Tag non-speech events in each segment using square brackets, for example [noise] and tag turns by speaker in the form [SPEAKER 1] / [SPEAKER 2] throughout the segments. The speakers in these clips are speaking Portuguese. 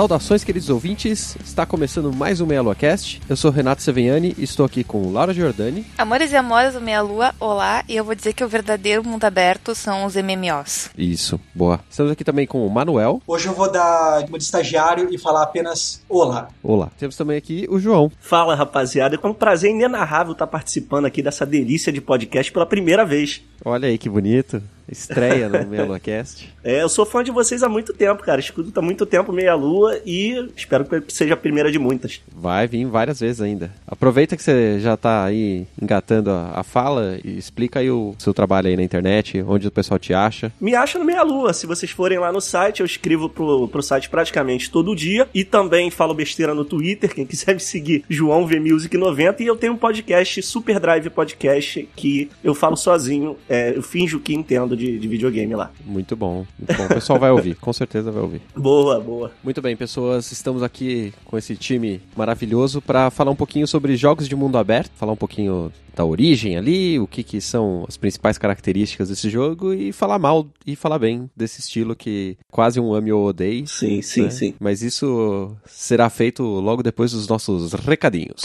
[SPEAKER 1] Saudações, queridos ouvintes. Está começando mais um Meia Lua Cast. Eu sou Renato Seveniani e estou aqui com Laura Giordani.
[SPEAKER 2] Amores e amoras do Meia Lua, olá. E eu vou dizer que o verdadeiro mundo aberto são os MMOs.
[SPEAKER 1] Isso, boa. Estamos aqui também com o Manuel.
[SPEAKER 3] Hoje eu vou dar uma de estagiário e falar apenas olá.
[SPEAKER 1] Olá. Temos também aqui o João.
[SPEAKER 4] Fala, rapaziada. É um prazer inenarrável estar participando aqui dessa delícia de podcast pela primeira vez.
[SPEAKER 1] Olha aí que bonito. Estreia no Meia Lua Cast. [laughs]
[SPEAKER 4] É, eu sou fã de vocês há muito tempo, cara. Escuto há muito tempo Meia Lua e espero que seja a primeira de muitas.
[SPEAKER 1] Vai vir várias vezes ainda. Aproveita que você já tá aí engatando a, a fala e explica aí o seu trabalho aí na internet, onde o pessoal te acha.
[SPEAKER 4] Me acha no Meia Lua. Se vocês forem lá no site, eu escrevo pro, pro site praticamente todo dia e também falo besteira no Twitter. Quem quiser me seguir, João V Music 90 e eu tenho um podcast, Super Drive Podcast, que eu falo sozinho. É, eu finjo que entendo de, de videogame lá.
[SPEAKER 1] Muito bom, muito bom. O pessoal vai ouvir, com certeza vai ouvir.
[SPEAKER 4] Boa, boa.
[SPEAKER 1] Muito bem, pessoas, estamos aqui com esse time maravilhoso para falar um pouquinho sobre jogos de mundo aberto, falar um pouquinho da origem ali, o que, que são as principais características desse jogo e falar mal e falar bem desse estilo que quase um ame ou odeie.
[SPEAKER 4] Sim, sim,
[SPEAKER 1] né?
[SPEAKER 4] sim.
[SPEAKER 1] Mas isso será feito logo depois dos nossos recadinhos.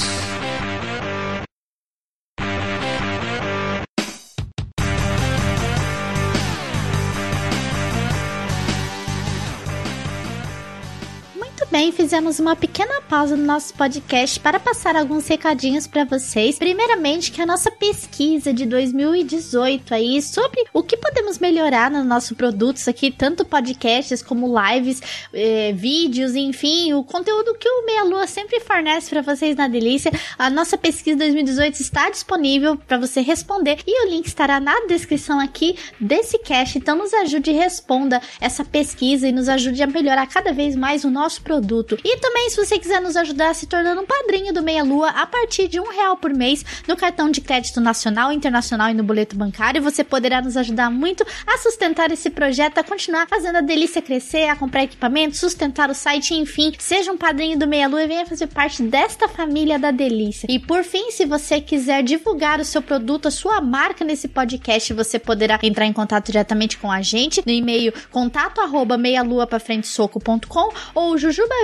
[SPEAKER 5] Bem, fizemos uma pequena pausa no nosso podcast para passar alguns recadinhos para vocês. Primeiramente, que a nossa pesquisa de 2018 aí sobre o que podemos melhorar no nosso produtos aqui, tanto podcasts como lives, eh, vídeos, enfim, o conteúdo que o Meia Lua sempre fornece para vocês na Delícia. A nossa pesquisa 2018 está disponível para você responder e o link estará na descrição aqui desse cast. Então nos ajude e responda essa pesquisa e nos ajude a melhorar cada vez mais o nosso produto produto. E também, se você quiser nos ajudar se tornando um padrinho do Meia Lua a partir de um real por mês no cartão de crédito nacional, internacional e no boleto bancário, você poderá nos ajudar muito a sustentar esse projeto, a continuar fazendo a delícia crescer, a comprar equipamento, sustentar o site, enfim. Seja um padrinho do Meia Lua e venha fazer parte desta família da delícia. E por fim, se você quiser divulgar o seu produto, a sua marca nesse podcast, você poderá entrar em contato diretamente com a gente no e-mail contato arroba meialuapafrentesoco.com ou jujuba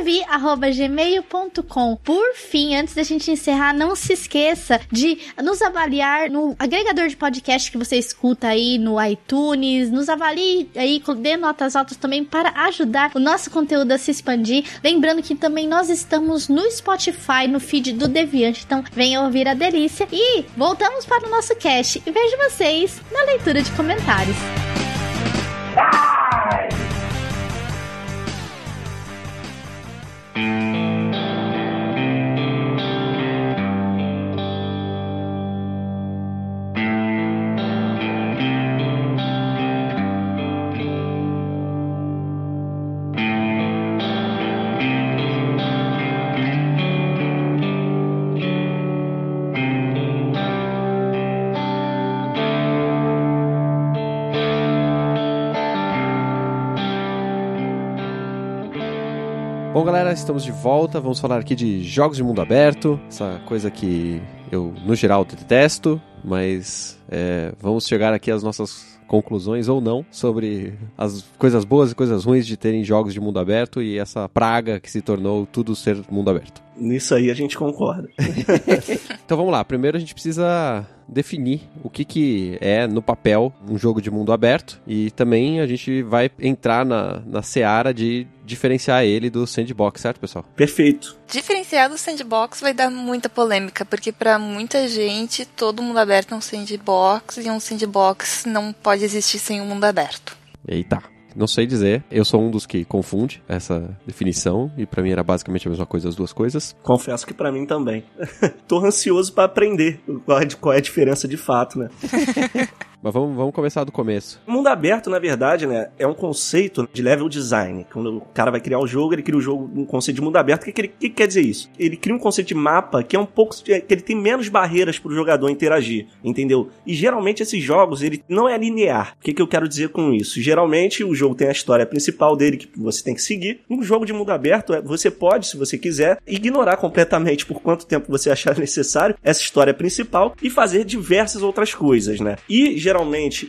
[SPEAKER 5] gmail.com. Por fim, antes da gente encerrar, não se esqueça de nos avaliar no agregador de podcast que você escuta aí no iTunes, nos avalie aí, dê notas altas também para ajudar o nosso conteúdo a se expandir. Lembrando que também nós estamos no Spotify, no feed do Deviante, então venha ouvir a delícia. E voltamos para o nosso cast e vejo vocês na leitura de comentários.
[SPEAKER 1] Bom, galera, estamos de volta. Vamos falar aqui de jogos de mundo aberto, essa coisa que eu, no geral, detesto, mas é, vamos chegar aqui às nossas conclusões ou não sobre as coisas boas e coisas ruins de terem jogos de mundo aberto e essa praga que se tornou tudo ser mundo aberto.
[SPEAKER 4] Nisso aí a gente concorda. [laughs]
[SPEAKER 1] então vamos lá. Primeiro a gente precisa definir o que, que é no papel um jogo de mundo aberto e também a gente vai entrar na, na seara de diferenciar ele do sandbox, certo, pessoal?
[SPEAKER 4] Perfeito.
[SPEAKER 2] Diferenciar do sandbox vai dar muita polêmica, porque para muita gente todo mundo aberto é um sandbox e um sandbox não pode existir sem um mundo aberto.
[SPEAKER 1] Eita. não sei dizer. Eu sou um dos que confunde essa definição e pra mim era basicamente a mesma coisa as duas coisas.
[SPEAKER 4] Confesso que pra mim também. [laughs] Tô ansioso pra aprender qual é, qual é a diferença de fato, né? [laughs]
[SPEAKER 1] Mas vamos, vamos começar do começo.
[SPEAKER 4] Mundo aberto, na verdade, né, é um conceito de level design. Quando o cara vai criar o jogo, ele cria o jogo um conceito de mundo aberto. O que, que, ele, que, que quer dizer isso? Ele cria um conceito de mapa que é um pouco que ele tem menos barreiras para o jogador interagir, entendeu? E geralmente esses jogos ele não é linear. O que, que eu quero dizer com isso? Geralmente o jogo tem a história principal dele que você tem que seguir. Um jogo de mundo aberto, é, você pode, se você quiser, ignorar completamente por quanto tempo você achar [laughs] necessário essa história principal e fazer diversas outras coisas, né? E geralmente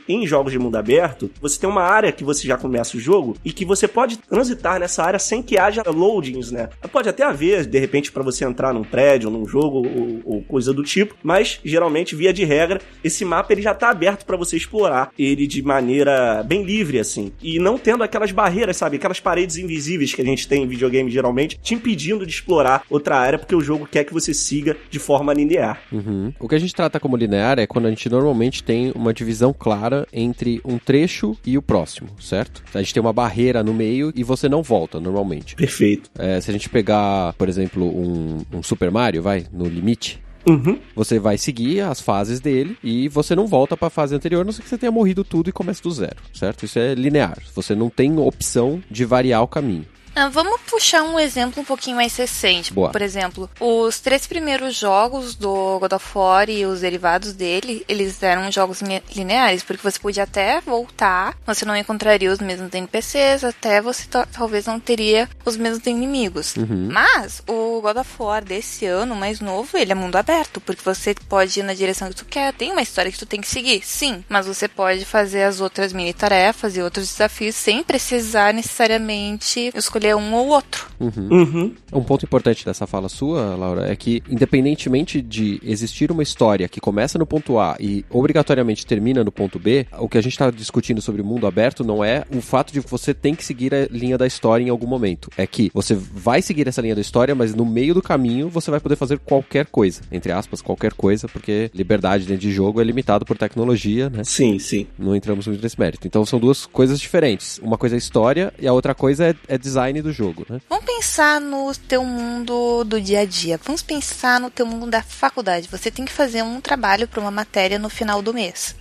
[SPEAKER 4] em jogos de mundo aberto, você tem uma área que você já começa o jogo e que você pode transitar nessa área sem que haja loadings, né? Pode até haver, de repente, para você entrar num prédio, num jogo ou, ou, coisa do tipo, mas geralmente, via de regra, esse mapa ele já tá aberto para você explorar ele de maneira bem livre, assim. E não tendo aquelas barreiras, sabe? Aquelas paredes invisíveis que a gente tem em videogame geralmente, te impedindo de explorar outra área porque o jogo quer que você siga de forma linear.
[SPEAKER 1] Uhum. O que a gente trata como linear é quando a gente normalmente tem uma divisão clara entre um trecho e o próximo, certo? A gente tem uma barreira no meio e você não volta normalmente.
[SPEAKER 4] Perfeito.
[SPEAKER 1] É, se a gente pegar, por exemplo, um, um Super Mario, vai, no limite,
[SPEAKER 4] Uhum.
[SPEAKER 1] Você vai seguir as fases dele e você não volta para a fase anterior, a não ser que você tenha morrido tudo e comece do zero, certo? Isso é linear. Você não tem opção de variar o caminho.
[SPEAKER 2] Ah, vamos puxar um exemplo um pouquinho mais recente.
[SPEAKER 1] Boa.
[SPEAKER 2] Por exemplo, os três primeiros jogos do God of War e os derivados dele, eles eram jogos li- lineares, porque você podia até voltar, você não encontraria os mesmos NPCs, até você ta- talvez não teria os mesmos inimigos. Mas o God of War desse ano, mais novo, ele é mundo aberto, porque você pode ir na direção que tu quer, tem uma história que tu tem que seguir, sim, mas você pode fazer as outras mini tarefas e outros desafios sem precisar necessariamente escolher um ou outro.
[SPEAKER 4] Uhum.
[SPEAKER 1] Um ponto importante dessa fala sua, Laura, é que independentemente de existir uma história que começa no ponto A e obrigatoriamente termina no ponto B, o que a gente está discutindo sobre mundo aberto não é o fato de que você tem que seguir a linha da história em algum momento. É que você vai seguir essa linha da história, mas no meio do caminho você vai poder fazer qualquer coisa. Entre aspas, qualquer coisa, porque liberdade dentro de jogo é limitado por tecnologia, né?
[SPEAKER 4] Sim, sim.
[SPEAKER 1] Não entramos muito nesse mérito. Então são duas coisas diferentes. Uma coisa é história e a outra coisa é, é design do jogo, né?
[SPEAKER 2] Vamos pensar no teu mundo do dia a dia. Vamos pensar no teu mundo da faculdade. Você tem que fazer um trabalho para uma matéria no final do mês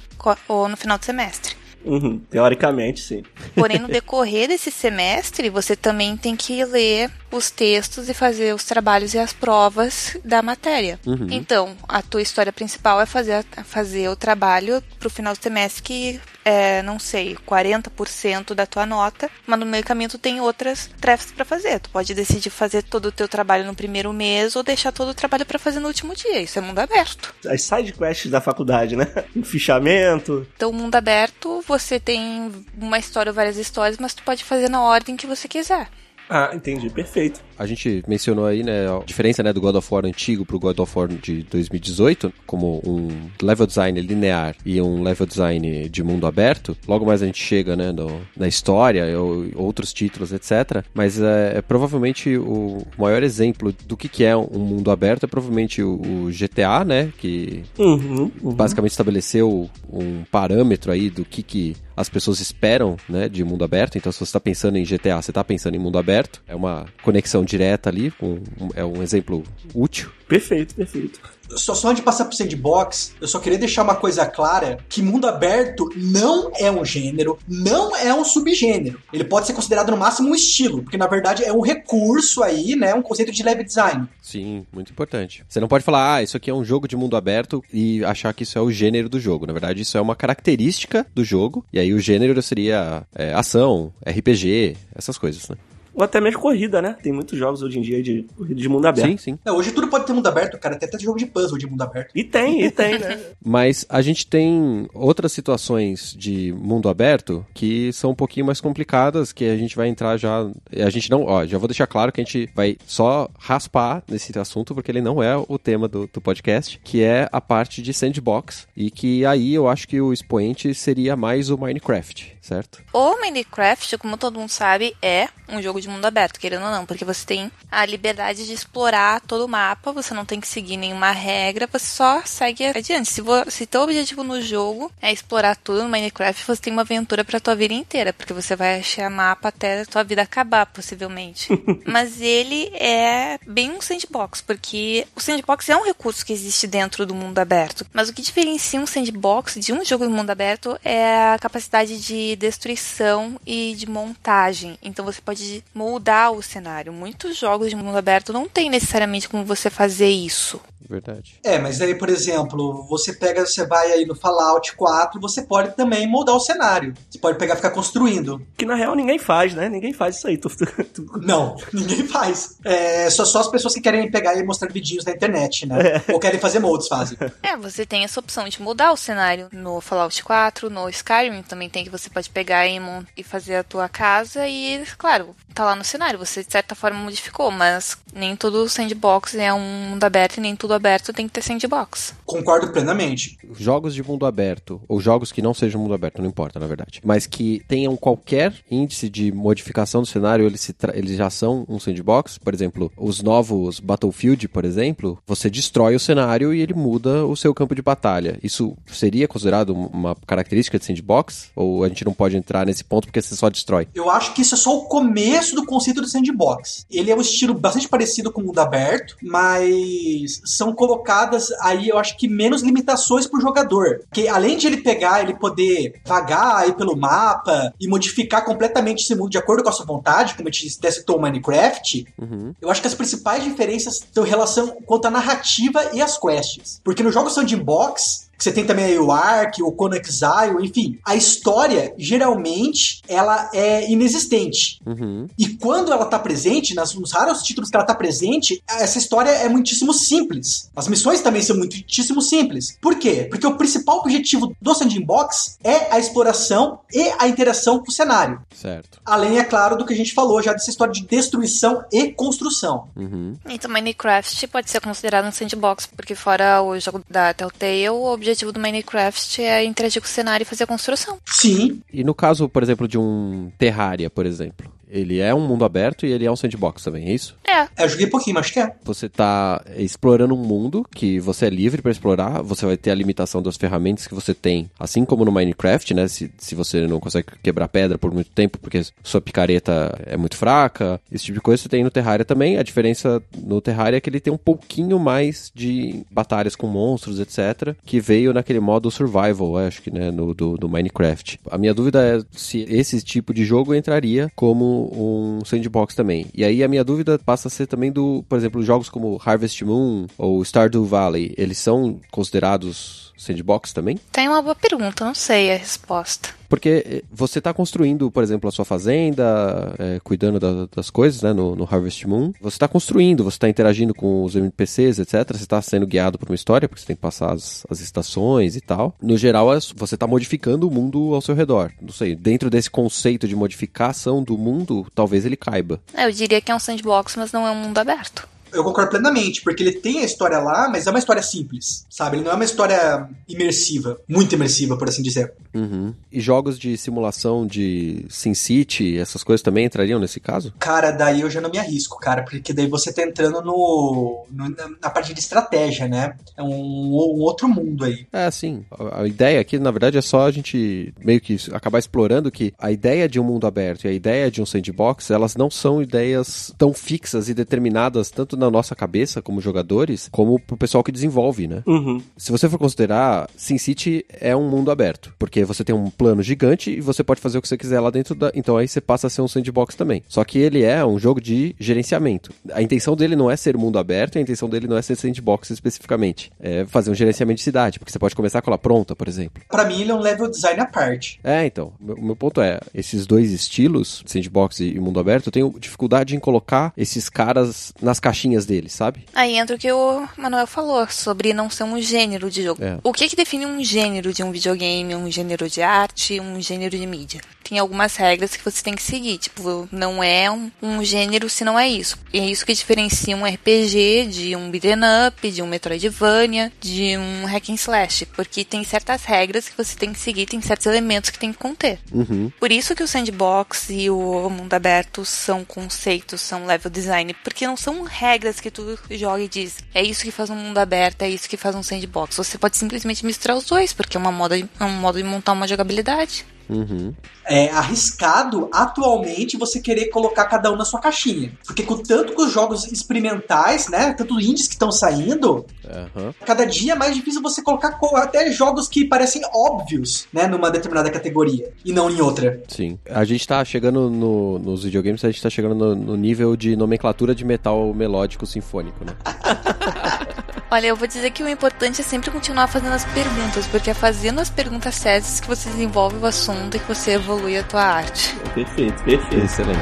[SPEAKER 2] ou no final do semestre.
[SPEAKER 4] Uhum. Teoricamente, sim.
[SPEAKER 2] Porém, no [laughs] decorrer desse semestre, você também tem que ler os textos e fazer os trabalhos e as provas da matéria. Então, a tua história principal é fazer, fazer o trabalho pro final do semestre que é, não sei, 40% da tua nota, mas no meio caminho tu tem outras tarefas pra fazer. Tu pode decidir fazer todo o teu trabalho no primeiro mês ou deixar todo o trabalho pra fazer no último dia. Isso é mundo aberto.
[SPEAKER 4] As side quests da faculdade, né? O [laughs] fichamento.
[SPEAKER 2] Então, mundo aberto, você tem uma história ou várias histórias, mas tu pode fazer na ordem que você quiser.
[SPEAKER 4] Ah, entendi. Perfeito.
[SPEAKER 1] A gente mencionou aí, né, a diferença, né, do God of War antigo pro God of War de 2018, como um level design linear e um level design de mundo aberto. Logo mais a gente chega, né, no, na história, ou outros títulos, etc. Mas é, é provavelmente o maior exemplo do que, que é um mundo aberto é provavelmente o, o GTA, né, que
[SPEAKER 4] Uhum. uhum.
[SPEAKER 1] basicamente estabeleceu um parâmetro aí do que, que as pessoas esperam, né, de mundo aberto. Então, se você está pensando em GTA, você está pensando em mundo aberto. É uma conexão direta ali, com, é um exemplo útil.
[SPEAKER 4] Perfeito, perfeito.
[SPEAKER 3] Só, só antes de passar pro sandbox, eu só queria deixar uma coisa clara: que mundo aberto não é um gênero, não é um subgênero. Ele pode ser considerado no máximo um estilo, porque na verdade é um recurso aí, né? Um conceito de level design.
[SPEAKER 1] Sim, muito importante. Você não pode falar, ah, isso aqui é um jogo de mundo aberto e achar que isso é o gênero do jogo. Na verdade, isso é uma característica do jogo. E aí o gênero seria é, ação, RPG, essas coisas, né?
[SPEAKER 4] Ou até mesmo corrida, né? Tem muitos jogos hoje em dia de corrida de mundo aberto.
[SPEAKER 1] Sim, sim.
[SPEAKER 3] Não, hoje tudo pode ter mundo aberto, cara. Tem até jogo de puzzle de mundo aberto.
[SPEAKER 4] E tem, e tem, né? [laughs]
[SPEAKER 1] Mas a gente tem outras situações de mundo aberto que são um pouquinho mais complicadas, que a gente vai entrar já. A gente não. Ó, já vou deixar claro que a gente vai só raspar nesse assunto, porque ele não é o tema do, do podcast, que é a parte de sandbox. E que aí eu acho que o expoente seria mais o Minecraft, certo?
[SPEAKER 2] O Minecraft, como todo mundo sabe, é um jogo de mundo aberto, querendo ou não, porque você tem a liberdade de explorar todo o mapa, você não tem que seguir nenhuma regra, você só segue adiante. Se, vo, se teu objetivo no jogo é explorar tudo no Minecraft, você tem uma aventura pra tua vida inteira, porque você vai achar mapa até a tua vida acabar, possivelmente. [laughs] Mas ele é bem um sandbox, porque o sandbox é um recurso que existe dentro do mundo aberto. Mas o que diferencia um sandbox de um jogo de mundo aberto é a capacidade de destruição e de montagem. Então você pode moldar o cenário. Muitos jogos de mundo aberto não tem necessariamente como você fazer isso.
[SPEAKER 1] Verdade.
[SPEAKER 3] É, mas aí, por exemplo, você pega, você vai aí no Fallout 4, você pode também moldar o cenário. Você pode pegar e ficar construindo.
[SPEAKER 4] Que na real ninguém faz, né? Ninguém faz isso aí. Tu, tu, tu...
[SPEAKER 3] Não, [laughs] ninguém faz. É só, só as pessoas que querem pegar e mostrar vidinhos na internet, né? Ou querem fazer moldes, fazem. [laughs]
[SPEAKER 2] É, você tem essa opção de mudar o cenário no Fallout 4, no Skyrim também tem que você pode pegar e, e fazer a tua casa e, claro, tá lá no cenário, você de certa forma modificou, mas nem todo sandbox é um mundo aberto e nem tudo aberto tem que ter sandbox.
[SPEAKER 3] Concordo plenamente.
[SPEAKER 1] Jogos de mundo aberto, ou jogos que não sejam mundo aberto, não importa, na verdade, mas que tenham qualquer índice de modificação do cenário, eles, se tra- eles já são um sandbox. Por exemplo, os novos Battlefield, por exemplo, você destrói o cenário e ele muda o seu campo de batalha. Isso seria considerado uma característica de sandbox? Ou a gente não pode entrar nesse ponto porque você só destrói?
[SPEAKER 3] Eu acho que isso é só o começo do conceito do sandbox. Ele é um estilo bastante parecido com o mundo aberto, mas são colocadas aí, eu acho que menos limitações pro jogador. Porque além de ele pegar, ele poder vagar aí pelo mapa e modificar completamente esse mundo de acordo com a sua vontade, como a gente até citou o Minecraft,
[SPEAKER 1] Uhum.
[SPEAKER 3] eu acho que as principais diferenças estão em relação quanto à narrativa e às quests. Porque no jogo sandbox, que você tem também aí o Ark, o Conan Exile, enfim, a história, geralmente, ela é inexistente.
[SPEAKER 1] Uhum.
[SPEAKER 3] E quando ela tá presente, nas, nos raros títulos que ela tá presente, essa história é muitíssimo simples. As missões também são muitíssimo simples. Por quê? Porque o principal objetivo do sandbox é a exploração e a interação com o cenário.
[SPEAKER 1] Certo.
[SPEAKER 3] Além, é claro, do que a gente falou já dessa história de destruição e construção.
[SPEAKER 1] Uhum.
[SPEAKER 2] Então Minecraft pode ser considerado um sandbox, porque fora o jogo da Telltale, o objetivo do Minecraft é interagir com o cenário e fazer a construção.
[SPEAKER 3] Sim,
[SPEAKER 1] E no caso, por exemplo, de um Terraria, por exemplo, ele é um mundo aberto e ele é um sandbox também, é isso?
[SPEAKER 2] É,
[SPEAKER 3] eu joguei pouquinho, mas acho que é.
[SPEAKER 1] Você tá explorando um mundo que você é livre para explorar, você vai ter a limitação das ferramentas que você tem, assim como no Minecraft, né? Se, se você não consegue quebrar pedra por muito tempo porque sua picareta é muito fraca, esse tipo de coisa você tem no Terraria também. A diferença no Terraria é que ele tem um pouquinho mais de batalhas com monstros, etc., que veio naquele modo survival, acho que, né, no, do, do Minecraft. A minha dúvida é se esse tipo de jogo entraria como um sandbox também. E aí a minha dúvida passa a ser também do, por exemplo, jogos como Harvest Moon ou Stardew Valley, eles são considerados sandbox também?
[SPEAKER 2] tem uma boa pergunta, não sei a resposta.
[SPEAKER 1] Porque eh, você está construindo, por exemplo, a sua fazenda, eh, cuidando da- das coisas, né, no, no Harvest Moon. Você está construindo, você está interagindo com os NPCs, etc. Você está sendo guiado por uma história, porque você tem que passar as, as estações e tal. No geral, é- você está modificando o mundo ao seu redor. Não sei, dentro desse conceito de modificação do mundo, talvez ele caiba.
[SPEAKER 2] É, Eu diria que é um sandbox, mas não é um mundo aberto.
[SPEAKER 3] Eu concordo plenamente, porque ele tem a história lá, mas é uma história simples, sabe? Ele não é uma história imersiva, muito imersiva, por assim dizer.
[SPEAKER 1] Uhum. E jogos de simulação de SimCity, essas coisas também entrariam nesse caso?
[SPEAKER 3] Cara, daí eu já não me arrisco, cara, porque daí você tá entrando no, no- na, parte de estratégia, né? É um, um outro mundo aí.
[SPEAKER 1] É, sim. A, a ideia aqui, na verdade, é só a gente meio que acabar explorando que a ideia de um mundo aberto e a ideia de um sandbox, elas não são ideias tão fixas e determinadas tanto na nossa cabeça como jogadores, como pro pessoal que desenvolve, né?
[SPEAKER 4] Uhum.
[SPEAKER 1] Se você for considerar, SimCity é um mundo aberto, porque você tem um plano gigante e você pode fazer o que você quiser lá dentro da. Então aí você passa a ser um sandbox também. Só que ele é um jogo de gerenciamento. A intenção dele não é ser mundo aberto, a intenção dele não é ser sandbox especificamente. É fazer um gerenciamento de cidade, porque você pode começar com ela pronta, por exemplo.
[SPEAKER 3] Pra mim, ele é um level design à parte.
[SPEAKER 1] É, então. O meu, meu ponto é: esses dois estilos, sandbox e, e mundo aberto, eu tenho dificuldade em colocar esses caras nas caixinhas deles, sabe?
[SPEAKER 2] Aí entra o que o Manuel falou sobre não ser um gênero de jogo.
[SPEAKER 1] É.
[SPEAKER 2] O que que define um gênero de um videogame, um gênero de arte, um gênero de mídia? tem algumas regras que você tem que seguir. Tipo, não é um, um gênero se não é isso. E é isso que diferencia um RPG de um beat'em up, de um Metroidvania, de um hack and slash. Porque tem certas regras que você tem que seguir, tem certos elementos que tem que conter.
[SPEAKER 1] Uhum.
[SPEAKER 2] Por isso que o sandbox e o mundo aberto são conceitos, são level design, porque não são regras que tu joga e diz, é isso que faz um mundo aberto, é isso que faz um sandbox. Você pode simplesmente misturar os dois, porque é uma moda, é um modo de montar uma jogabilidade.
[SPEAKER 1] Uhum.
[SPEAKER 3] É arriscado atualmente você querer colocar cada um na sua caixinha. Porque com tanto que os jogos experimentais, né? Tanto indies que estão saindo,
[SPEAKER 1] Aham.
[SPEAKER 3] cada dia é mais difícil você colocar co- até jogos que parecem óbvios, né? Numa determinada categoria e não em outra.
[SPEAKER 1] Sim. A gente tá chegando no- nos videogames, a gente tá chegando no, no nível de nomenclatura de metal melódico sinfônico, né? [laughs]
[SPEAKER 2] Olha, eu vou dizer que o importante é sempre continuar fazendo as perguntas, porque é fazendo as perguntas certas que você desenvolve o assunto e que você evolui a tua arte.
[SPEAKER 4] Perfeito, perfeito.
[SPEAKER 1] Excelente.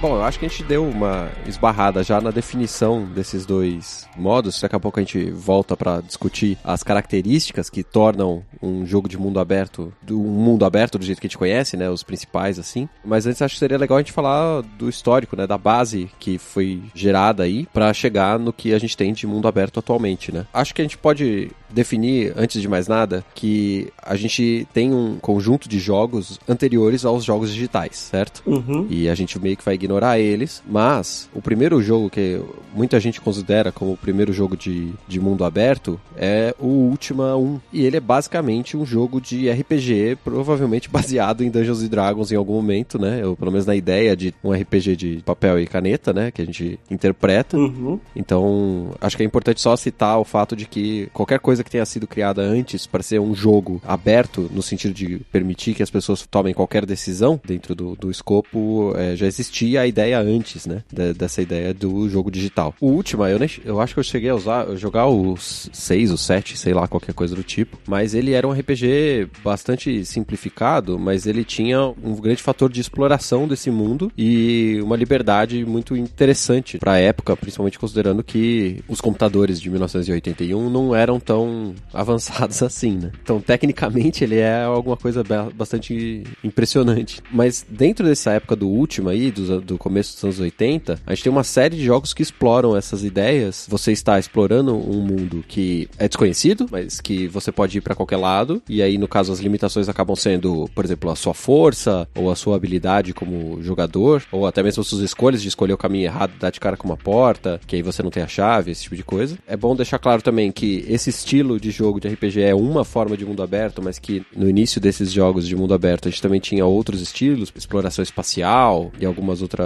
[SPEAKER 1] Bom, eu acho que a gente deu uma esbarrada já na definição desses dois modos. Daqui a pouco a gente volta pra discutir as características que tornam um jogo de mundo aberto, do um mundo aberto do jeito que a gente conhece, né, os principais assim. Mas antes acho que seria legal a gente falar do histórico, né, da base que foi gerada aí pra chegar no que a gente tem de mundo aberto atualmente, né? Acho que a gente pode definir antes de mais nada que a gente tem um conjunto de jogos anteriores aos jogos digitais, certo?
[SPEAKER 4] Uhum.
[SPEAKER 1] E a gente meio que vai ignorar eles. Mas o primeiro jogo que muita gente considera como o primeiro jogo de, de mundo aberto é o Ultima 1. E ele é basicamente um jogo de RPG, provavelmente [laughs] baseado em Dungeons Dragons em algum momento, né? Ou pelo menos na ideia de um RPG de papel e caneta, né? Que a gente interpreta.
[SPEAKER 4] Uhum.
[SPEAKER 1] Então, acho que é importante só citar o fato de que qualquer coisa que tenha sido criada antes para ser um jogo aberto, no sentido de permitir que as pessoas tomem qualquer decisão dentro do, do escopo, é, já existia a ideia antes, né? de- dessa ideia do jogo digital. O Ultima, eu, eu acho que eu cheguei a usar, jogar o 6, o 7, sei lá, qualquer coisa do tipo, mas ele era um RPG bastante simplificado, mas ele tinha um grande fator de exploração desse mundo e uma liberdade muito interessante para a época, principalmente considerando que os computadores de 1981 não eram tão avançados [laughs] assim, né? Então, tecnicamente, ele é alguma coisa ba- bastante impressionante. Mas dentro dessa época do Ultima aí, do, do começo dos anos 80, a gente tem uma série de jogos que exploram essas ideias. Você está explorando um mundo que é desconhecido, mas que você pode ir para qualquer lado. E aí, no caso, as limitações acabam sendo, por exemplo, a sua força ou a sua habilidade como jogador, ou até mesmo as suas escolhas de escolher o caminho errado, dar de cara com uma porta, que aí você não tem a chave, esse tipo de coisa. É bom deixar claro também que esse estilo de jogo de RPG é uma forma de mundo aberto, mas que no início desses jogos de mundo aberto a gente também tinha outros estilos, exploração espacial e algumas outras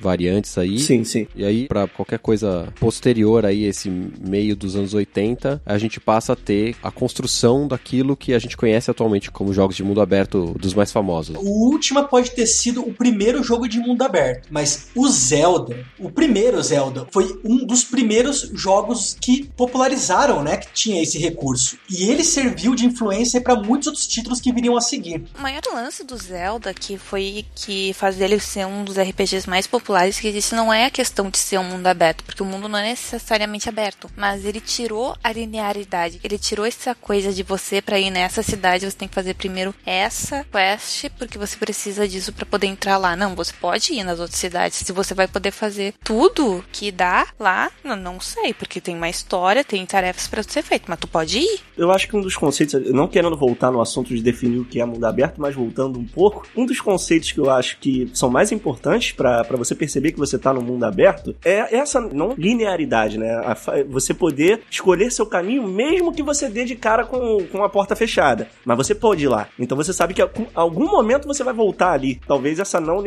[SPEAKER 1] variantes aí.
[SPEAKER 4] Sim, sim.
[SPEAKER 1] E aí, pra qualquer coisa posterior aí, esse meio dos anos 80, a gente passa a ter a construção daquilo que a gente conhece atualmente como jogos de mundo aberto dos mais famosos.
[SPEAKER 3] O Ultima pode ter sido o primeiro jogo de mundo aberto, mas o Zelda, o primeiro Zelda, foi um dos primeiros jogos que popularizaram, né, que tinha esse recurso. E ele serviu de influência para muitos outros títulos que viriam a seguir.
[SPEAKER 2] O maior lance do Zelda, que foi que faz dele ser um dos RPGs mais populares que existe, não é a questão de ser um mundo aberto, porque o mundo não é necessariamente aberto, mas ele tirou a linearidade, ele tirou essa coisa de você pra ir nessa cidade, você tem que fazer primeiro essa quest, porque você precisa disso pra poder entrar lá. Não, você pode ir nas outras cidades, se você vai poder fazer tudo que dá lá, não, não sei, porque tem uma história, tem tarefas pra ser feito, mas tu pode ir.
[SPEAKER 4] Eu acho que um dos conceitos, não querendo voltar no assunto de definir o que é mundo aberto, mas voltando um pouco, um dos conceitos que eu acho que são mais importantes para você perceber que você tá no mundo aberto é essa não linearidade, né? A, você poder escolher seu caminho mesmo que você dê de cara com, com a porta fechada. Mas você pode ir lá. Então você sabe que em algum momento você vai voltar ali. Talvez essa não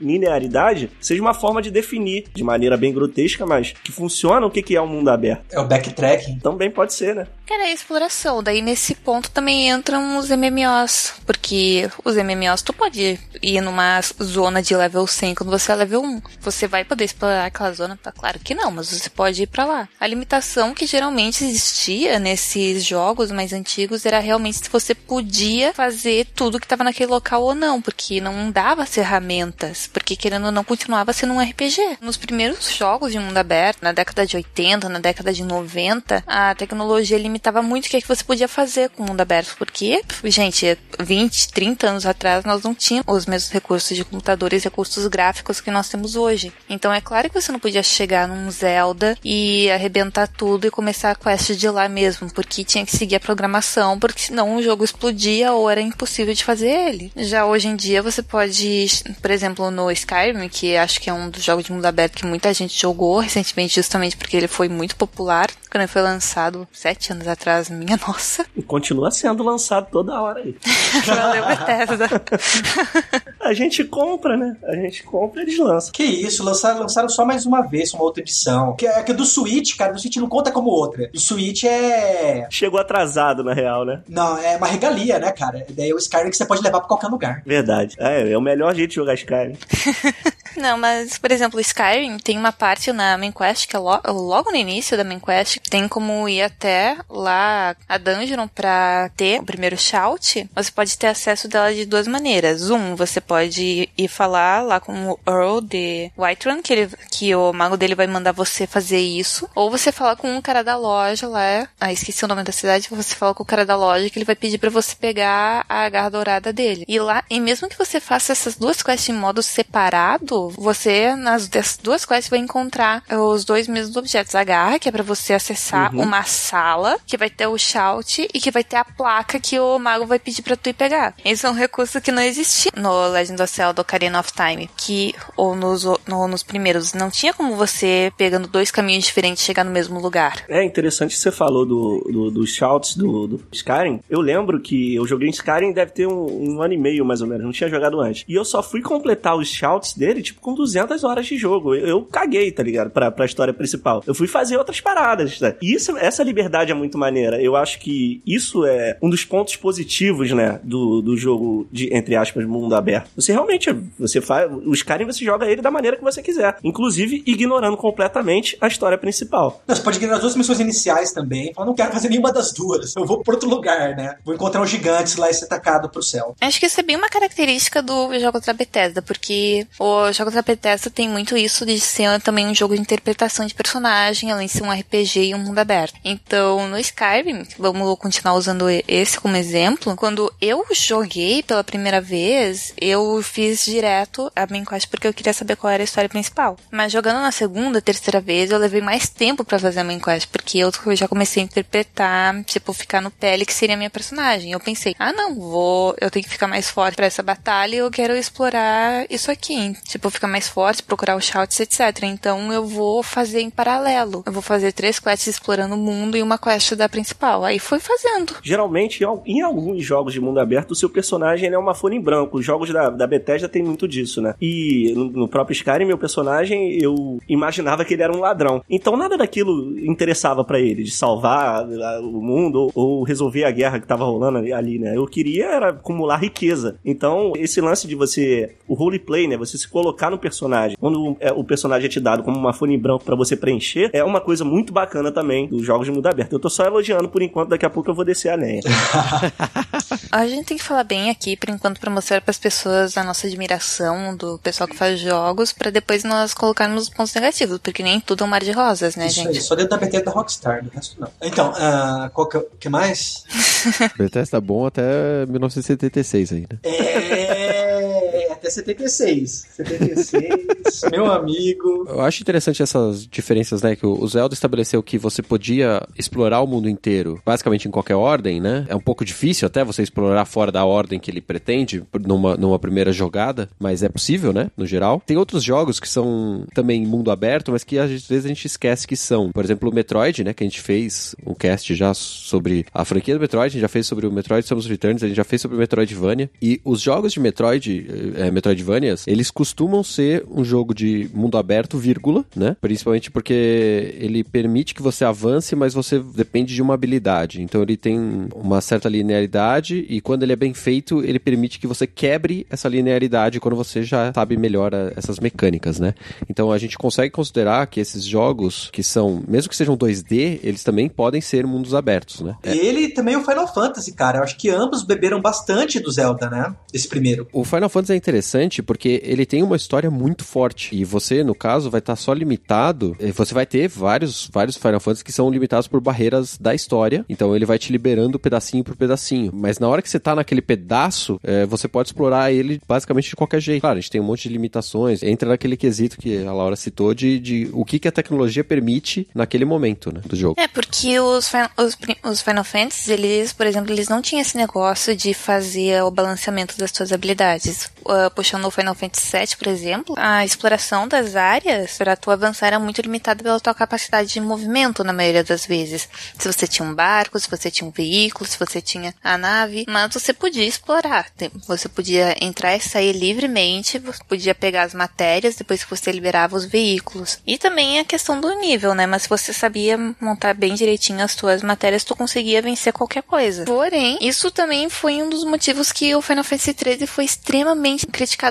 [SPEAKER 4] linearidade seja uma forma de definir de maneira bem grotesca, mas que funciona o que, que é o um mundo aberto.
[SPEAKER 3] É o backtracking.
[SPEAKER 4] Também pode ser, né?
[SPEAKER 2] Cara, é exploração. Daí nesse ponto também entram os MMOs. Porque os MMOs tu pode ir numa zona de level 100 quando você é level 1. Você vai poder explorar aquela zona? Tá claro que não, mas você pode ir para lá. A limitação que geralmente existia nesses jogos mais antigos era realmente se você podia fazer tudo que estava naquele local ou não, porque não dava ferramentas, porque querendo ou não continuava sendo um RPG. Nos primeiros jogos de mundo aberto, na década de 80, na década de 90, a tecnologia limitava muito o que, é que você podia fazer com o mundo aberto, porque, gente, 20, 30 anos atrás nós não tínhamos os mesmos recursos de computadores, recursos gráficos que nós temos hoje. Então é claro que você não podia chegar num Zelda e arrebentar tudo e começar a quest de lá mesmo, porque tinha que seguir a programação, porque senão o jogo explodia ou era impossível de fazer ele. Já hoje em dia você pode, por exemplo, no Skyrim, que acho que é um dos jogos de mundo aberto que muita gente jogou recentemente, justamente porque ele foi muito popular quando ele foi lançado sete anos atrás, minha nossa.
[SPEAKER 4] E continua sendo lançado toda hora aí. [laughs]
[SPEAKER 2] Valeu, Bethesda. [laughs]
[SPEAKER 4] a gente compra, né? A gente compra e eles lançam.
[SPEAKER 3] Que isso, lançaram, lançaram só mais uma vez, uma outra edição. Que é que do Switch, cara, do Switch não conta como outra. O Switch é.
[SPEAKER 4] Chegou atrasado, na real, né?
[SPEAKER 3] Não, é uma regalia, né, cara? Daí é o Skyrim que você pode levar pra qualquer lugar.
[SPEAKER 4] Verdade. É, é o melhor jeito de jogar Skyrim. [laughs]
[SPEAKER 2] Não, mas, por exemplo, Skyrim tem uma parte na main quest que é lo logo no início da main quest, tem como ir até lá a dungeon pra ter o primeiro shout. Você pode ter acesso dela de duas maneiras. Um, você pode ir falar lá com o Earl de Whiterun, que, ele, que o mago dele vai mandar você fazer isso. Ou você fala com um cara da loja lá, ah, esqueci o nome da cidade, você fala com o cara da loja que ele vai pedir para você pegar a garra dourada dele. E lá, e mesmo que você faça essas duas quests em modo separado, você, nas duas quests, vai encontrar os dois mesmos objetos. A garra, que é para você acessar uhum. uma sala, que vai ter o shout e que vai ter a placa que o mago vai pedir para tu ir pegar. Esse é um recurso que não existia no Legend of Zelda Ocarina of Time, que, ou nos, no, nos primeiros, não tinha como você, pegando dois caminhos diferentes, chegar no mesmo lugar.
[SPEAKER 4] É interessante que você falou do, do, dos shouts do, do Skyrim. Eu lembro que eu joguei em Skyrim deve ter um, um ano e meio, mais ou menos, não tinha jogado antes. E eu só fui completar os shouts dele, tipo, com 200 horas de jogo. Eu, eu caguei, tá ligado? Pra, pra história principal. Eu fui fazer outras paradas, tá? E isso, essa liberdade é muito maneira. Eu acho que isso é um dos pontos positivos, né, do, do jogo de, entre aspas, mundo aberto. Você realmente, você faz, os Skyrim você joga ele da maneira que você quiser. Inclusive, ignorando completamente a história principal.
[SPEAKER 3] Você pode ignorar as duas missões iniciais também. Eu não quero fazer nenhuma das duas. Eu vou pra outro lugar, né? Vou encontrar os gigantes lá e ser tacado pro céu.
[SPEAKER 2] Acho que isso é bem uma característica do jogo da Bethesda, porque o jogo da Bethesda tem muito isso de ser também um jogo de interpretação de personagem, além de ser um RPG e um mundo aberto. Então, no Skyrim, vamos continuar usando esse como exemplo, quando eu joguei pela primeira vez, eu fiz direto a main quest porque eu queria saber qual era a história principal. Mas jogando na segunda, terceira vez, eu levei mais tempo para fazer a main quest, porque eu já comecei a interpretar, tipo, ficar no pele que seria a minha personagem. Eu pensei, ah não, vou, eu tenho que ficar mais forte para essa batalha e eu quero explorar isso aqui. Tipo, ficar mais forte, procurar os shouts, etc. Então eu vou fazer em paralelo. Eu vou fazer três quests explorando o mundo e uma quest da principal. Aí foi fazendo.
[SPEAKER 4] Geralmente, em alguns jogos de mundo aberto, o seu personagem é uma folha em branco. Os jogos da, da Bethesda tem muito disso, né? E no, próprio Skyrim, meu personagem, eu imaginava que ele era um ladrão. Então nada daquilo interessava para ele, de salvar o mundo ou, ou, resolver a guerra que tava rolando ali, né? Eu queria era acumular riqueza. Então, esse lance de você, o roleplay, né? Você se colocar no personagem, quando é, o personagem é te dado como uma folha em branco para você preencher, é uma coisa muito bacana também dos jogos de mundo aberto. Eu tô só elogiando por enquanto, daqui a pouco eu vou descer a lenha. [laughs]
[SPEAKER 2] a gente tem que falar bem aqui, por enquanto, pra mostrar para as pessoas a nossa admiração do pessoal que faz jogos, para depois nós colocarmos os pontos negativos, porque nem tudo é um mar de rosas, né,
[SPEAKER 3] Isso
[SPEAKER 2] gente?
[SPEAKER 3] Aí, só dentro da BT da Rockstar, do resto não. Então, uh, qual que, que mais? [laughs]
[SPEAKER 1] Bethesda bom até 1976 aí, né?
[SPEAKER 3] É é 76. 76, [laughs] meu amigo.
[SPEAKER 1] Eu acho interessante essas diferenças, né? Que o Zelda estabeleceu que você podia explorar o mundo inteiro, basicamente em qualquer ordem, né? É um pouco difícil até você explorar fora da ordem que ele pretende numa, numa primeira jogada, mas é possível, né? No geral. Tem outros jogos que são também mundo aberto, mas que às vezes a gente esquece que são. Por exemplo, o Metroid, né? Que a gente fez um cast já sobre a franquia do Metroid, a gente já fez sobre o Metroid Samus Returns, a gente já fez sobre o Metroidvania. E os jogos de Metroid, é, Metroidvanias, eles costumam ser um jogo de mundo aberto, vírgula, né? Principalmente porque ele permite que você avance, mas você depende de uma habilidade. Então ele tem uma certa linearidade e quando ele é bem feito, ele permite que você quebre essa linearidade quando você já sabe melhor a, essas mecânicas, né? Então a gente consegue considerar que esses jogos que são, mesmo que sejam 2D, eles também podem ser mundos abertos, né?
[SPEAKER 3] E ele também é o Final Fantasy, cara. Eu acho que ambos beberam bastante do Zelda, né? Esse primeiro.
[SPEAKER 1] O Final Fantasy é interessante porque ele tem uma história muito forte e você, no caso, vai estar só limitado. eh, Você vai ter vários, vários Final Fantasy que são limitados por barreiras da história. Então ele vai te liberando pedacinho por pedacinho. Mas na hora que você tá naquele pedaço, eh, você pode explorar ele basicamente de qualquer jeito. Claro, a gente tem um monte de limitações. Entra naquele quesito que a Laura citou de, de o que, que a tecnologia permite naquele momento né, do jogo.
[SPEAKER 2] É, porque os, os, os Final Fantasy, eles, por exemplo, eles não tinham esse negócio de fazer o balanceamento das suas habilidades. Ah, puxando o Final Fantasy VII, por exemplo, a exploração das áreas para tu avançar era muito limitada pela tua capacidade de movimento, na maioria das vezes. Se você tinha um barco, se você tinha um veículo, se você tinha a nave, mas você podia explorar. Você podia entrar e sair livremente, você podia pegar as matérias depois que você liberava os veículos. E também a questão do nível, né? Mas se você sabia montar bem direitinho as tuas matérias, tu conseguia vencer qualquer coisa. Porém, isso também foi um dos motivos que o Final Fantasy XIII foi extremamente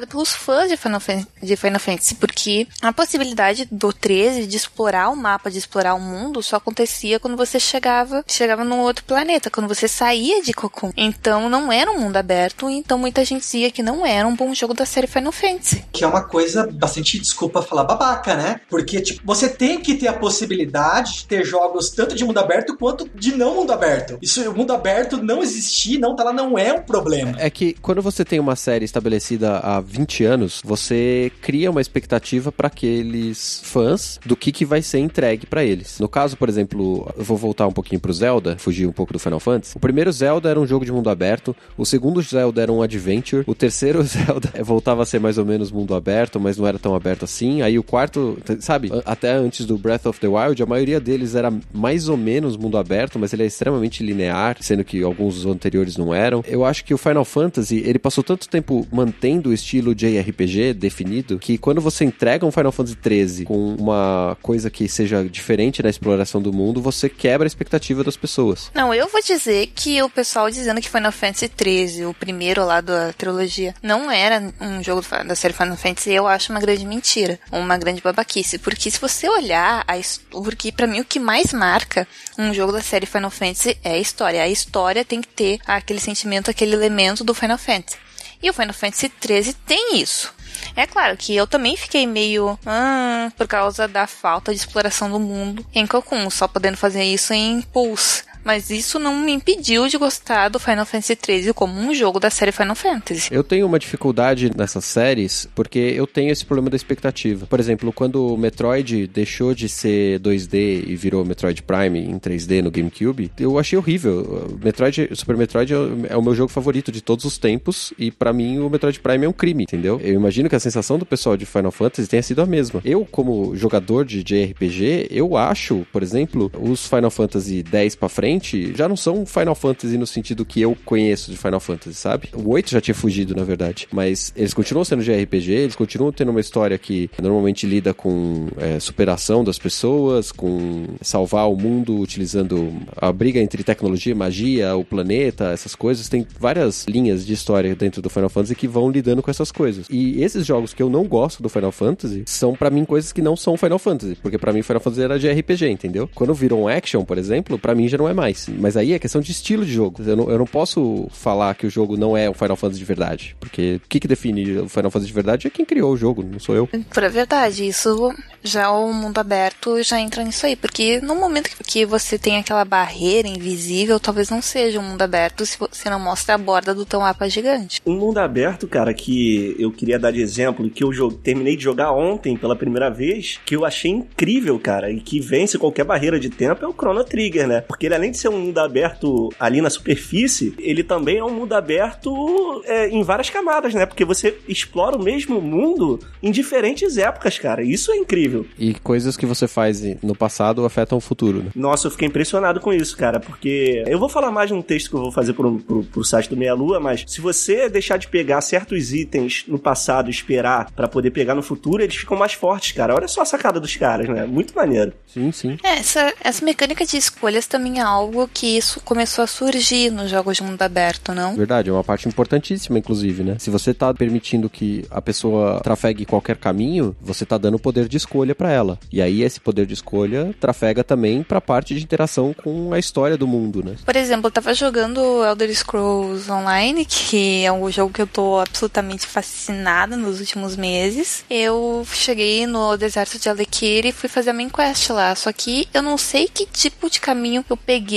[SPEAKER 2] pelos fãs de Final, Fan- de Final Fantasy, porque a possibilidade do 13 de explorar o mapa, de explorar o mundo, só acontecia quando você chegava, chegava num outro planeta, quando você saía de Cocoon. Então não era um mundo aberto, então muita gente dizia que não era um bom jogo da série Final Fantasy.
[SPEAKER 3] Que é uma coisa bastante, desculpa falar, babaca, né? Porque, tipo, você tem que ter a possibilidade de ter jogos tanto de mundo aberto quanto de não mundo aberto. Isso, o mundo aberto não existir, não tá lá, não é um problema.
[SPEAKER 1] É que quando você tem uma série estabelecida há 20 anos, você cria uma expectativa para aqueles fãs do que, que vai ser entregue para eles. No caso, por exemplo, eu vou voltar um pouquinho pro Zelda, fugir um pouco do Final Fantasy. O primeiro Zelda era um jogo de mundo aberto, o segundo Zelda era um adventure, o terceiro [laughs] Zelda voltava a ser mais ou menos mundo aberto, mas não era tão aberto assim. Aí o quarto, sabe, até antes do Breath of the Wild, a maioria deles era mais ou menos mundo aberto, mas ele é extremamente linear, sendo que alguns anteriores não eram. Eu acho que o Final Fantasy, ele passou tanto tempo mantendo estilo JRPG definido, que quando você entrega um Final Fantasy 13 com uma coisa que seja diferente na exploração do mundo, você quebra a expectativa das pessoas.
[SPEAKER 2] Não, eu vou dizer que o pessoal dizendo que Final Fantasy XIII, o primeiro lá da trilogia, não era um jogo da série Final Fantasy, eu acho uma grande mentira, uma grande babaquice. Porque se você olhar, a porque pra mim o que mais marca um jogo da série Final Fantasy é a história. A história tem que ter aquele sentimento, aquele elemento do Final Fantasy. E o Final Fantasy XIII tem isso. É claro que eu também fiquei meio. Ah, por causa da falta de exploração do mundo em Cocoon, só podendo fazer isso em Pulse. Mas isso não me impediu de gostar do Final Fantasy XIII como um jogo da série Final Fantasy.
[SPEAKER 1] Eu tenho uma dificuldade nessas séries porque eu tenho esse problema da expectativa. Por exemplo, quando o Metroid deixou de ser 2D e virou Metroid Prime em 3D no GameCube, eu achei horrível. Metroid, Super Metroid é o- é meu jogo favorito de todos os tempos e pra mim o Metroid Prime é um crime, entendeu? Eu imagino que a sensação do pessoal de Final Fantasy tenha sido a mesma. Eu, como jogador de JRPG, eu acho, por exemplo, os Final Fantasy 10 pra frente já não são Final Fantasy no sentido que eu conheço de Final Fantasy, sabe? O 8 já tinha fugido, na verdade. Mas eles continuam sendo JRPG, eles continuam tendo uma história que normalmente lida com é, superação das pessoas, com salvar o mundo utilizando a briga entre tecnologia, magia, o planeta, essas coisas. Tem várias linhas de história dentro do Final Fantasy que vão lidando com essas coisas. E esses jogos que eu não gosto do Final Fantasy são pra mim coisas que não são Final Fantasy, porque pra mim Final Fantasy era de RPG, entendeu? Quando viram um action, por exemplo, pra mim já não é mais. Mas aí é questão de estilo de jogo. Eu não, eu não posso falar que o jogo não é o Final Fantasy de verdade, porque o que, que define o Final Fantasy de verdade é quem criou o jogo, não sou eu.
[SPEAKER 2] Por a verdade, isso Já o mundo aberto já entra nisso aí, porque no momento que você tem aquela barreira invisível, talvez não seja um mundo aberto se você não mostra a borda do teu mapa gigante.
[SPEAKER 4] Um mundo aberto, cara, que eu queria dar de exemplo, que eu terminei de jogar ontem pela primeira vez, que eu achei incrível, cara, e que vence qualquer barreira de tempo, é o Chrono Trigger, né? Porque ele, além de ser um mundo aberto ali na superfície, ele também é um mundo aberto é, em várias camadas, né? Porque você explora o mesmo mundo em diferentes épocas, cara. Isso é incrível.
[SPEAKER 1] E coisas que você faz no passado afetam o futuro, né?
[SPEAKER 4] Nossa, eu fiquei impressionado com isso, cara, porque eu vou falar mais de um texto que eu vou fazer pro, pro, pro site do Meia Lua, mas se você deixar de pegar certos itens no passado e esperar para poder pegar no futuro, eles ficam mais fortes, cara. Olha só a sacada dos caras, né? Muito maneiro.
[SPEAKER 1] Sim, sim.
[SPEAKER 2] É, essa, essa mecânica de escolhas também é algo que isso começou a surgir nos jogos de mundo aberto, não?
[SPEAKER 1] Verdade, é uma parte importantíssima, inclusive, né? Se você tá permitindo que a pessoa trafegue qualquer caminho, você tá dando poder de escolha para ela. E aí esse poder de escolha trafega também pra parte de interação com a história do mundo, né?
[SPEAKER 2] Por exemplo, eu tava jogando Elder Scrolls Online, que é um jogo que eu tô absolutamente fascinada nos últimos meses. Eu cheguei no deserto de Alekir e fui fazer a main quest lá. Só que eu não sei que tipo de caminho eu peguei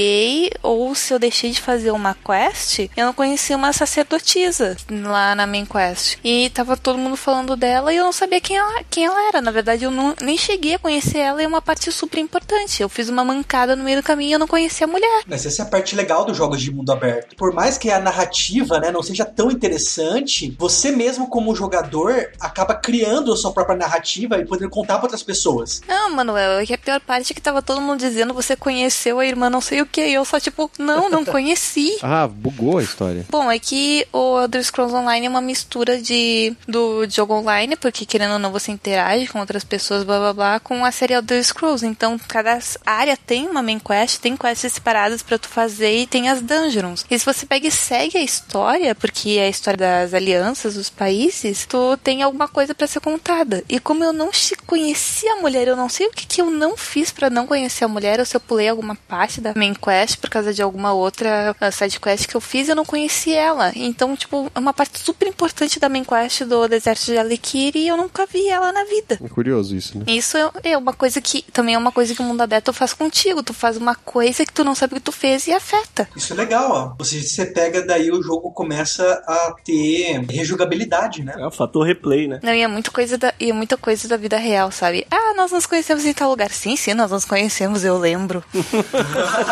[SPEAKER 2] ou se eu deixei de fazer uma quest. Eu não conhecia uma sacerdotisa lá na main quest. E tava todo mundo falando dela e eu não sabia quem ela, quem ela era. Na verdade, eu não, nem cheguei a conhecer ela e é uma parte super importante. Eu fiz uma mancada no meio do caminho e eu não conhecia a mulher.
[SPEAKER 3] Mas essa é a parte legal dos jogos de mundo aberto. Por mais que a narrativa né, não seja tão interessante, você mesmo como jogador acaba criando a sua própria narrativa e podendo contar para outras pessoas.
[SPEAKER 2] Não, Manuel, que a pior parte é que tava todo mundo dizendo você conheceu a irmã não sei o que. E eu só tipo, não, não [laughs] conheci.
[SPEAKER 1] ah, bugou a história.
[SPEAKER 2] Bom, é que o Elder Scrolls Online é uma mistura de do jogo online, porque querendo ou não você interage com outras pessoas, blá blá blá, com a série Elder Scrolls. Então, cada área tem uma main quest, tem quests separadas para tu fazer e tem as dungeons. E se você pega e segue a história, porque é a história das alianças dos países, tu tem alguma coisa para ser contada. E como eu não conhecia a mulher, eu não sei o que, que eu não fiz para não conhecer a mulher, ou se eu pulei alguma parte da main quest por causa de alguma outra uh, side quest que eu fiz, eu não conheci ela. Então, tipo, é uma parte super importante da main quest do deserto de Alikir e eu nunca vi ela na vida.
[SPEAKER 1] É curioso isso, né?
[SPEAKER 2] Isso é uma coisa que também é uma coisa que o mundo aberto faz contigo. Tu faz uma coisa que tu não sabe o que tu fez e afeta.
[SPEAKER 3] Isso é legal, ó. Você, você pega daí o jogo começa a ter rejugabilidade, né?
[SPEAKER 4] É o fator replay, né?
[SPEAKER 2] Não, e é muita coisa da, e é muita coisa da vida real, sabe? Ah, nós nos conhecemos em tal lugar. Sim, sim, nós nos conhecemos, eu lembro. [laughs]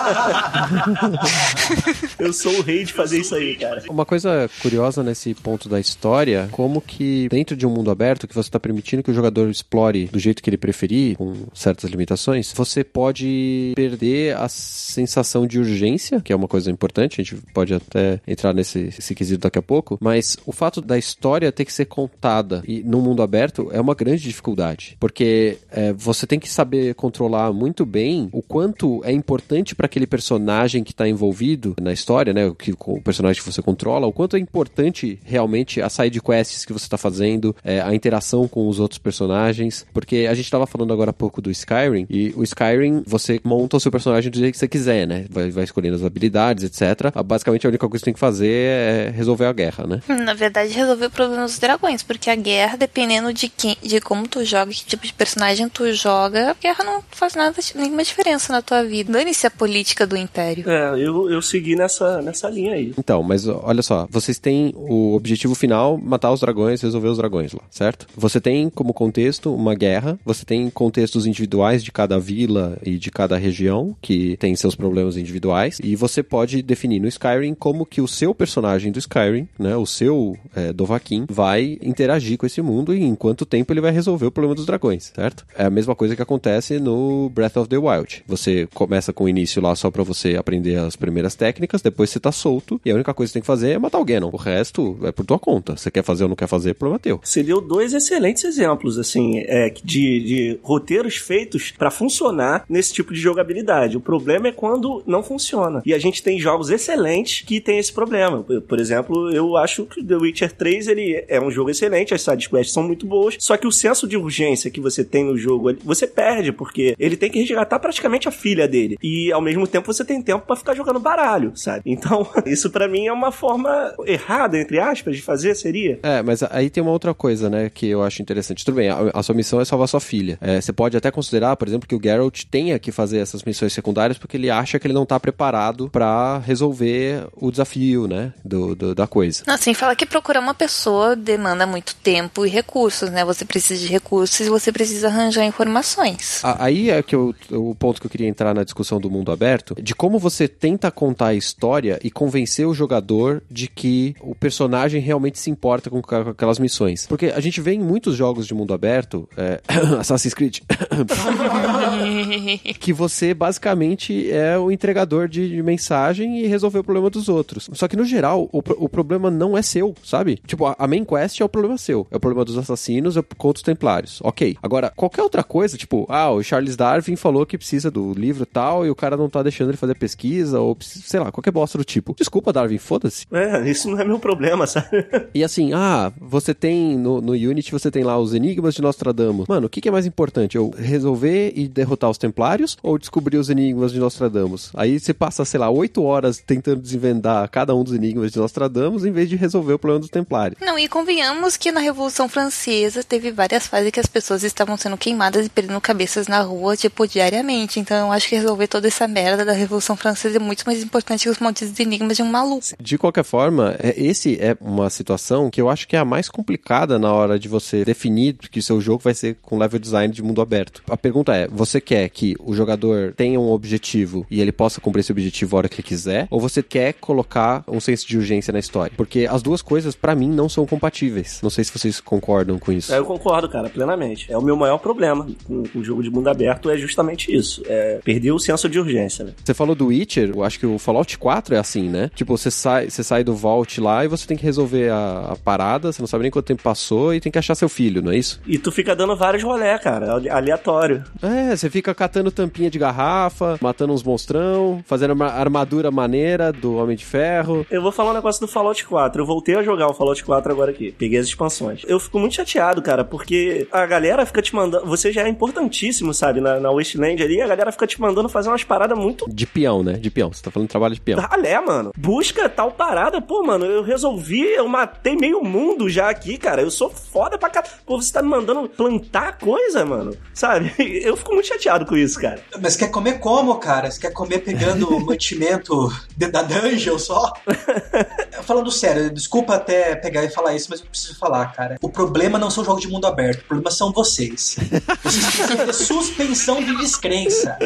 [SPEAKER 2] [laughs]
[SPEAKER 4] eu sou o rei de fazer isso aí, cara.
[SPEAKER 1] Uma coisa curiosa nesse ponto da história, como que dentro de um mundo aberto que você está permitindo que o jogador explore do jeito que ele preferir, com certas limitações, você pode perder a sensação de urgência, que é uma coisa importante, a gente pode até entrar nesse, nesse quesito daqui a pouco, mas o fato da história ter que ser contada e no mundo aberto é uma grande dificuldade, porque é, você tem que saber controlar muito bem o quanto é importante para aquele personagem que está envolvido na história, né, o, o personagem que você controla, o quanto é importante realmente as side quests que você está fazendo, é, a interação com os outros personagens, porque a gente estava falando agora há pouco do Skyrim e o Skyrim você monta o seu personagem do jeito que você quiser, né, vai, vai escolhendo as habilidades, etc. Basicamente a única coisa que você tem que fazer é resolver a guerra, né?
[SPEAKER 2] Na verdade, resolver o problema dos dragões, porque a guerra, dependendo de quem, de como tu joga, que tipo de personagem tu joga, a guerra não faz nada, nenhuma diferença na tua vida. Dane-se a política do império.
[SPEAKER 4] É, eu, eu segui nessa, nessa linha aí.
[SPEAKER 1] Então, mas olha só, vocês têm o objetivo final, matar os dragões, resolver os dragões lá, certo? Você tem como contexto uma guerra, você tem contextos individuais de cada vila e de cada região, que tem seus problemas individuais, e você pode definir no Skyrim como que o seu personagem do Skyrim, né, o seu é, Dovahkiin, vai interagir com esse mundo e em quanto tempo ele vai resolver o problema dos dragões, certo? É a mesma coisa que acontece no Breath of the Wild. Você começa com o início lá só para você aprender as primeiras técnicas, depois você tá solto e a única coisa que você tem que fazer é matar o Ganon. O resto é por tua conta. Você quer fazer ou não quer fazer, é problema teu.
[SPEAKER 4] Você deu dois excelentes exemplos, assim, é, de, de roteiros feitos para funcionar nesse tipo de jogabilidade. O problema é quando não funciona. E a gente tem jogos excelentes que tem esse problema. Por exemplo, eu acho que The Witcher 3 ele é um jogo excelente, as side quests são muito boas, só que o senso de urgência que você tem no jogo, você perde, porque ele tem que resgatar praticamente a filha dele. E ao mesmo tempo você tem tempo para ficar jogando baralho, sabe? Então, [laughs] isso para mim é uma forma errada, entre aspas, de fazer, seria?
[SPEAKER 1] É, mas aí tem uma outra coisa, né, que eu acho interessante. Tudo bem, a, a sua missão é salvar sua filha. É, você pode até considerar, por exemplo, que o Geralt tenha que fazer essas missões secundárias porque ele acha que ele não tá preparado para resolver o desafio, né, do, do, da coisa.
[SPEAKER 2] Não, assim, fala que procurar uma pessoa demanda muito tempo e recursos, né? Você precisa de recursos e você precisa arranjar informações.
[SPEAKER 1] Aí é que eu, o ponto que eu queria entrar na discussão do mundo aberto, de como você tenta contar a história e convencer o jogador de que o personagem realmente se importa com, aquelas missões. Porque a gente vê em muitos jogos de mundo aberto, é, [coughs] Assassin's Creed, [coughs] que você basicamente é o entregador de mensagem e resolver o problema dos outros. Só que no geral, o, o problema não é seu, sabe? Tipo, a, a main quest é o problema seu. É o problema dos assassinos, é contra os templários. Ok. Agora, qualquer outra coisa, tipo, ah, o Charles Darwin falou que precisa do livro tal e o cara não tá deixando ele fazer pesquisa ou, sei lá, qualquer bosta do tipo. Desculpa, Darwin, foda-se.
[SPEAKER 4] É, isso não é meu problema, [laughs] sabe?
[SPEAKER 1] E assim, ah, você tem no, no Unity, você tem lá os enigmas de Nostradamus. Mano, o que, que é mais importante? Eu resolver e derrotar os templários ou descobrir os enigmas de Nostradamus? Aí você passa, sei lá, oito horas tentando desvendar cada um dos enigmas de Nostradamus em vez de resolver o problema dos templários.
[SPEAKER 2] Não, e convenhamos que na Revolução Francesa teve várias fases que as pessoas estavam sendo queimadas e perdendo cabeças na rua, tipo, diariamente. Então eu acho que resolver toda essa merda da Revolução Francesa é muito mais importante que os malditos enigmas de um maluco.
[SPEAKER 1] De qualquer forma, é, esse é uma situação que eu acho que é a mais complicada na hora de você definir que seu jogo vai ser com level design de mundo aberto. A pergunta é: você quer que o jogador tenha um objetivo e ele possa cumprir esse objetivo a hora que ele quiser? Ou você quer colocar um senso de urgência na história? Porque as duas coisas, para mim, não são compatíveis. Não sei se vocês concordam com isso.
[SPEAKER 4] É, eu concordo, cara, plenamente. É o meu maior problema com o jogo de mundo aberto é justamente isso. É perder o senso de urgência, né?
[SPEAKER 1] Você falou do Witcher, eu acho que o Fallout 4 é assim, né? Tipo, você sai, você sai do Vault lá e você tem que resolver a, a parada, você não sabe nem quanto tempo passou e tem que achar seu filho, não é isso?
[SPEAKER 4] E tu fica dando vários rolé, cara, aleatório.
[SPEAKER 1] É, você fica catando tampinha de garrafa, matando uns monstrão, fazendo uma armadura maneira do Homem de Ferro.
[SPEAKER 4] Eu vou falar um negócio do Fallout 4. Eu voltei a jogar o Fallout 4 agora aqui. Peguei as expansões. Eu fico muito chateado, cara, porque a galera fica te mandando. Você já é importantíssimo, sabe? Na, na Wasteland ali, a galera fica te mandando fazer umas paradas muito.
[SPEAKER 1] De peão, né? De peão. Você tá falando de trabalho de peão.
[SPEAKER 4] Ralé, mano. Busca tal parada. Pô, mano, eu resolvi, eu matei meio mundo já aqui, cara. Eu sou foda pra cá. Pô, você tá me mandando plantar coisa, mano. Sabe? [laughs] Eu fico muito chateado com isso, cara.
[SPEAKER 3] Mas quer comer como, cara? Você quer comer pegando [laughs] mantimento da dungeon só? [laughs] Falando sério, desculpa até pegar e falar isso, mas eu preciso falar, cara. O problema não são jogos de mundo aberto, o problema são vocês. Vocês precisam ter suspensão de descrença.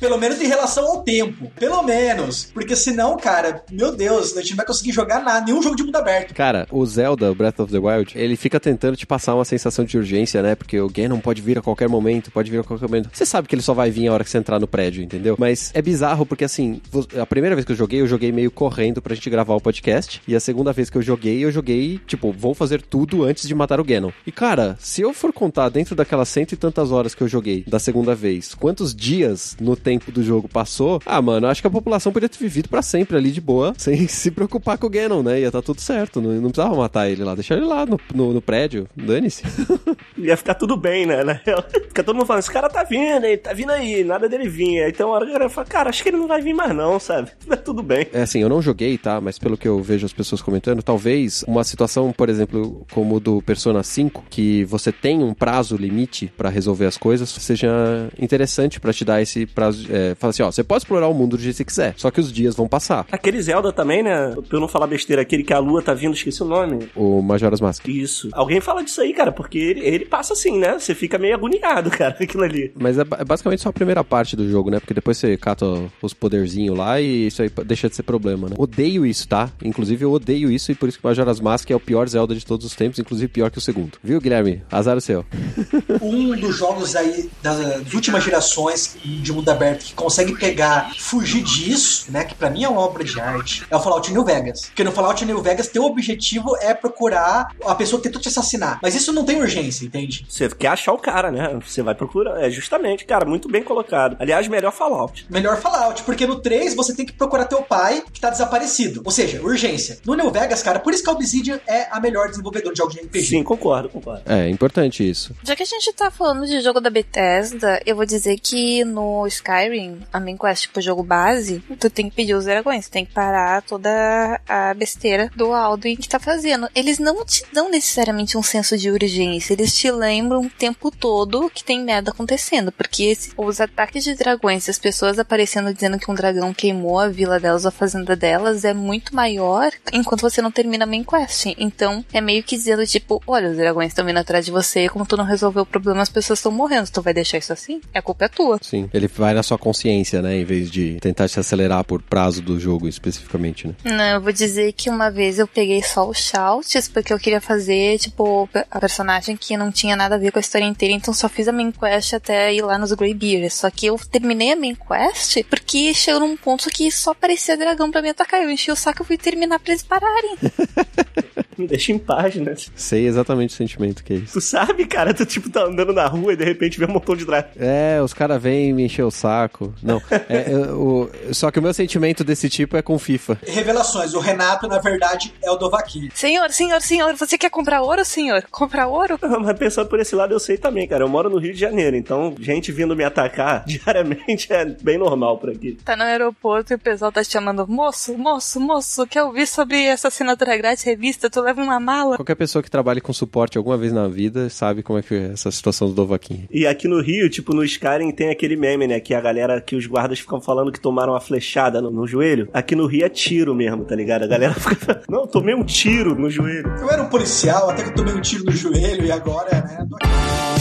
[SPEAKER 3] Pelo menos em relação ao tempo. Pelo menos. Porque senão, cara, meu Deus, a gente não vai conseguir jogar nada, nenhum jogo de mundo aberto.
[SPEAKER 1] Cara, o Zelda, Breath of the Wild, ele fica tentando te passar uma sensação de urgência, né? Porque o Ganon pode vir a qualquer momento, pode vir a qualquer momento. Você sabe que ele só vai vir a hora que você entrar no prédio, entendeu? Mas é bizarro porque, assim, a primeira vez que eu joguei, eu joguei meio correndo pra gente gravar o podcast. E a segunda vez que eu joguei, eu joguei, tipo, vou fazer tudo antes de matar o Ganon. E, cara, se eu for contar dentro daquelas cento e tantas horas que eu joguei da segunda vez, quantos dias no tempo do jogo passou, ah, mano, acho que a população podia ter vivido para sempre ali de boa, [laughs] sem se preocupar com o Ganon, né? Ia tá tudo certo, não, não precisava matar ele lá, deixar ele lá no, no, no prédio, dane-se. [laughs]
[SPEAKER 4] Ia ficar tudo bem, né? Fica todo mundo falando, esse cara tá vindo, ele tá vindo aí, nada dele vir. Aí tem uma hora que fala, cara, acho que ele não vai vir mais não, sabe? [laughs] Tá tudo bem.
[SPEAKER 1] É assim, eu não joguei, tá? Mas pelo que eu vejo as pessoas comentando, talvez uma situação, por exemplo, como do Persona 5, que você tem um prazo limite para resolver as coisas, seja interessante para te dar esse prazo. É, fala assim, ó, você pode explorar o mundo do jeito que você quiser, só que os dias vão passar.
[SPEAKER 4] Aquele Zelda também, né? Pra eu não falar besteira, aquele que a lua tá vindo, esqueci o nome.
[SPEAKER 1] O Majora's Mask.
[SPEAKER 4] Isso. Alguém fala disso aí, cara, porque ele, ele passa assim, né? Você fica meio agoniado, [laughs] cara, aquilo ali.
[SPEAKER 1] Mas é, é basicamente só a primeira parte do jogo, né? Porque depois você cata os poderzinhos lá e isso aí deixa de ser problema, né? Odeio isso, tá? Inclusive eu odeio isso e por isso que Majora's Mask é o pior Zelda de todos os tempos, inclusive pior que o segundo. Viu, Guilherme? Azar o seu.
[SPEAKER 3] um dos jogos aí das últimas gerações de mundo aberto que consegue pegar, fugir disso, né? Que pra mim é uma obra de arte, é o Fallout New Vegas. Porque no Fallout New Vegas, teu objetivo é procurar a pessoa que tentou te assassinar. Mas isso não tem urgência, entende?
[SPEAKER 4] Você quer achar o cara, né? Você vai procurar. É justamente, cara, muito bem colocado. Aliás, melhor Fallout.
[SPEAKER 3] Melhor Fallout, porque no 3 você tem que procurar teu pai que tá desaparecido. Ou seja, urgência. No New Vegas, cara, por isso que a Obsidian é a melhor desenvolvedora de jogos de RPG.
[SPEAKER 4] Sim, concordo, concordo.
[SPEAKER 1] É, importante isso.
[SPEAKER 2] Já que a gente tá falando de jogo da Bethesda, eu vou dizer que no Skyrim, a main quest pro jogo base, tu tem que pedir os dragões, tem que parar toda a besteira do Alduin que tá fazendo. Eles não te dão necessariamente um senso de urgência, eles te lembram o tempo todo que tem merda acontecendo. Porque esse- os ataques de dragões as pessoas aparecendo dizendo que um dragão queimou a vila delas, a fazenda delas, é muito maior enquanto você não termina a main quest. Então, é meio que dizendo, tipo, olha, os dragões estão vindo atrás de você, como tu não resolveu o problema, as pessoas estão morrendo. Tu vai deixar isso assim? É culpa tua.
[SPEAKER 1] Sim, ele vai na sua consciência, né? Em vez de tentar se acelerar por prazo do jogo especificamente, né?
[SPEAKER 2] Não, eu vou dizer que uma vez eu peguei só os shouts, porque eu queria fazer, tipo, a personagem que não tinha nada a ver com a história inteira, então só fiz a main quest até ir lá nos Greybeards. Só que eu terminei a main quest porque chegou num ponto que só aparecia dragão pra me atacar. Eu enchi o saco e fui terminar pra eles pararem. [laughs]
[SPEAKER 4] Me deixa em paz, né?
[SPEAKER 1] Sei exatamente o sentimento que é isso.
[SPEAKER 4] Tu sabe, cara, tu tipo tá andando na rua e de repente vê um montão de dragão.
[SPEAKER 1] É, os caras vêm me encher o saco. Não, é, [laughs] o- só que o meu sentimento desse tipo é com FIFA.
[SPEAKER 3] Revelações. O Renato, na verdade, é o Dovahkiin.
[SPEAKER 2] senhor, senhor, senhor, você quer comprar ouro, senhor? Comprar ouro? [laughs]
[SPEAKER 4] Mas pensando por esse lado, eu sei também, cara. Eu moro no Rio de Janeiro, então gente vindo me atacar [laughs] diariamente é bem normal por aqui.
[SPEAKER 2] Tá no aeroporto e o pessoal tá te chamando, moço, moço, moço, quer ouvir sobre essa assinatura grátis revista? Tu leva uma mala.
[SPEAKER 1] Qualquer pessoa que trabalhe com suporte alguma vez na vida sabe como é que é essa situação do Dovahkiin.
[SPEAKER 4] E aqui no Rio, tipo, no Skyrim tem aquele meme, né? Que a galera, que os guardas ficam falando que tomaram uma flechada no, no joelho. Aqui no Rio é tiro mesmo, tá ligado? A galera [laughs] fica. Não, tomei um tiro no joelho.
[SPEAKER 3] Eu era um policial, até que eu tomei um tiro no joelho e agora, né? tô aqui.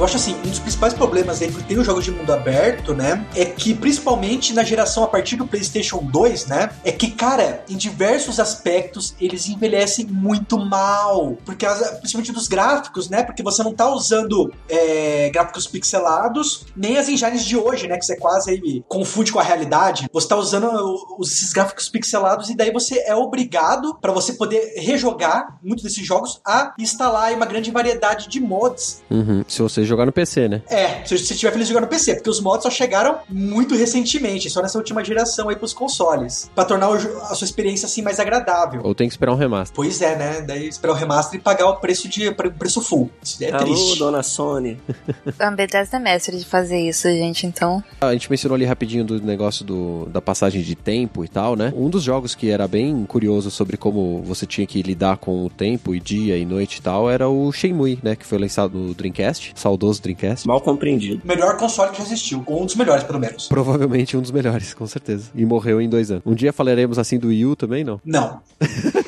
[SPEAKER 3] Eu acho assim, um dos principais problemas aí que tem os jogos de mundo aberto, né? É que principalmente na geração a partir do PlayStation 2, né? É que, cara, em diversos aspectos eles envelhecem muito mal. Porque principalmente dos gráficos, né? Porque você não tá usando é, gráficos pixelados, nem as engines de hoje, né? Que você quase aí confunde com a realidade. Você tá usando os- esses gráficos pixelados e daí você é obrigado, para você poder rejogar muitos desses jogos, a instalar uma grande variedade de mods
[SPEAKER 1] Uhum. Se você jogar no PC, né?
[SPEAKER 3] é, se você estiver feliz de jogar no PC, porque os mods só chegaram muito recentemente, só nessa última geração aí pros consoles, Pra tornar a sua experiência assim mais agradável.
[SPEAKER 1] Ou tem que esperar um remaster.
[SPEAKER 3] Pois é, né? Daí esperar o remaster e pagar o preço de pre- preço full. Isso é
[SPEAKER 4] Alô,
[SPEAKER 3] triste.
[SPEAKER 4] dona Sony. [laughs]
[SPEAKER 2] A Bethesda é mestre de fazer isso, gente, então...
[SPEAKER 1] A gente mencionou ali rapidinho do negócio do, da passagem de tempo e tal, né? Um dos jogos que era bem curioso sobre como você tinha que lidar com o tempo e dia e noite e tal era o Shenmue, né? Que foi lançado no Dreamcast, saudoso Dreamcast.
[SPEAKER 4] Mal compreendido.
[SPEAKER 3] Melhor console que já existiu, ou um dos melhores pelo menos.
[SPEAKER 1] Provavelmente um dos melhores, com certeza. E morreu em dois anos. Um dia falaremos assim do Wii U também, não?
[SPEAKER 3] Não. [laughs]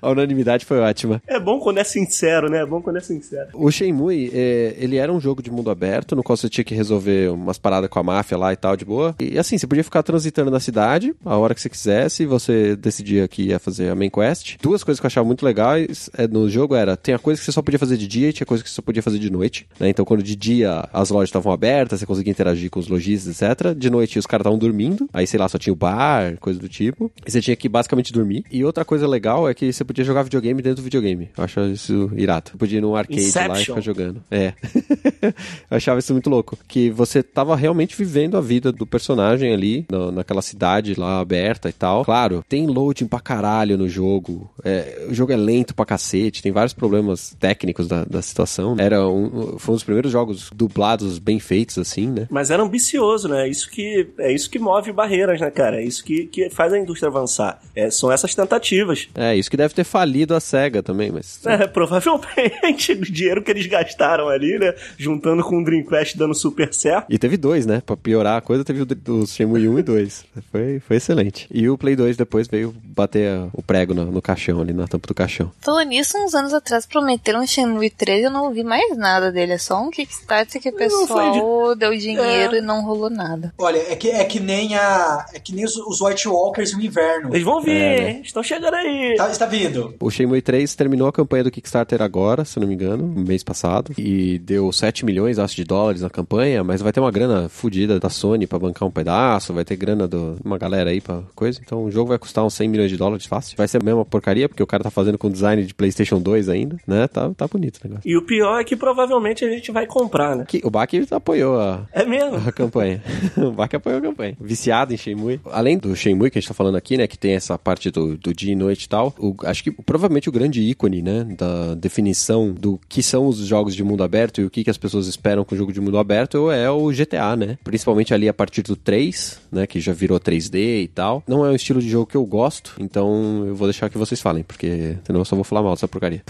[SPEAKER 1] A unanimidade foi ótima.
[SPEAKER 4] É bom quando é sincero, né? É bom quando é sincero.
[SPEAKER 1] O Shenmue, é, ele era um jogo de mundo aberto, no qual você tinha que resolver umas paradas com a máfia lá e tal, de boa. E assim, você podia ficar transitando na cidade a hora que você quisesse, você decidia que ia fazer a main quest. Duas coisas que eu achava muito legais é, no jogo era, tem a coisa que você só podia fazer de dia e tinha coisa que você só podia fazer de noite. né? Então quando de dia as lojas estavam abertas, você conseguia interagir com os lojistas, etc. De noite os caras estavam dormindo, aí sei lá, só tinha o bar, coisa do tipo. E você tinha que basicamente dormir. E outra coisa legal é que você podia jogar videogame dentro do videogame. Eu acho isso irado. Podia ir num arcade lá e
[SPEAKER 4] Inception.
[SPEAKER 1] ficar jogando. É. [laughs] [laughs] eu achava isso muito louco. Que você tava realmente vivendo a vida do personagem ali, na- naquela cidade lá aberta e tal. Claro, tem loading pra caralho no jogo. É, o jogo é lento pra cacete, tem vários problemas técnicos da, da situação. Era um, foi um dos primeiros jogos dublados bem feitos, assim, né?
[SPEAKER 4] Mas era ambicioso, né? Isso que, é isso que move barreiras, né, cara? É isso que, que faz a indústria avançar. É, são essas tentativas.
[SPEAKER 1] É, isso que deve ter falido a SEGA também, mas. [laughs]
[SPEAKER 4] É, provavelmente [laughs] o dinheiro que eles gastaram ali, né? Juntando com o Dreamcast dando super certo.
[SPEAKER 1] E teve dois, né? Pra piorar a coisa, teve o do Shenmue 1 e 2. [laughs] Foi, foi excelente. E o Play 2 depois veio bater o prego no, no caixão, ali na tampa do caixão.
[SPEAKER 2] Falando nisso, uns anos atrás prometeram um Shenmue 3 e eu não ouvi mais nada dele. É só um Kickstarter que o pessoal deu dinheiro
[SPEAKER 4] É.
[SPEAKER 2] e não rolou nada.
[SPEAKER 3] Olha, é que, é que nem a. É que nem os, os White Walkers no inverno.
[SPEAKER 4] Eles vão vir,
[SPEAKER 1] É, né?
[SPEAKER 4] estão chegando aí.
[SPEAKER 3] Tá, está vindo.
[SPEAKER 1] O Shenmue 3 terminou a campanha do Kickstarter agora, se eu não me engano, no mês passado. E deu 7 7 milhões, acho, de dólares na campanha, mas vai ter uma grana fodida da Sony pra bancar um pedaço, vai ter grana de uma galera aí pra coisa. Então o jogo vai custar uns 100 milhões de dólares fácil. Vai ser a mesma porcaria, porque o cara tá fazendo com design de PlayStation 2 ainda, né? Tá, tá bonito o negócio.
[SPEAKER 4] E o pior é que provavelmente a gente vai comprar, né?
[SPEAKER 1] Que, o Bach apoiou a,
[SPEAKER 4] É mesmo?
[SPEAKER 1] a campanha. [laughs] o Bach apoiou a campanha. Viciado em Shenmue. Além do Shenmue que a gente tá falando aqui, né, que tem essa parte do, do dia e noite e tal, o- acho que provavelmente o grande ícone, né, da definição do que são os jogos de mundo aberto e o que, que as pessoas esperam com o jogo de mundo aberto é o GTA, né? Principalmente ali a partir do 3, né, que já virou 3D e tal. Não é um estilo de jogo que eu gosto, então eu vou deixar que vocês falem, porque senão eu só vou falar mal dessa porcaria.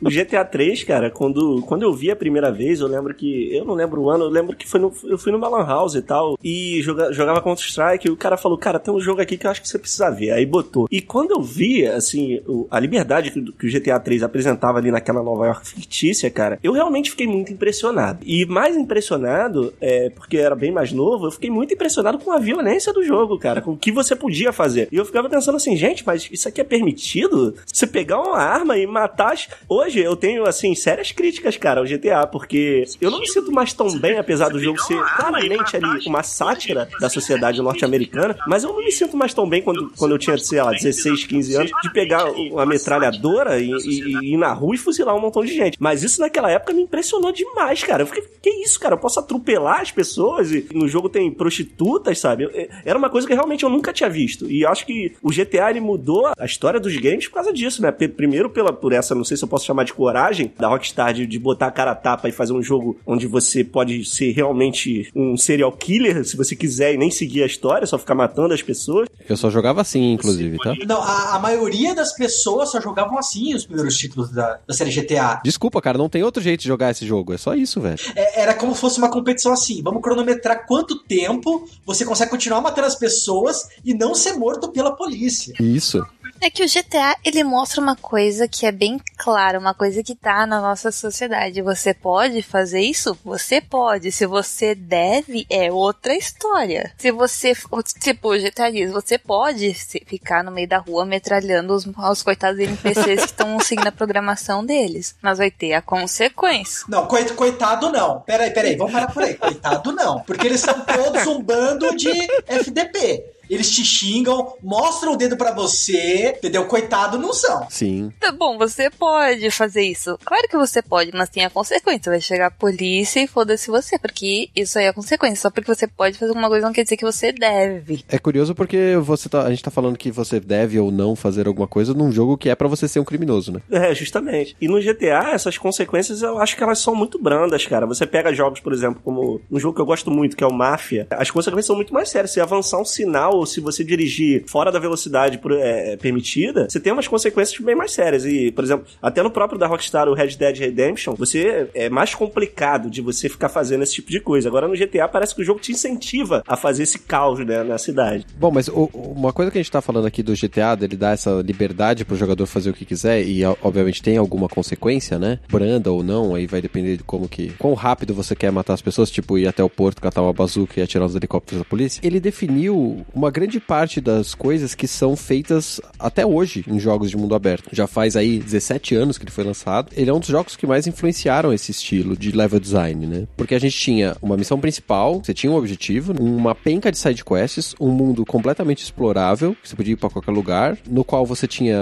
[SPEAKER 4] O GTA 3, cara, quando, quando eu vi a primeira vez, eu lembro que. Eu não lembro o ano, eu lembro que foi no, eu fui numa Lan House e tal. E joga, jogava Counter-Strike. E o cara falou, cara, tem um jogo aqui que eu acho que você precisa ver. Aí botou. E quando eu vi, assim, a liberdade que, que o GTA 3 apresentava ali naquela Nova York fictícia, cara, eu realmente fiquei muito impressionado. E mais impressionado, é, porque era bem mais novo, eu fiquei muito impressionado com a violência do jogo, cara, com o que você podia fazer. E eu ficava pensando assim, gente, mas isso aqui é permitido? Você pegar uma arma e matar. as- Hoje eu tenho, assim, sérias críticas, cara, ao GTA, porque eu não me sinto mais tão bem, apesar do jogo ser claramente ali uma sátira da sociedade norte-americana, mas eu não me sinto mais tão bem quando, quando eu tinha, sei lá, 16, 15 anos, de pegar uma metralhadora e, e- e ir na rua e fuzilar um montão de gente. Mas isso naquela época me impressionou demais, cara. Eu fiquei, que isso, cara? Eu posso atropelar as pessoas e no jogo tem prostitutas, sabe? Eu- Era uma coisa que realmente eu nunca tinha visto. E acho que o GTA ele mudou a história dos games por causa disso, né? Primeiro pela, por essa, não sei se eu posso chamar de coragem da Rockstar de, de botar a cara a tapa e fazer um jogo onde você pode ser realmente um serial killer, se você quiser, e nem seguir a história, só ficar matando as pessoas.
[SPEAKER 1] Eu só jogava assim, inclusive, tá?
[SPEAKER 3] Não, a, a maioria das pessoas só jogavam assim os primeiros títulos da, da série GTA.
[SPEAKER 1] Desculpa, cara, não tem outro jeito de jogar esse jogo. É só isso, velho.
[SPEAKER 3] É, era como se fosse uma competição assim. Vamos cronometrar quanto tempo você consegue continuar matando as pessoas e não ser morto pela polícia.
[SPEAKER 1] Isso.
[SPEAKER 2] É que o GTA, ele mostra uma coisa que é bem clara, uma coisa que tá na nossa sociedade. Você pode fazer isso? Você pode. Se você deve, é outra história. Se você, tipo, o GTA diz, você pode ficar no meio da rua metralhando os, os coitados NPCs que estão seguindo a programação deles. Mas vai ter a consequência.
[SPEAKER 3] Não, coit- coitado não. Peraí, peraí, vamos parar por aí. Coitado não. Porque eles são todos um bando de FDP. Eles te xingam, mostram o dedo pra você, entendeu? Coitado não são.
[SPEAKER 1] Sim.
[SPEAKER 2] Tá bom, você pode fazer isso. Claro que você pode, mas tem a consequência. Vai chegar a polícia e foda-se você, porque isso aí é a consequência. Só porque você pode fazer alguma coisa não quer dizer que você deve.
[SPEAKER 1] É curioso porque você tá, a gente tá falando que você deve ou não fazer alguma coisa num jogo que é pra você ser um criminoso, né?
[SPEAKER 4] É, justamente. E no GTA, essas consequências eu acho que elas são muito brandas, cara. Você pega jogos, por exemplo, como um jogo que eu gosto muito, que é o Máfia. As consequências são muito mais sérias. Se avançar um sinal ou se você dirigir fora da velocidade por- é, permitida, você tem umas consequências bem mais sérias. E, por exemplo, até no próprio da Rockstar, o Red Dead Redemption, você é mais complicado de você ficar fazendo esse tipo de coisa. Agora no GTA parece que o jogo te incentiva a fazer esse caos né, na cidade.
[SPEAKER 1] Bom, mas o- uma coisa que a gente tá falando aqui do GTA, dele dar essa liberdade pro jogador fazer o que quiser e obviamente tem alguma consequência, né? Branda ou não, aí vai depender de como que. Quão rápido você quer matar as pessoas, tipo ir até o porto, catar uma bazuca e atirar os helicópteros da polícia. Ele definiu uma grande parte das coisas que são feitas até hoje em jogos de mundo aberto. Já faz aí 17 anos que ele foi lançado. Ele é um dos jogos que mais influenciaram esse estilo de level design, né? Porque a gente tinha uma missão principal, você tinha um objetivo, uma penca de side quests, um mundo completamente explorável, que você podia ir pra qualquer lugar, no qual você tinha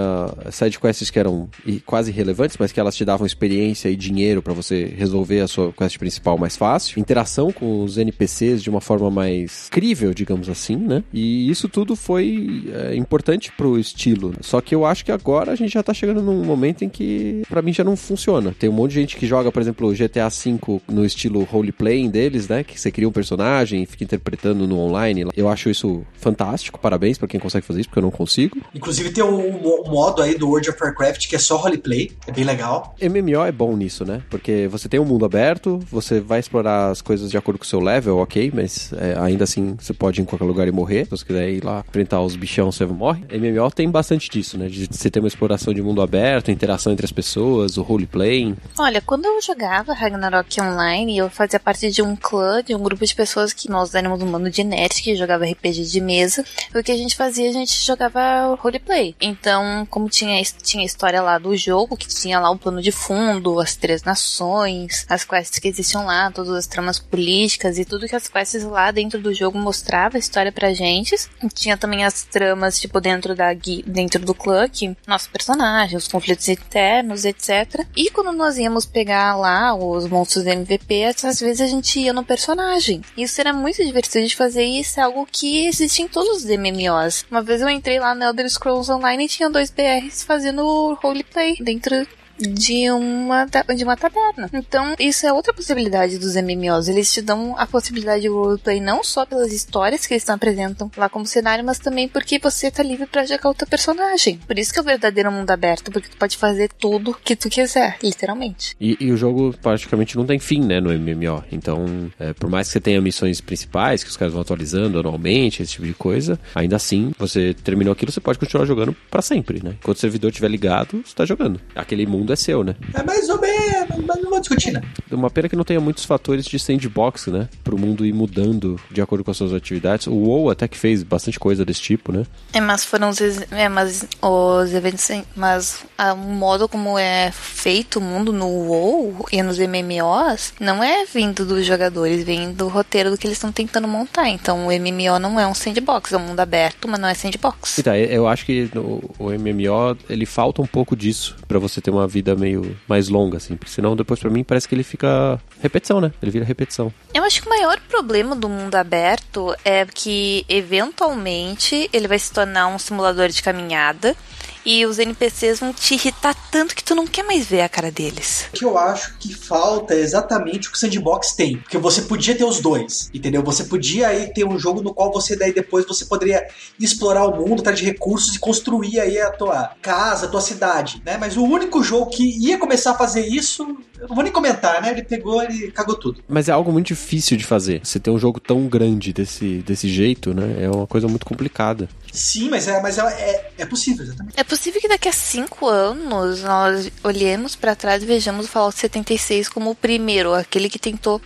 [SPEAKER 1] side quests que eram quase irrelevantes, mas que elas te davam experiência e dinheiro pra você resolver a sua quest principal mais fácil, interação com os NPCs de uma forma mais crível, digamos assim, né? E isso tudo foi é, importante pro estilo. Só que eu acho que agora a gente já tá chegando num momento em que pra mim já não funciona. Tem um monte de gente que joga, por exemplo, GTA V no estilo roleplaying deles, né? Que você cria um personagem e fica interpretando no online. Eu acho isso fantástico. Parabéns pra quem consegue fazer isso, porque eu não consigo.
[SPEAKER 3] Inclusive tem um mo- modo aí do World of Warcraft que é só roleplay. É bem legal.
[SPEAKER 1] MMO é bom nisso, né? Porque você tem um mundo aberto, você vai explorar as coisas de acordo com o seu level, ok, mas é, ainda assim você pode ir em qualquer lugar e morrer se você quiser ir lá enfrentar os bichão, você morre. MMO tem bastante disso, né? De você ter uma exploração de mundo aberto, interação entre as pessoas, o roleplay.
[SPEAKER 2] Olha, quando eu jogava Ragnarok Online, eu fazia parte de um clã, de um grupo de pessoas que nós éramos um bando de nerds que jogava RPG de mesa. O que a gente fazia, a gente jogava roleplay. Então, como tinha, tinha a história lá do jogo, que tinha lá o plano de fundo, as três nações, as quests que existiam lá, todas as tramas políticas e tudo que as quests lá dentro do jogo mostrava a história pra gente. Tinha também as tramas, tipo, dentro da dentro do clã, que nosso personagem, os conflitos internos, etc. E quando nós íamos pegar lá os monstros MVP, às vezes a gente ia no personagem. Isso era muito divertido de fazer e isso é algo que existe em todos os MMOs. Uma vez eu entrei lá no Elder Scrolls Online e tinha dois BRs fazendo roleplay dentro de uma, de uma taberna. Então, isso é outra possibilidade dos MMOs. Eles te dão a possibilidade de roleplay não só pelas histórias que eles apresentam lá como cenário, mas também porque você tá livre para jogar o personagem. Por isso que é o verdadeiro mundo aberto, porque tu pode fazer tudo que tu quiser, literalmente.
[SPEAKER 1] E, e o jogo praticamente não tem fim, né, no MMO. Então, é, por mais que você tenha missões principais, que os caras vão atualizando anualmente, esse tipo de coisa, ainda assim, você terminou aquilo, você pode continuar jogando para sempre, né? Enquanto o servidor estiver ligado, você tá jogando. Aquele mundo mundo é seu, né?
[SPEAKER 3] É mais ou menos, mas não vou discutir, né?
[SPEAKER 1] Uma pena que não tenha muitos fatores de sandbox, né? Pro mundo ir mudando de acordo com as suas atividades. O WoW até que fez bastante coisa desse tipo, né?
[SPEAKER 2] É, mas foram os, é, mas os eventos, mas o modo como é feito o mundo no WoW e nos MMOs não é vindo dos jogadores, vem do roteiro do que eles estão tentando montar. Então o MMO não é um sandbox, é um mundo aberto, mas não é sandbox.
[SPEAKER 1] Então, eu acho que o, o MMO ele falta um pouco disso para você ter uma vida vida meio mais longa, assim. Porque senão depois para mim parece que ele fica repetição, né? Ele vira repetição.
[SPEAKER 2] Eu acho que o maior problema do mundo aberto é que eventualmente ele vai se tornar um simulador de caminhada e os NPCs vão te irritar tanto que tu não quer mais ver a cara deles.
[SPEAKER 3] O que eu acho que falta é exatamente o que o Sandbox tem. Porque você podia ter os dois, entendeu? Você podia aí ter um jogo no qual você daí depois você poderia explorar o mundo, atrás de recursos e construir aí a tua casa, a tua cidade, né? Mas o único jogo que ia começar a fazer isso, eu não vou nem comentar, né? Ele pegou, ele cagou tudo.
[SPEAKER 1] Mas é algo muito difícil de fazer. Você ter um jogo tão grande desse, desse jeito, né? É uma coisa muito complicada.
[SPEAKER 3] Sim, mas é, mas é, é, é possível, exatamente.
[SPEAKER 2] É possível que daqui a cinco anos nós olhemos para trás e vejamos o Fallout 76 como o primeiro, aquele que tentou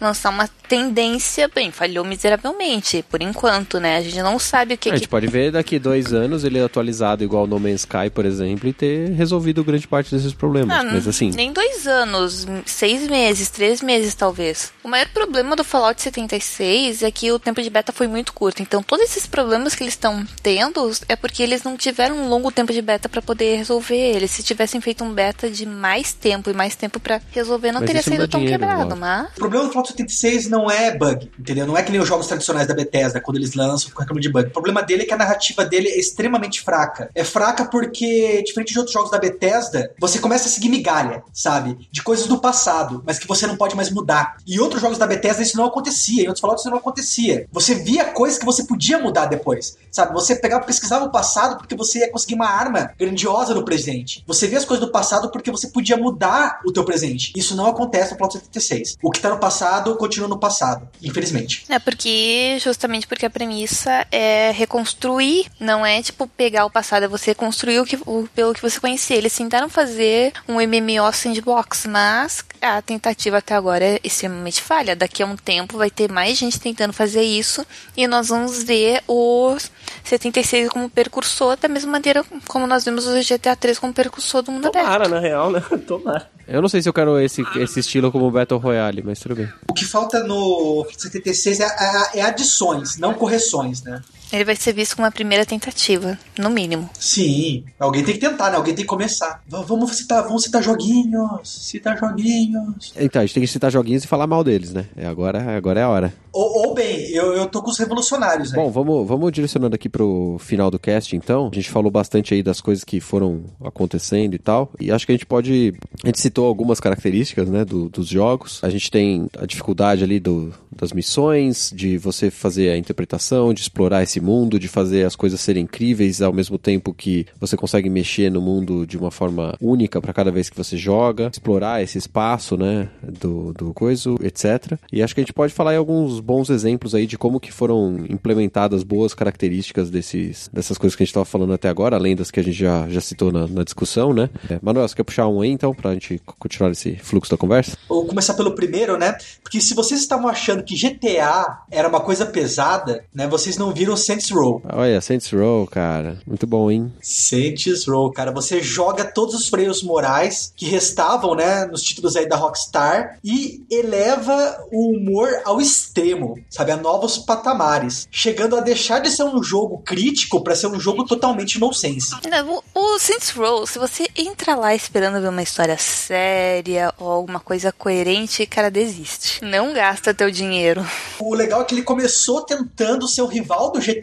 [SPEAKER 2] lançar uma tendência, bem, falhou miseravelmente, por enquanto, né? A gente não sabe o que.
[SPEAKER 1] A gente
[SPEAKER 2] que...
[SPEAKER 1] pode ver daqui dois anos ele é atualizado igual No Man's Sky, por exemplo, e ter resolvido grande parte desses problemas. Ah, mas assim.
[SPEAKER 2] Nem dois anos, seis meses, três meses talvez. O maior problema do Fallout 76 é que o tempo de beta foi muito curto. Então todos esses problemas que eles estão tendo é porque eles não tiveram um longo tempo de beta para poder resolver eles. Se tivessem feito um beta de mais tempo e mais tempo para resolver, não mas teria sido tão dinheiro, quebrado, mas...
[SPEAKER 3] O problema do Fallout 76 não é bug, entendeu? Não é que nem os jogos tradicionais da Bethesda, quando eles lançam com reclamo de bug. O problema dele é que a narrativa dele é extremamente fraca. É fraca porque, diferente de outros jogos da Bethesda, você começa a seguir migalha, sabe? De coisas do passado, mas que você não pode mais mudar. E outros jogos da Bethesda isso não acontecia, em outros Fallout isso não acontecia. Você via coisas que você podia mudar depois, sabe? Você pegava, pesquisava o passado porque você ia conseguir uma arma grandiosa no presente. Você via as coisas do passado porque você podia mudar o teu presente. Isso não acontece no Fallout 76. O que tá no passado continua no passado, infelizmente.
[SPEAKER 2] É porque justamente porque a premissa é reconstruir, não é tipo pegar o passado, é você construir o que o, pelo que você conhecia. Eles tentaram fazer um MMO sandbox, mas a tentativa até agora é extremamente falha. Daqui a um tempo vai ter mais gente tentando fazer isso e nós vamos ver os 76 como percursor, da mesma maneira como nós vimos o GTA 3 como percursor do mundo
[SPEAKER 4] Tomara,
[SPEAKER 2] aberto.
[SPEAKER 4] na real, né? [laughs] Tomara.
[SPEAKER 1] Eu não sei se eu quero esse, esse estilo como Battle Royale, mas tudo bem.
[SPEAKER 3] O que falta no 76 é, é, é adições, não correções, né?
[SPEAKER 2] Ele vai ser visto como uma primeira tentativa, no mínimo.
[SPEAKER 3] Sim, alguém tem que tentar, né? Alguém tem que começar. V vamos citar, vamos citar joguinhos, citar joguinhos.
[SPEAKER 1] Então, a gente tem que citar joguinhos e falar mal deles, né? É agora, agora é a hora.
[SPEAKER 3] Ou, ou bem, eu, eu tô com os revolucionários, né?
[SPEAKER 1] Bom, vamos, vamos direcionando aqui pro final do cast, então. A gente falou bastante aí das coisas que foram acontecendo e tal. E acho que a gente pode. A gente citou algumas características, né, do, dos jogos. A gente tem a dificuldade ali do, das missões, de você fazer a interpretação, de explorar esse mundo, de fazer as coisas serem incríveis ao mesmo tempo que você consegue mexer no mundo de uma forma única para cada vez que você joga, explorar esse espaço, né, do, do coisa, etc. E acho que a gente pode falar em alguns bons exemplos aí de como que foram implementadas boas características desses, dessas coisas que a gente estava falando até agora, além das que a gente já, já citou na, na discussão, né? É, Manuel, você quer puxar um aí então, pra gente continuar esse fluxo da conversa?
[SPEAKER 3] Vou começar pelo primeiro, né? Porque se vocês estavam achando que GTA era uma coisa pesada, né? Vocês não viram Saints Row.
[SPEAKER 1] Olha, Saints Row, cara. Muito bom, hein?
[SPEAKER 3] Saints Row, cara. Você joga todos os freios morais que restavam, né? Nos títulos aí da Rockstar e eleva o humor ao extremo, sabe? A novos patamares. Chegando a deixar de ser um jogo crítico para ser um jogo totalmente nonsense.
[SPEAKER 2] Não, O, o Saints Row, se você entra lá esperando ver uma história séria ou alguma coisa coerente, cara, desiste. Não gasta teu dinheiro.
[SPEAKER 3] O legal é que ele começou tentando ser o rival do GTA,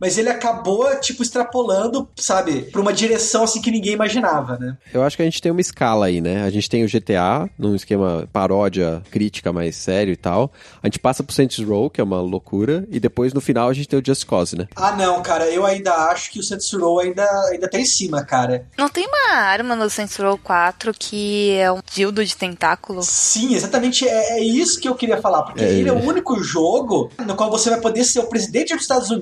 [SPEAKER 3] mas ele acabou, tipo, extrapolando, sabe, pra uma direção assim que ninguém imaginava, né?
[SPEAKER 1] Eu acho que a gente tem uma escala aí, né? A gente tem o GTA, num esquema paródia, crítica mais sério e tal. A gente passa pro Saints Row, que é uma loucura, e depois no final a gente tem o Just Cause, né?
[SPEAKER 3] Ah, não, cara, eu ainda acho que o Saints Row ainda, ainda tá em cima, cara.
[SPEAKER 2] Não tem uma arma no Saints Row 4 que é um dildo de tentáculo?
[SPEAKER 3] Sim, exatamente, é, é isso que eu queria falar, porque
[SPEAKER 1] É.
[SPEAKER 3] ele é o único jogo no qual você vai poder ser o presidente dos Estados Unidos,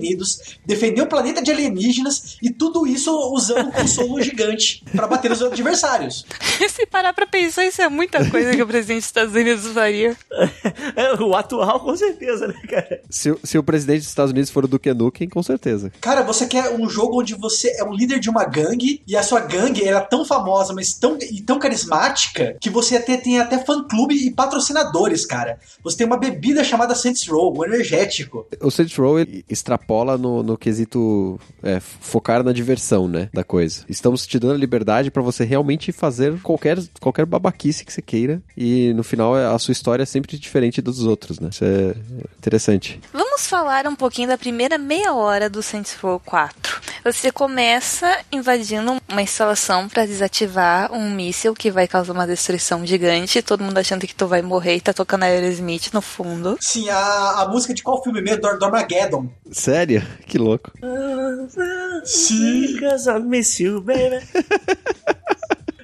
[SPEAKER 3] defender o planeta de alienígenas e tudo isso usando um consolo [laughs] gigante pra bater nos adversários. [laughs]
[SPEAKER 2] Se parar pra pensar, isso é muita coisa que o presidente dos Estados Unidos faria. [laughs]
[SPEAKER 4] É, o atual, com certeza, né, cara?
[SPEAKER 1] Se, o- se o presidente dos Estados Unidos for o Duke Nukem, com certeza.
[SPEAKER 3] Cara, você quer um jogo onde você é um líder de uma gangue e a sua gangue era tão famosa, mas tão, e tão carismática que você até tem até fã-clube e patrocinadores, cara. Você tem uma bebida chamada Saints Row, um energético.
[SPEAKER 1] O Saints Row ele extrapola no, no quesito é, focar na diversão, né, da coisa. Estamos te dando a liberdade pra você realmente fazer qualquer, qualquer babaquice que você queira e no final a sua história é sempre diferente dos outros, né? Isso é interessante.
[SPEAKER 2] Vamos falar um pouquinho da primeira meia hora do Saints Row 4. Você começa invadindo uma instalação pra desativar um míssil que vai causar uma destruição gigante. Todo mundo achando que tu vai morrer e tá tocando Aerosmith no fundo.
[SPEAKER 3] Sim, a, a música de qual filme mesmo? Do, do Armageddon.
[SPEAKER 1] Sério? Que louco.
[SPEAKER 3] Sim.
[SPEAKER 4] Because I miss you, baby. [laughs]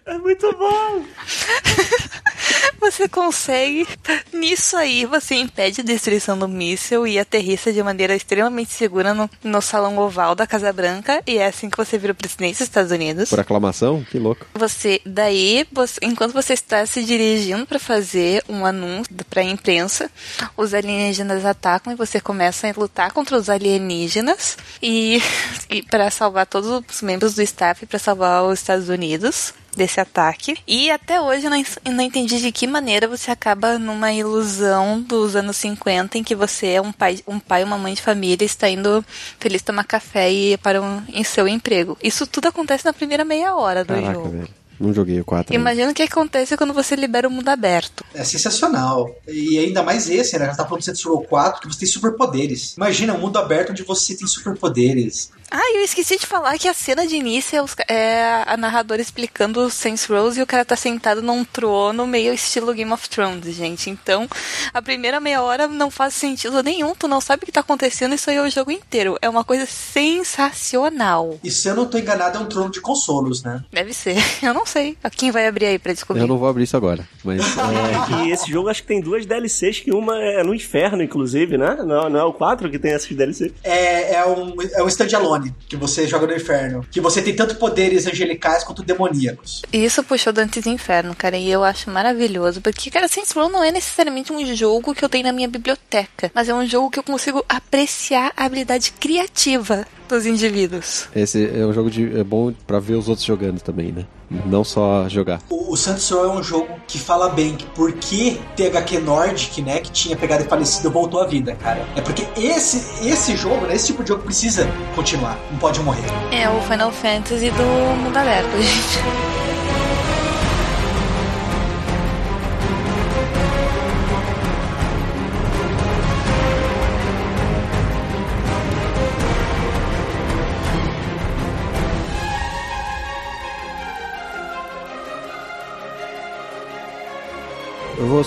[SPEAKER 4] É muito bom. [laughs]
[SPEAKER 2] Você consegue. Nisso aí, você impede a destruição do míssil e aterrissa de maneira extremamente segura no, no salão oval da Casa Branca. E é assim que você vira o presidente dos Estados Unidos.
[SPEAKER 1] Por aclamação? Que louco.
[SPEAKER 2] Você, daí, você- enquanto você está se dirigindo para fazer um anúncio para a imprensa, os alienígenas atacam e você começa a lutar contra os alienígenas e, [laughs] e para salvar todos os membros do staff para salvar os Estados Unidos desse ataque. E até hoje eu não, eu não entendi de que maneira você acaba numa ilusão dos anos 50 em que você é um pai, um pai e uma mãe de família está indo feliz tomar café e ir para um, em seu emprego. Isso tudo acontece na primeira meia hora do
[SPEAKER 1] Caraca,
[SPEAKER 2] jogo.
[SPEAKER 1] velho. Não joguei o 4. ainda.
[SPEAKER 2] Imagina o que acontece quando você libera o mundo aberto.
[SPEAKER 3] É sensacional. E ainda mais esse, né? Já tá falando do Row 4, que você tem superpoderes. Imagina um mundo aberto onde você tem superpoderes.
[SPEAKER 2] Ah, eu esqueci de falar que a cena de início é, os é a narradora explicando o Saints Rose e o cara tá sentado num trono meio estilo Game of Thrones, gente. Então, a primeira meia hora não faz sentido nenhum, tu não sabe o que tá acontecendo, isso aí é o jogo inteiro. É uma coisa sensacional.
[SPEAKER 3] E se eu não tô enganado, é um trono de consolos, né?
[SPEAKER 2] Deve ser. [laughs] Eu não sei. Quem vai abrir aí pra descobrir?
[SPEAKER 1] Eu não vou abrir isso agora. Mas é,
[SPEAKER 4] E esse jogo acho que tem duas DLCs, que uma é no inferno, inclusive, né? Não, não é o 4 que tem essas DLCs.
[SPEAKER 3] É, é um, é um standalone que você joga no inferno. Que você tem tanto poderes angelicais quanto demoníacos.
[SPEAKER 2] E Isso puxou Dantes Inferno, cara, e eu acho maravilhoso, porque, cara, Saints Row não é necessariamente um jogo que eu tenho na minha biblioteca, mas é um jogo que eu consigo apreciar a habilidade criativa dos indivíduos.
[SPEAKER 1] esse é um jogo de, é bom pra ver os outros jogando também, né? Não só jogar.
[SPEAKER 3] O, o Saints Row é um jogo que fala bem que por que THQ Nordic, né, que tinha pegado e falecido, voltou à vida, cara. É porque esse, esse jogo, né, esse tipo de jogo precisa continuar, não pode morrer.
[SPEAKER 2] É o Final Fantasy do mundo aberto, gente.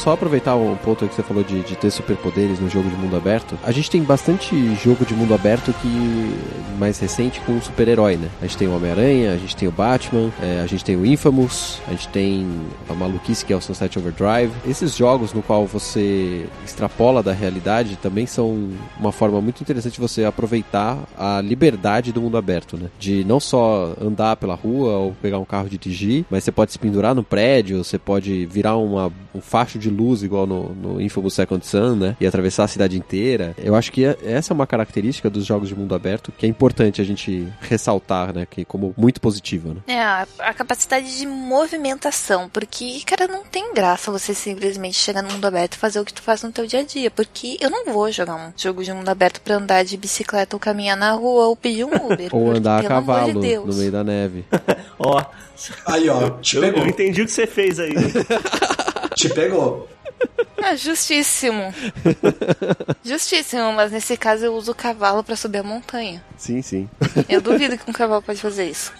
[SPEAKER 1] Só aproveitar um ponto que você falou de, de ter superpoderes no jogo de mundo aberto. A gente tem bastante jogo de mundo aberto que mais recente com um super-herói, né? A gente tem o Homem-Aranha, a gente tem o Batman, é, a gente tem o Infamous, a gente tem a maluquice que é o Sunset Overdrive. Esses jogos no qual você extrapola da realidade também são uma forma muito interessante de você aproveitar a liberdade do mundo aberto, né? De não só andar pela rua ou pegar um carro de dirigir, mas você pode se pendurar no prédio, você pode virar uma, um facho de luz igual no, no Infamous Second Sun, né? E atravessar a cidade inteira. Eu acho que essa é uma característica dos jogos de mundo aberto que é importante a gente ressaltar, né? Que como muito positiva, né?
[SPEAKER 2] É, a, a capacidade de movimentação, porque, cara, não tem graça você simplesmente chegar no mundo aberto e fazer o que tu faz no teu dia a dia, porque eu não vou jogar um jogo de mundo aberto pra andar de bicicleta ou caminhar na rua ou pedir um Uber. [laughs]
[SPEAKER 1] ou
[SPEAKER 2] porque,
[SPEAKER 1] andar a
[SPEAKER 2] de
[SPEAKER 1] cavalo
[SPEAKER 2] Deus.
[SPEAKER 1] no meio da neve. [laughs]
[SPEAKER 4] Ó,
[SPEAKER 3] Aí, ó, te
[SPEAKER 4] eu, eu entendi o que você fez aí. [laughs]
[SPEAKER 3] Te pegou.
[SPEAKER 2] Ah, justíssimo. justíssimo, mas nesse caso eu uso o cavalo pra subir a montanha.
[SPEAKER 1] Sim, sim.
[SPEAKER 2] Eu duvido que um cavalo pode fazer isso.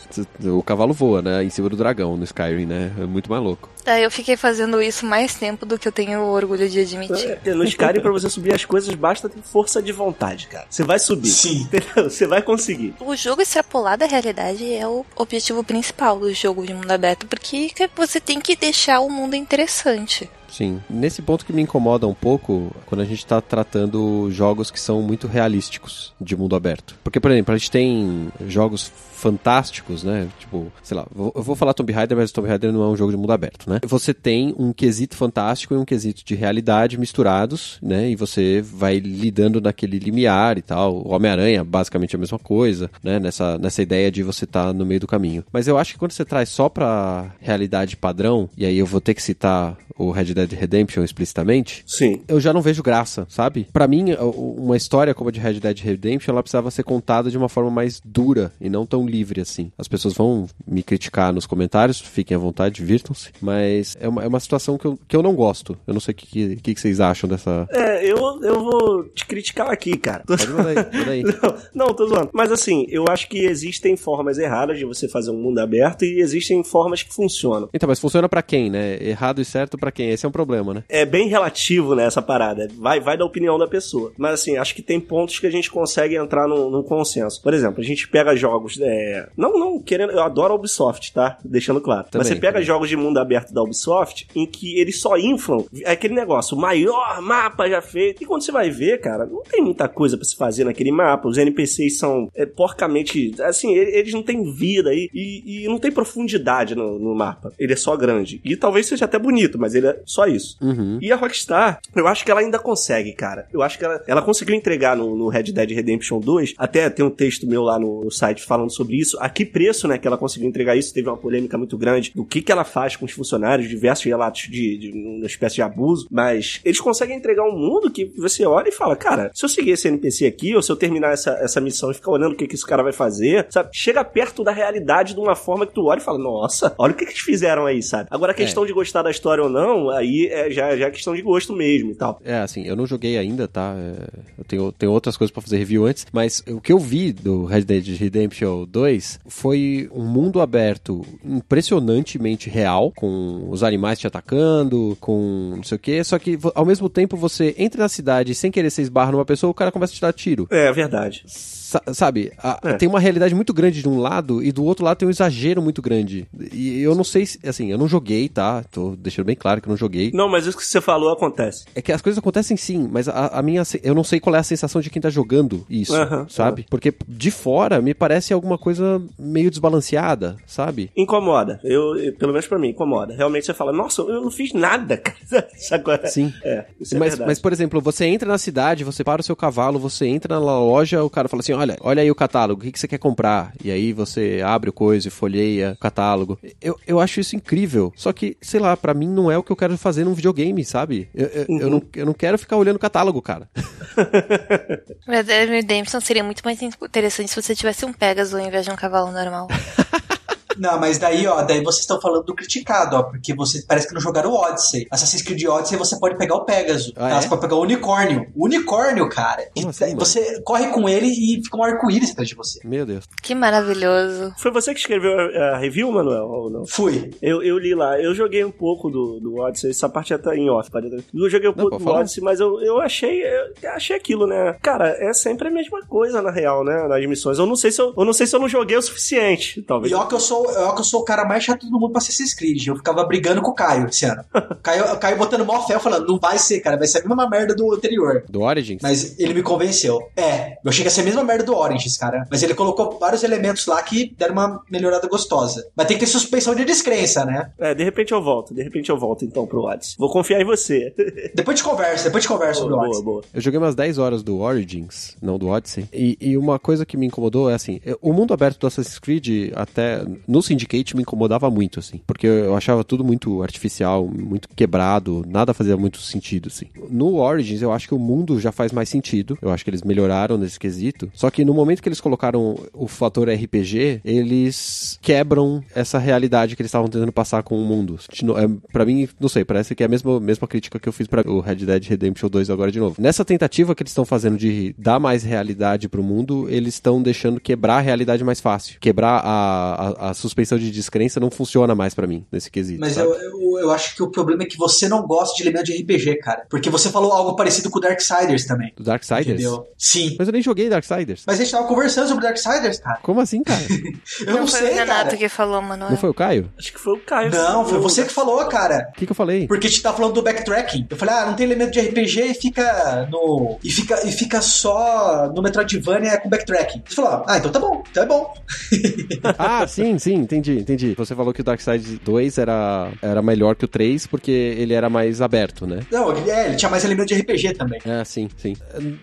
[SPEAKER 1] O cavalo voa, né? Em cima do dragão no Skyrim, né? É muito mais louco.
[SPEAKER 2] Daí eu fiquei fazendo isso mais tempo do que eu tenho orgulho de admitir.
[SPEAKER 4] No Skyrim, pra você subir as coisas, basta ter força de vontade, cara. Você vai subir.
[SPEAKER 3] Sim.
[SPEAKER 4] Entendeu? Você vai conseguir.
[SPEAKER 2] O jogo extrapolar da realidade é o objetivo principal do jogo de mundo aberto, porque você tem que deixar o mundo interessante.
[SPEAKER 1] Sim. Nesse ponto que me incomoda um pouco quando a gente tá tratando jogos que são muito realísticos de mundo aberto. Porque, por exemplo, a gente tem jogos fantásticos, né? Tipo, sei lá, eu vou falar Tomb Raider, mas Tomb Raider não é um jogo de mundo aberto, né? Você tem um quesito fantástico e um quesito de realidade misturados, né? E você vai lidando naquele limiar e tal. O Homem-Aranha, basicamente a mesma coisa, né? Nessa, nessa ideia de você estar no meio do caminho. Mas eu acho que quando você traz só pra realidade padrão, e aí eu vou ter que citar o Red Dead Redemption explicitamente,
[SPEAKER 4] Sim.
[SPEAKER 1] eu já não vejo graça, sabe? Pra mim, o- uma história como a de Red Dead Redemption, ela precisava ser contada de uma forma mais dura e não tão livre assim. As pessoas vão me criticar nos comentários, fiquem à vontade, divirtam-se, mas é uma, é uma situação que eu, que eu não gosto. Eu não sei o que, que, que vocês acham dessa...
[SPEAKER 4] É, eu, eu vou te criticar aqui, cara.
[SPEAKER 1] Pode mandar aí, manda aí. [laughs]
[SPEAKER 4] Não, não, tô zoando. Mas assim, eu acho que existem formas erradas de você fazer um mundo aberto e existem formas que funcionam.
[SPEAKER 1] Então, mas funciona pra quem, né? Errado e certo pra quem? Esse é um problema, né?
[SPEAKER 4] É bem relativo, né, essa parada. Vai, vai da opinião da pessoa. Mas assim, acho que tem pontos que a gente consegue entrar num, num consenso. Por exemplo, a gente pega jogos. É... Não, não, querendo. Eu adoro a Ubisoft, tá? Deixando claro. Mas
[SPEAKER 1] Também,
[SPEAKER 4] você pega
[SPEAKER 1] também.
[SPEAKER 4] jogos de mundo aberto da Ubisoft em que eles só inflam. É aquele negócio, o maior mapa já feito. E quando você vai ver, cara, não tem muita coisa pra se fazer naquele mapa. Os NPCs são é, porcamente. Assim, eles não têm vida aí. E, e não tem profundidade no, no mapa. Ele é só grande. E talvez seja até bonito, mas ele é só isso.
[SPEAKER 1] Uhum.
[SPEAKER 4] E a Rockstar, eu acho que ela ainda consegue, cara. Eu acho que ela, ela conseguiu entregar no, no Red Dead Redemption 2. Até tem um texto meu lá no, no site falando sobre isso. A que preço, né, que ela conseguiu entregar isso? Teve uma polêmica muito grande do que, que ela faz com os funcionários, diversos relatos de, de uma espécie de abuso. Mas eles conseguem entregar um mundo que você olha e fala, cara, se eu seguir esse NPC aqui, ou se eu terminar essa, essa missão e ficar olhando o que, que esse cara vai fazer, sabe? Chega perto da realidade de uma forma que tu olha e fala, nossa, olha o que, que eles fizeram aí, sabe? Agora a questão de gostar da história ou não, aí é, já, já é questão de gosto mesmo e tal.
[SPEAKER 1] É, assim, eu não joguei ainda, tá? É, eu tenho, tenho outras coisas pra fazer review antes, mas o que eu vi do Red Dead Redemption 2 foi um mundo aberto impressionantemente real, com os animais te atacando, com não sei o que, só que ao mesmo tempo você entra na cidade sem querer ser esbarra numa pessoa, o cara começa a te dar tiro.
[SPEAKER 4] É verdade.
[SPEAKER 1] Sa- sabe, a-
[SPEAKER 4] É.
[SPEAKER 1] tem uma realidade muito grande de um lado e do outro lado tem um exagero muito grande. E eu não sei se, assim, eu não joguei, tá? Tô deixando bem claro que eu não joguei.
[SPEAKER 4] Não, mas isso que você falou acontece.
[SPEAKER 1] É que as coisas acontecem sim, mas a, a minha. Eu não sei qual é a sensação de quem tá jogando isso,
[SPEAKER 4] Aham,
[SPEAKER 1] sabe? Porque de fora me parece alguma coisa meio desbalanceada, sabe?
[SPEAKER 4] Incomoda. Eu, eu- pelo menos pra mim, incomoda. Realmente você fala, nossa, eu não fiz nada, [laughs] cara. Isso agora.
[SPEAKER 1] Sim.
[SPEAKER 4] É, é
[SPEAKER 1] mas, mas, por exemplo, você entra na cidade, você para o seu cavalo, você entra na loja, o cara fala assim: olha, olha aí o catálogo, o que, que você quer comprar? E aí você abre o coisa e folheia o catálogo. Eu, eu acho isso incrível. Só que, sei lá, pra mim não é o que eu quero fazer num videogame, sabe? Eu, eu, eu não, eu não quero ficar olhando o catálogo, cara. [laughs]
[SPEAKER 2] Dead Redemption seria muito mais interessante se você tivesse um Pegasus ao invés de um cavalo normal. [laughs]
[SPEAKER 3] Não, mas daí, ó, daí vocês estão falando do criticado, ó, porque você parece que não jogaram o Odyssey. Assassin's Creed Odyssey você pode pegar o Pegasus,
[SPEAKER 1] Ah,
[SPEAKER 3] tá?
[SPEAKER 1] é?
[SPEAKER 3] Você pode pegar o unicórnio. O unicórnio, cara.
[SPEAKER 1] Como
[SPEAKER 3] E
[SPEAKER 1] assim, mano?
[SPEAKER 3] você corre com ele e fica um arco-íris atrás de você.
[SPEAKER 1] Meu Deus.
[SPEAKER 2] Que maravilhoso.
[SPEAKER 4] Foi você que escreveu a, a review, Manuel, ou não?
[SPEAKER 3] Fui.
[SPEAKER 4] Eu, eu li lá, eu joguei um pouco do, do Odyssey, essa parte já tá em off, pode- Eu joguei um
[SPEAKER 1] Não,
[SPEAKER 4] pouco do
[SPEAKER 1] falar.
[SPEAKER 4] Odyssey, mas eu, eu achei eu achei aquilo, né? Cara, é sempre a mesma coisa, na real, né? Nas missões. Eu não sei se eu, eu não sei se eu não joguei o suficiente, talvez.
[SPEAKER 3] E ó que eu sou, ó que eu sou o cara mais chato do mundo pra Assassin's Creed. Eu ficava brigando com o Caio esse ano. [laughs] O Caio, Caio botando mó fé, eu falando, não vai ser, cara, vai ser a mesma merda do anterior.
[SPEAKER 1] Do Origins?
[SPEAKER 3] Mas ele me convenceu. É, eu achei que ia ser a mesma merda do Oranges, cara. Mas ele colocou vários elementos lá que deram uma melhorada gostosa. Mas tem que ter suspensão de descrença, né?
[SPEAKER 4] É, de repente eu volto, de repente eu volto então pro Odyssey. Vou confiar em você. [laughs]
[SPEAKER 3] Depois de conversa, depois de conversa sobre o
[SPEAKER 4] boa,
[SPEAKER 3] Odyssey.
[SPEAKER 4] boa.
[SPEAKER 1] Eu joguei umas 10 horas do Origins, não do Odyssey, e, e uma coisa que me incomodou é assim, eu- o mundo aberto do Assassin's Creed, até no Syndicate, me incomodava muito, assim, porque eu achava tudo muito artificial, muito quebrado, nada fazia muito sentido, assim. No Origins, eu acho que o mundo já faz mais sentido, eu acho que eles melhoraram nesse quesito, só que no momento que eles colocaram o fator RPG, eles quebram essa realidade que eles estavam tentando passar com o mundo. No- É, pra mim, não sei, parece que é a mesma, mesma crítica que eu fiz pra o Red Dead Redemption 2 agora de novo. Nessa tentativa que eles estão fazendo de dar mais realidade pro mundo, eles estão deixando quebrar a realidade mais fácil. Quebrar a, a, a suspensão de descrença não funciona mais pra mim, nesse quesito.
[SPEAKER 3] Mas eu, eu, eu acho que o problema é que você não gosta de elemento de RPG, cara. Porque você falou algo parecido com o Darksiders também.
[SPEAKER 1] Do Darksiders?
[SPEAKER 3] Entendeu? Sim.
[SPEAKER 1] Mas eu nem joguei Darksiders.
[SPEAKER 3] Mas a gente tava conversando sobre Darksiders, cara.
[SPEAKER 1] Como assim, cara? [laughs]
[SPEAKER 3] Eu não,
[SPEAKER 2] foi
[SPEAKER 3] sei,
[SPEAKER 2] o Renato
[SPEAKER 3] cara.
[SPEAKER 2] que falou, Manuel.
[SPEAKER 1] não foi o Caio?
[SPEAKER 4] Acho que foi o Caio.
[SPEAKER 3] Não, foi você que falou, cara.
[SPEAKER 1] O que, que eu falei?
[SPEAKER 3] Porque a gente tá falando do backtracking. Eu falei, ah, não tem elemento de RPG e fica no. E fica, e fica só no Metroidvania com backtracking. Você falou, ah, então tá bom, então é bom. [laughs]
[SPEAKER 1] Ah, sim, sim, entendi, entendi. Você falou que o Darkseid 2 era, era melhor que o 3 porque ele era mais aberto, né?
[SPEAKER 3] Não, ele, é, ele tinha mais elemento de RPG também.
[SPEAKER 1] É, sim, sim.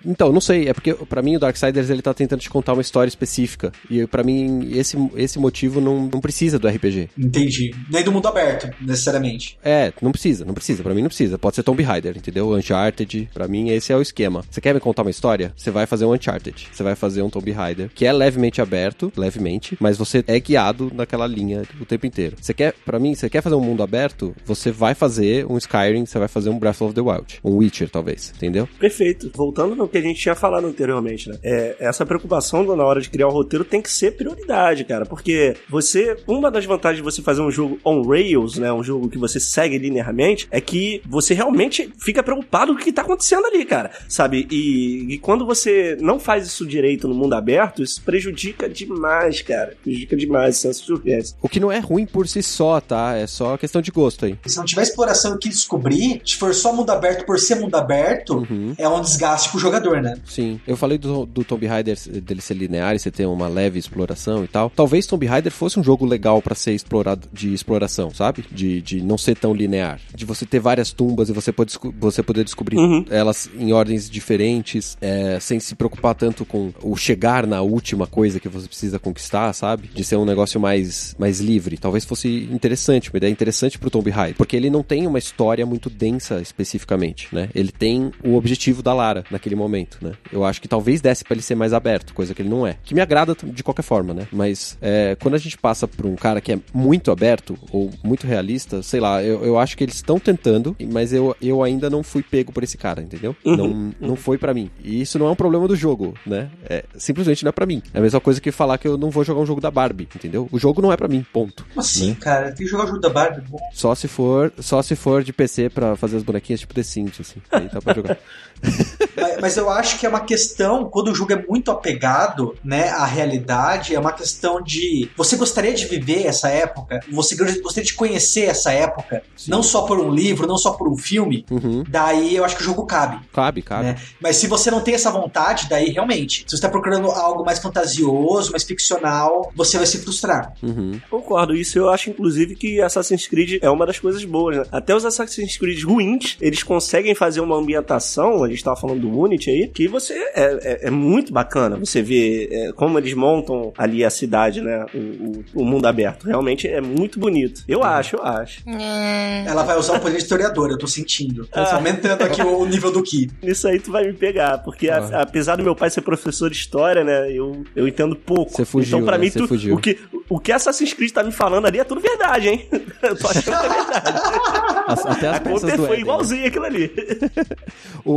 [SPEAKER 1] Então, não sei, é porque pra mim o Darksiders ele tá tentando te contar uma história específica. E pra mim esse, esse motivo não, não precisa do RPG.
[SPEAKER 3] Entendi. Nem do mundo aberto, necessariamente.
[SPEAKER 1] É, não precisa, não precisa. Pra mim não precisa. Pode ser Tomb Raider, entendeu? Uncharted. Pra mim esse é o esquema. Você quer me contar uma história? Você vai fazer um Uncharted. Você vai fazer um Tomb Raider, que é levemente aberto, levemente, mas você é guiado naquela linha o tempo inteiro. Você quer, pra mim, você quer fazer um mundo aberto? Você vai fazer um Skyrim, você vai fazer um Breath of the Wild, um Witcher talvez, entendeu?
[SPEAKER 4] Perfeito. Voltando no que a gente tinha falado anteriormente, né? É, essa preocupação na hora de criar o roteiro tem que ser prioridade, cara. Porque você. Uma das vantagens de você fazer um jogo on rails, né? Um jogo que você segue linearmente, é que você realmente fica preocupado com o que tá acontecendo ali, cara. Sabe? E, e quando você não faz isso direito no mundo aberto, isso prejudica demais, cara. Prejudica demais, senso urgência.
[SPEAKER 1] O que não é ruim por si só, tá? É só questão de gosto aí.
[SPEAKER 3] Se não tiver exploração que descobrir, se for só mundo aberto por ser mundo aberto,
[SPEAKER 1] Uhum.
[SPEAKER 3] é um desgaste pro jogador, né?
[SPEAKER 1] Sim, eu falei do, do Tomb Raider dele ser linear e você ter uma leve exploração e tal. Talvez Tomb Raider fosse um jogo legal pra ser explorado de exploração, sabe? De, de não ser tão linear. De você ter várias tumbas e você, pode, você poder descobrir
[SPEAKER 4] Uhum.
[SPEAKER 1] elas em ordens diferentes, é, sem se preocupar tanto com o chegar na última coisa que você precisa conquistar, sabe? De ser um negócio mais, mais livre. Talvez fosse interessante, uma ideia interessante pro Tomb Raider. Porque ele não tem uma história muito densa especificamente, né? Ele tem o objetivo da Lara naquele momento, né? Eu acho que talvez desse pra ele ser mais aberto, coisa que ele não é. Que me agrada de qualquer forma, né? Mas é, quando a gente passa por um cara que é muito aberto ou muito realista, sei lá, eu, eu acho que eles estão tentando, mas eu, eu ainda não fui pego por esse cara, entendeu?
[SPEAKER 4] Uhum.
[SPEAKER 1] Não, não foi pra mim. E isso não é um problema do jogo, né? É, simplesmente não é pra mim. É a mesma coisa que falar que eu não vou jogar um jogo da Barbie, entendeu? O jogo não é pra mim, ponto.
[SPEAKER 3] Como assim,
[SPEAKER 1] Né?
[SPEAKER 3] cara? Tem que jogar o jogo da Barbie. pô.
[SPEAKER 1] Só se for, só se for de PC pra fazer as bonequinhas tipo The Sims, assim. Aí dá pra jogar. [laughs]
[SPEAKER 3] mas, mas eu acho que é uma questão, quando o jogo é muito apegado, né, à realidade, é uma questão de você gostaria de viver essa época, você gostaria de conhecer essa época,
[SPEAKER 1] Sim.
[SPEAKER 3] não só por um livro, não só por um filme.
[SPEAKER 1] Uhum.
[SPEAKER 3] Daí eu acho que o jogo cabe.
[SPEAKER 1] Cabe, cabe.
[SPEAKER 3] né? Mas se você não tem essa vontade, daí realmente, se você tá procurando algo mais fantasioso, mais ficcional, você vai se frustrar.
[SPEAKER 1] Uhum.
[SPEAKER 4] Concordo, isso eu acho inclusive que Assassin's Creed é uma das coisas boas, né? Até os Assassin's Creed ruins, eles conseguem fazer uma ambientação, gente tava falando do Unity aí, que você é, é, é muito bacana você ver é, como eles montam ali a cidade, né? O, o, o, mundo aberto. Realmente é muito bonito. Eu uhum. acho, eu acho.
[SPEAKER 3] É. Ela vai usar o poder de historiador, eu tô sentindo. Tô ah. aumentando aqui o nível do Ki.
[SPEAKER 4] Isso aí tu vai me pegar, porque a, ah. apesar do meu pai ser professor de história, né? Eu, eu entendo pouco.
[SPEAKER 1] Você fugiu,
[SPEAKER 4] então, pra
[SPEAKER 1] né?
[SPEAKER 4] mim, tu, o, que, o que Assassin's Creed tá me falando ali é tudo verdade, hein? [laughs] eu tô achando que é verdade.
[SPEAKER 1] As, até as a
[SPEAKER 4] conta foi
[SPEAKER 1] Eden,
[SPEAKER 4] igualzinho né? aquilo ali. [laughs]
[SPEAKER 1] o,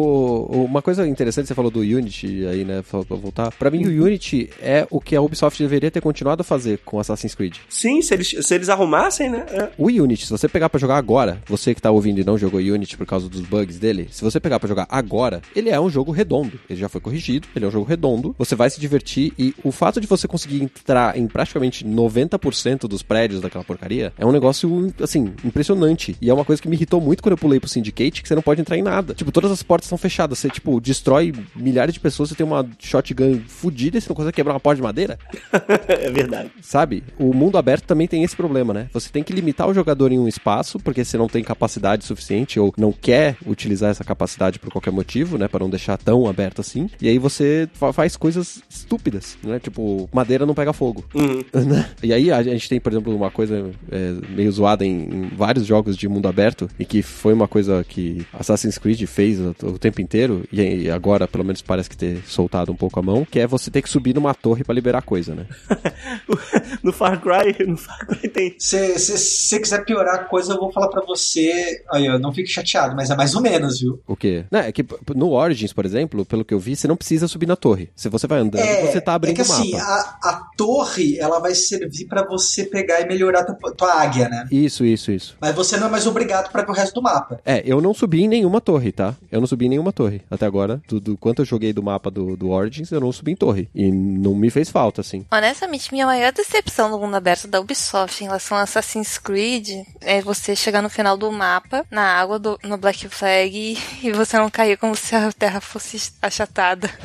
[SPEAKER 1] uma coisa interessante, você falou do Unity aí, né? Pra voltar. Pra mim, o Unity é o que a Ubisoft deveria ter continuado a fazer com Assassin's Creed.
[SPEAKER 4] Sim, se eles, se eles arrumassem, né? É.
[SPEAKER 1] O Unity, se você pegar pra jogar agora, você que tá ouvindo e não jogou Unity por causa dos bugs dele, se você pegar pra jogar agora, ele é um jogo redondo. Ele já foi corrigido, ele é um jogo redondo. Você vai se divertir e o fato de você conseguir entrar em praticamente 90% dos prédios daquela porcaria é um negócio, assim, impressionante. E é uma coisa que me irritou muito quando eu pulei pro Syndicate, que você não pode entrar em nada. Tipo, todas as portas são fechadas. Você, tipo, destrói milhares de pessoas, você tem uma shotgun fodida e você não consegue quebrar uma porta de madeira. [laughs]
[SPEAKER 4] é verdade.
[SPEAKER 1] Sabe? O mundo aberto também tem esse problema, né? Você tem que limitar o jogador em um espaço, porque você não tem capacidade suficiente ou não quer utilizar essa capacidade por qualquer motivo, né? Para não deixar tão aberto assim. E aí você faz coisas estúpidas, né? Tipo, madeira não pega fogo.
[SPEAKER 4] Uhum. [laughs]
[SPEAKER 1] Né? E aí a gente tem, por exemplo, uma coisa é, meio zoada em, em, vários jogos de mundo aberto e que foi uma coisa que Assassin's Creed fez o, o tempo inteiro e agora pelo menos parece que ter soltado um pouco a mão, que é você ter que subir numa torre para liberar coisa, né? [laughs]
[SPEAKER 4] no Far Cry, no Far Cry tem.
[SPEAKER 3] Se você quiser piorar a coisa, eu vou falar para você. Aí, não fique chateado, mas é mais ou menos, viu?
[SPEAKER 1] O quê? Não, é que no Origins, por exemplo, pelo que eu vi, você não precisa subir na torre. Se você vai andando, é, você tá abrindo o é que, assim,
[SPEAKER 3] mapa. A, a torre, ela vai servir para você pegar e melhorar tua, tua águia, né?
[SPEAKER 1] Isso, isso, isso.
[SPEAKER 3] Mas você não é mais obrigado para ver o resto do mapa.
[SPEAKER 1] É, eu não subi em nenhuma torre, tá? Eu não subi em nenhuma torre. Até agora, do, do quanto eu joguei do mapa do, do Origins, eu não subi em torre. E não me fez falta, assim.
[SPEAKER 2] Honestamente, minha maior decepção no mundo aberto da Ubisoft em relação a Assassin's Creed é você chegar no final do mapa, na água, do, no Black Flag, [laughs] e você não cair como se a terra fosse achatada. [laughs]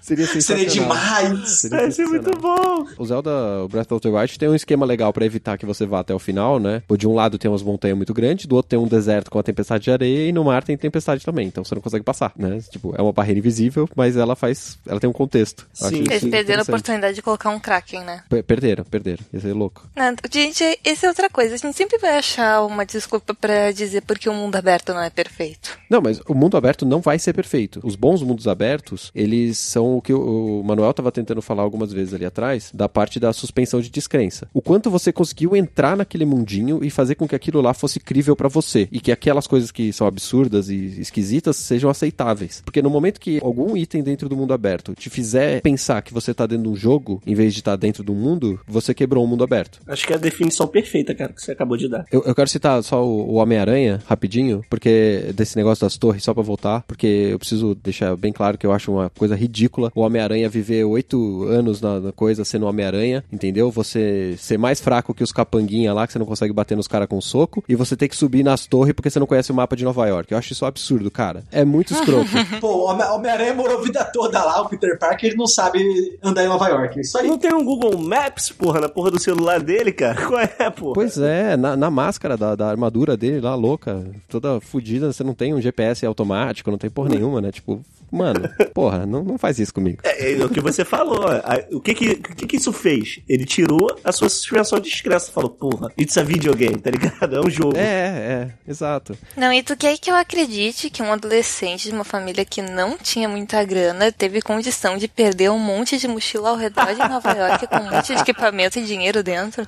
[SPEAKER 1] Seria
[SPEAKER 3] Seria demais!
[SPEAKER 4] Seria ser muito bom!
[SPEAKER 1] O Zelda o Breath of the Wild tem um esquema legal para evitar que você vá até o final, né? De um lado tem umas montanhas muito grandes, do outro tem um deserto com a tempestade de areia, e no mar tem tempestade também, então você não consegue passar, né? Tipo, é uma barreira invisível, mas ela faz. Ela tem um contexto.
[SPEAKER 2] Sim. Eles perderam a oportunidade de colocar um Kraken, né?
[SPEAKER 1] perderam, perderam. Isso é louco.
[SPEAKER 2] Não, gente, essa é outra coisa. A gente sempre vai achar uma desculpa para dizer porque o mundo aberto não é perfeito.
[SPEAKER 1] Não, mas o mundo aberto não vai ser perfeito. Os bons mundos abertos, eles são o que o Manuel tava tentando falar algumas vezes ali atrás, da parte da suspensão de descrença. O quanto você conseguiu entrar naquele mundinho e fazer com que aquilo lá fosse crível para você e que aquelas coisas que são absurdas e esquisitas sejam aceitáveis. Porque no momento que algum item dentro do mundo aberto te fizer pensar que você tá dentro de um jogo em vez de estar tá dentro do mundo, você quebrou o mundo aberto.
[SPEAKER 4] Acho que é a definição perfeita, cara, que você acabou de dar.
[SPEAKER 1] Eu, eu quero citar só o, o Homem-Aranha rapidinho, porque desse negócio das torres, só pra voltar, porque eu preciso deixar bem claro que eu acho uma coisa ridícula o Homem-Aranha viver oito anos na, na, coisa sendo Homem-Aranha, entendeu? Você ser mais fraco que os capanguinha lá, que você não consegue bater nos caras com soco, e você ter que subir nas torres porque você não conhece o mapa de Nova York. Eu acho isso um absurdo, cara. É muito escroto. [laughs]
[SPEAKER 3] Pô, o Homem-Aranha morou a vida toda lá, o Peter Parker, ele não sabe andar em Nova York. Isso aí.
[SPEAKER 4] Não tem um Google Maps, porra, na porra do celular dele, cara? [laughs] Qual é, porra?
[SPEAKER 1] Pois é, na, na máscara da, da armadura dele lá, louca, toda fodida, você não tem um GPS automático, não tem porra nenhuma, né? Tipo, Mano, porra, não, não faz isso comigo.
[SPEAKER 4] É, é o que você falou. A, o que que, que que isso fez? Ele tirou a sua suspensão de descrença. Falou, porra, it's a videogame, tá ligado? [laughs] É um jogo.
[SPEAKER 1] É, é, exato.
[SPEAKER 2] Não, e tu quer que eu acredite que um adolescente de uma família que não tinha muita grana teve condição de perder um monte de mochila ao redor de Nova York com um monte de equipamento e dinheiro dentro?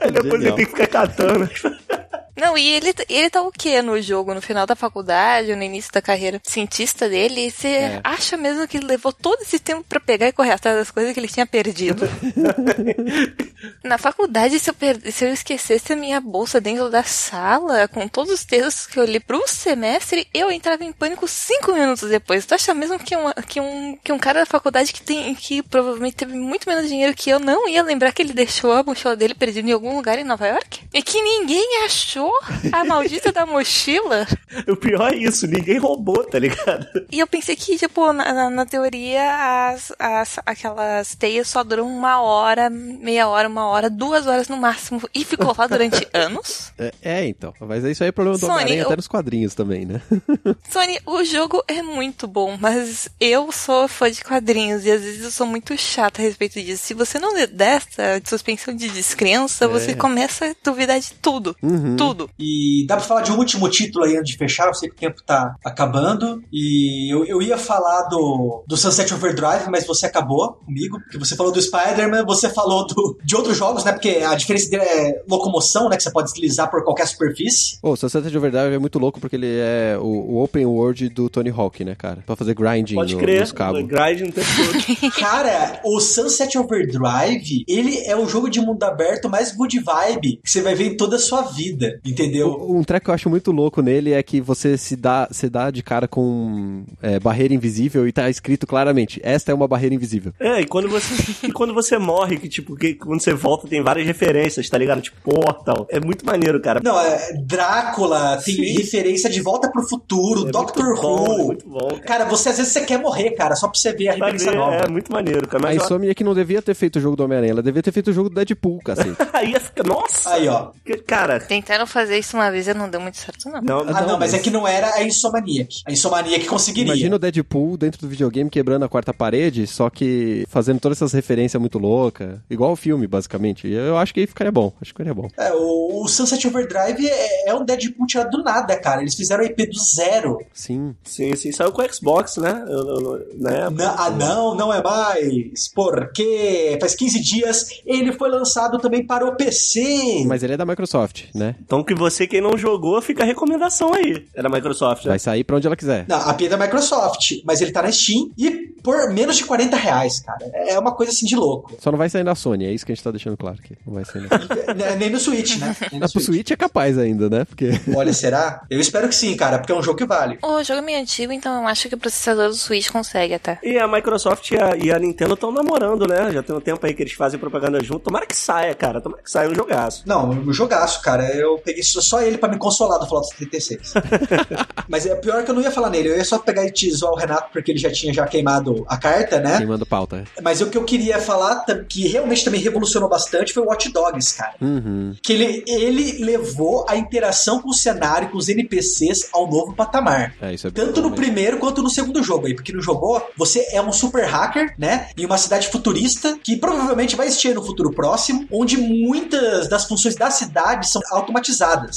[SPEAKER 4] Aí depois ele tem que ficar catando. [laughs]
[SPEAKER 2] Não, e ele, ele tá o quê no jogo? No final da faculdade, ou no início da carreira cientista dele? Você é. acha mesmo que ele levou todo esse tempo para pegar e correr atrás das coisas que ele tinha perdido? [laughs] Na faculdade, se eu, per... se eu esquecesse a minha bolsa dentro da sala, com todos os textos que eu li pro semestre, eu entrava em pânico cinco minutos depois. Tu acha mesmo que um, que um, que um cara da faculdade que tem que provavelmente teve muito menos dinheiro que eu não ia lembrar que ele deixou a mochila dele perdida em algum lugar em Nova York? E que ninguém achou a maldita da mochila.
[SPEAKER 4] O pior é isso, ninguém roubou, tá ligado?
[SPEAKER 2] E eu pensei que, tipo, na, na, na teoria, as, as, aquelas teias só duram uma hora, meia hora, uma hora, duas horas no máximo. E ficou lá durante [laughs] anos.
[SPEAKER 1] É, é, então. Mas isso aí é problema do
[SPEAKER 2] Sony, eu-
[SPEAKER 1] até nos quadrinhos também, né? [laughs]
[SPEAKER 2] Sony, o jogo é muito bom, mas eu sou fã de quadrinhos e às vezes eu sou muito chata a respeito disso. Se você não dessa suspensão de descrença, você começa a duvidar de tudo. Tudo.
[SPEAKER 3] E dá pra falar de um último título aí antes de fechar, eu sei que o tempo tá acabando. E eu, eu ia falar do, do Sunset Overdrive, mas você acabou comigo, porque você falou do Spider-Man, você falou do, de outros jogos, né? Porque a diferença dele é locomoção, né? Que você pode deslizar por qualquer superfície.
[SPEAKER 1] Pô, o Sunset Overdrive é muito louco porque ele é o, o open world do Tony Hawk, né, cara? Pra fazer grinding
[SPEAKER 4] Pode
[SPEAKER 1] no-
[SPEAKER 4] crer,
[SPEAKER 1] nos cabos.
[SPEAKER 4] grind no tempo todo. [laughs] [laughs]
[SPEAKER 3] Cara, o Sunset Overdrive, ele é o jogo de mundo aberto mais good vibe que você vai ver em toda a sua vida, entendeu?
[SPEAKER 1] Um track que eu acho muito louco nele é que você se dá, se dá de cara com é, barreira invisível e tá escrito claramente: esta é uma barreira invisível.
[SPEAKER 4] É, e quando você, e quando você morre, que tipo, que quando você volta tem várias referências, tá ligado? Tipo, Portal. É muito maneiro, cara.
[SPEAKER 3] Não, é Drácula, tem
[SPEAKER 4] Sim.
[SPEAKER 3] referência de Volta pro Futuro,
[SPEAKER 4] É
[SPEAKER 3] Doctor
[SPEAKER 4] muito bom,
[SPEAKER 3] Who.
[SPEAKER 4] é muito bom, cara.
[SPEAKER 3] Cara, você às vezes você quer morrer, cara, só pra você ver a referência
[SPEAKER 4] ver,
[SPEAKER 3] nova.
[SPEAKER 4] é muito maneiro, cara.
[SPEAKER 1] A
[SPEAKER 4] Mas eu-
[SPEAKER 1] Insomnia que não devia ter feito o jogo do Homem-Aranha, ela devia ter feito o jogo do Deadpool, cacete. [laughs]
[SPEAKER 4] aí ia ficar. Nossa!
[SPEAKER 3] Aí, ó.
[SPEAKER 4] Cara,
[SPEAKER 2] Tentaram fazer isso uma vez e não deu muito certo, não.
[SPEAKER 4] não,
[SPEAKER 3] Ah, não, mas é que não era a Insomaniac. A Insomaniac conseguiria.
[SPEAKER 1] Imagina o Deadpool dentro do videogame quebrando a quarta parede, só que fazendo todas essas referências muito loucas. Igual o filme, basicamente. E Eu acho que aí ficaria bom. Acho que ficaria bom.
[SPEAKER 3] É, o, o Sunset Overdrive é, é um Deadpool tirado do nada, cara. Eles fizeram a IP do zero.
[SPEAKER 1] Sim.
[SPEAKER 4] Sim, sim, saiu com o Xbox, né? Eu. Na-
[SPEAKER 3] ah, não, não é mais. Porque faz 15 dias ele foi lançado também para o PC.
[SPEAKER 1] Mas ele é da Microsoft, né?
[SPEAKER 4] Então que você, quem não jogou, fica a recomendação aí. É da Microsoft, né?
[SPEAKER 1] Vai sair pra onde ela quiser.
[SPEAKER 3] Não, a IP é da Microsoft, mas ele tá na Steam e por menos de 40 reais, cara. É uma coisa assim de louco.
[SPEAKER 1] Só não vai sair na Sony, é isso que a gente tá deixando claro aqui. Não vai sair na Sony. [laughs]
[SPEAKER 3] Né, Nem no Switch, né? [laughs] Nem no
[SPEAKER 1] pro Switch é capaz ainda, né? Porque. [laughs]
[SPEAKER 3] Olha, será? Eu espero que sim, cara, porque é um jogo que vale.
[SPEAKER 2] O jogo é meio antigo, então eu acho que o processador do Switch consegue até.
[SPEAKER 4] E a Microsoft e a, e a Nintendo estão namorando, né? Já tem um tempo aí que eles fazem propaganda junto. Tomara que saia, cara. Tomara que saia um jogaço.
[SPEAKER 3] Não, um jogaço, cara. Eu peguei só ele pra me consolar do Fallout 36. [laughs] Mas é pior que eu não ia falar nele. Eu ia só pegar e te zoar o Renato, porque ele já tinha já queimado a carta, né?
[SPEAKER 1] Queimando pauta.
[SPEAKER 3] Mas o que eu queria falar, que realmente também revolucionou bastante, foi o Watch Dogs, cara.
[SPEAKER 1] Uhum.
[SPEAKER 3] Que ele, ele levou a interação com o cenário, com os NPCs, ao novo patamar.
[SPEAKER 1] É, isso é
[SPEAKER 3] Tanto no
[SPEAKER 1] mesmo.
[SPEAKER 3] primeiro quanto no segundo jogo aí, porque no jogou, você é um super hacker, né? Em uma cidade futurista, que provavelmente vai existir no futuro próximo, onde muitas das funções da cidade são automatizadas,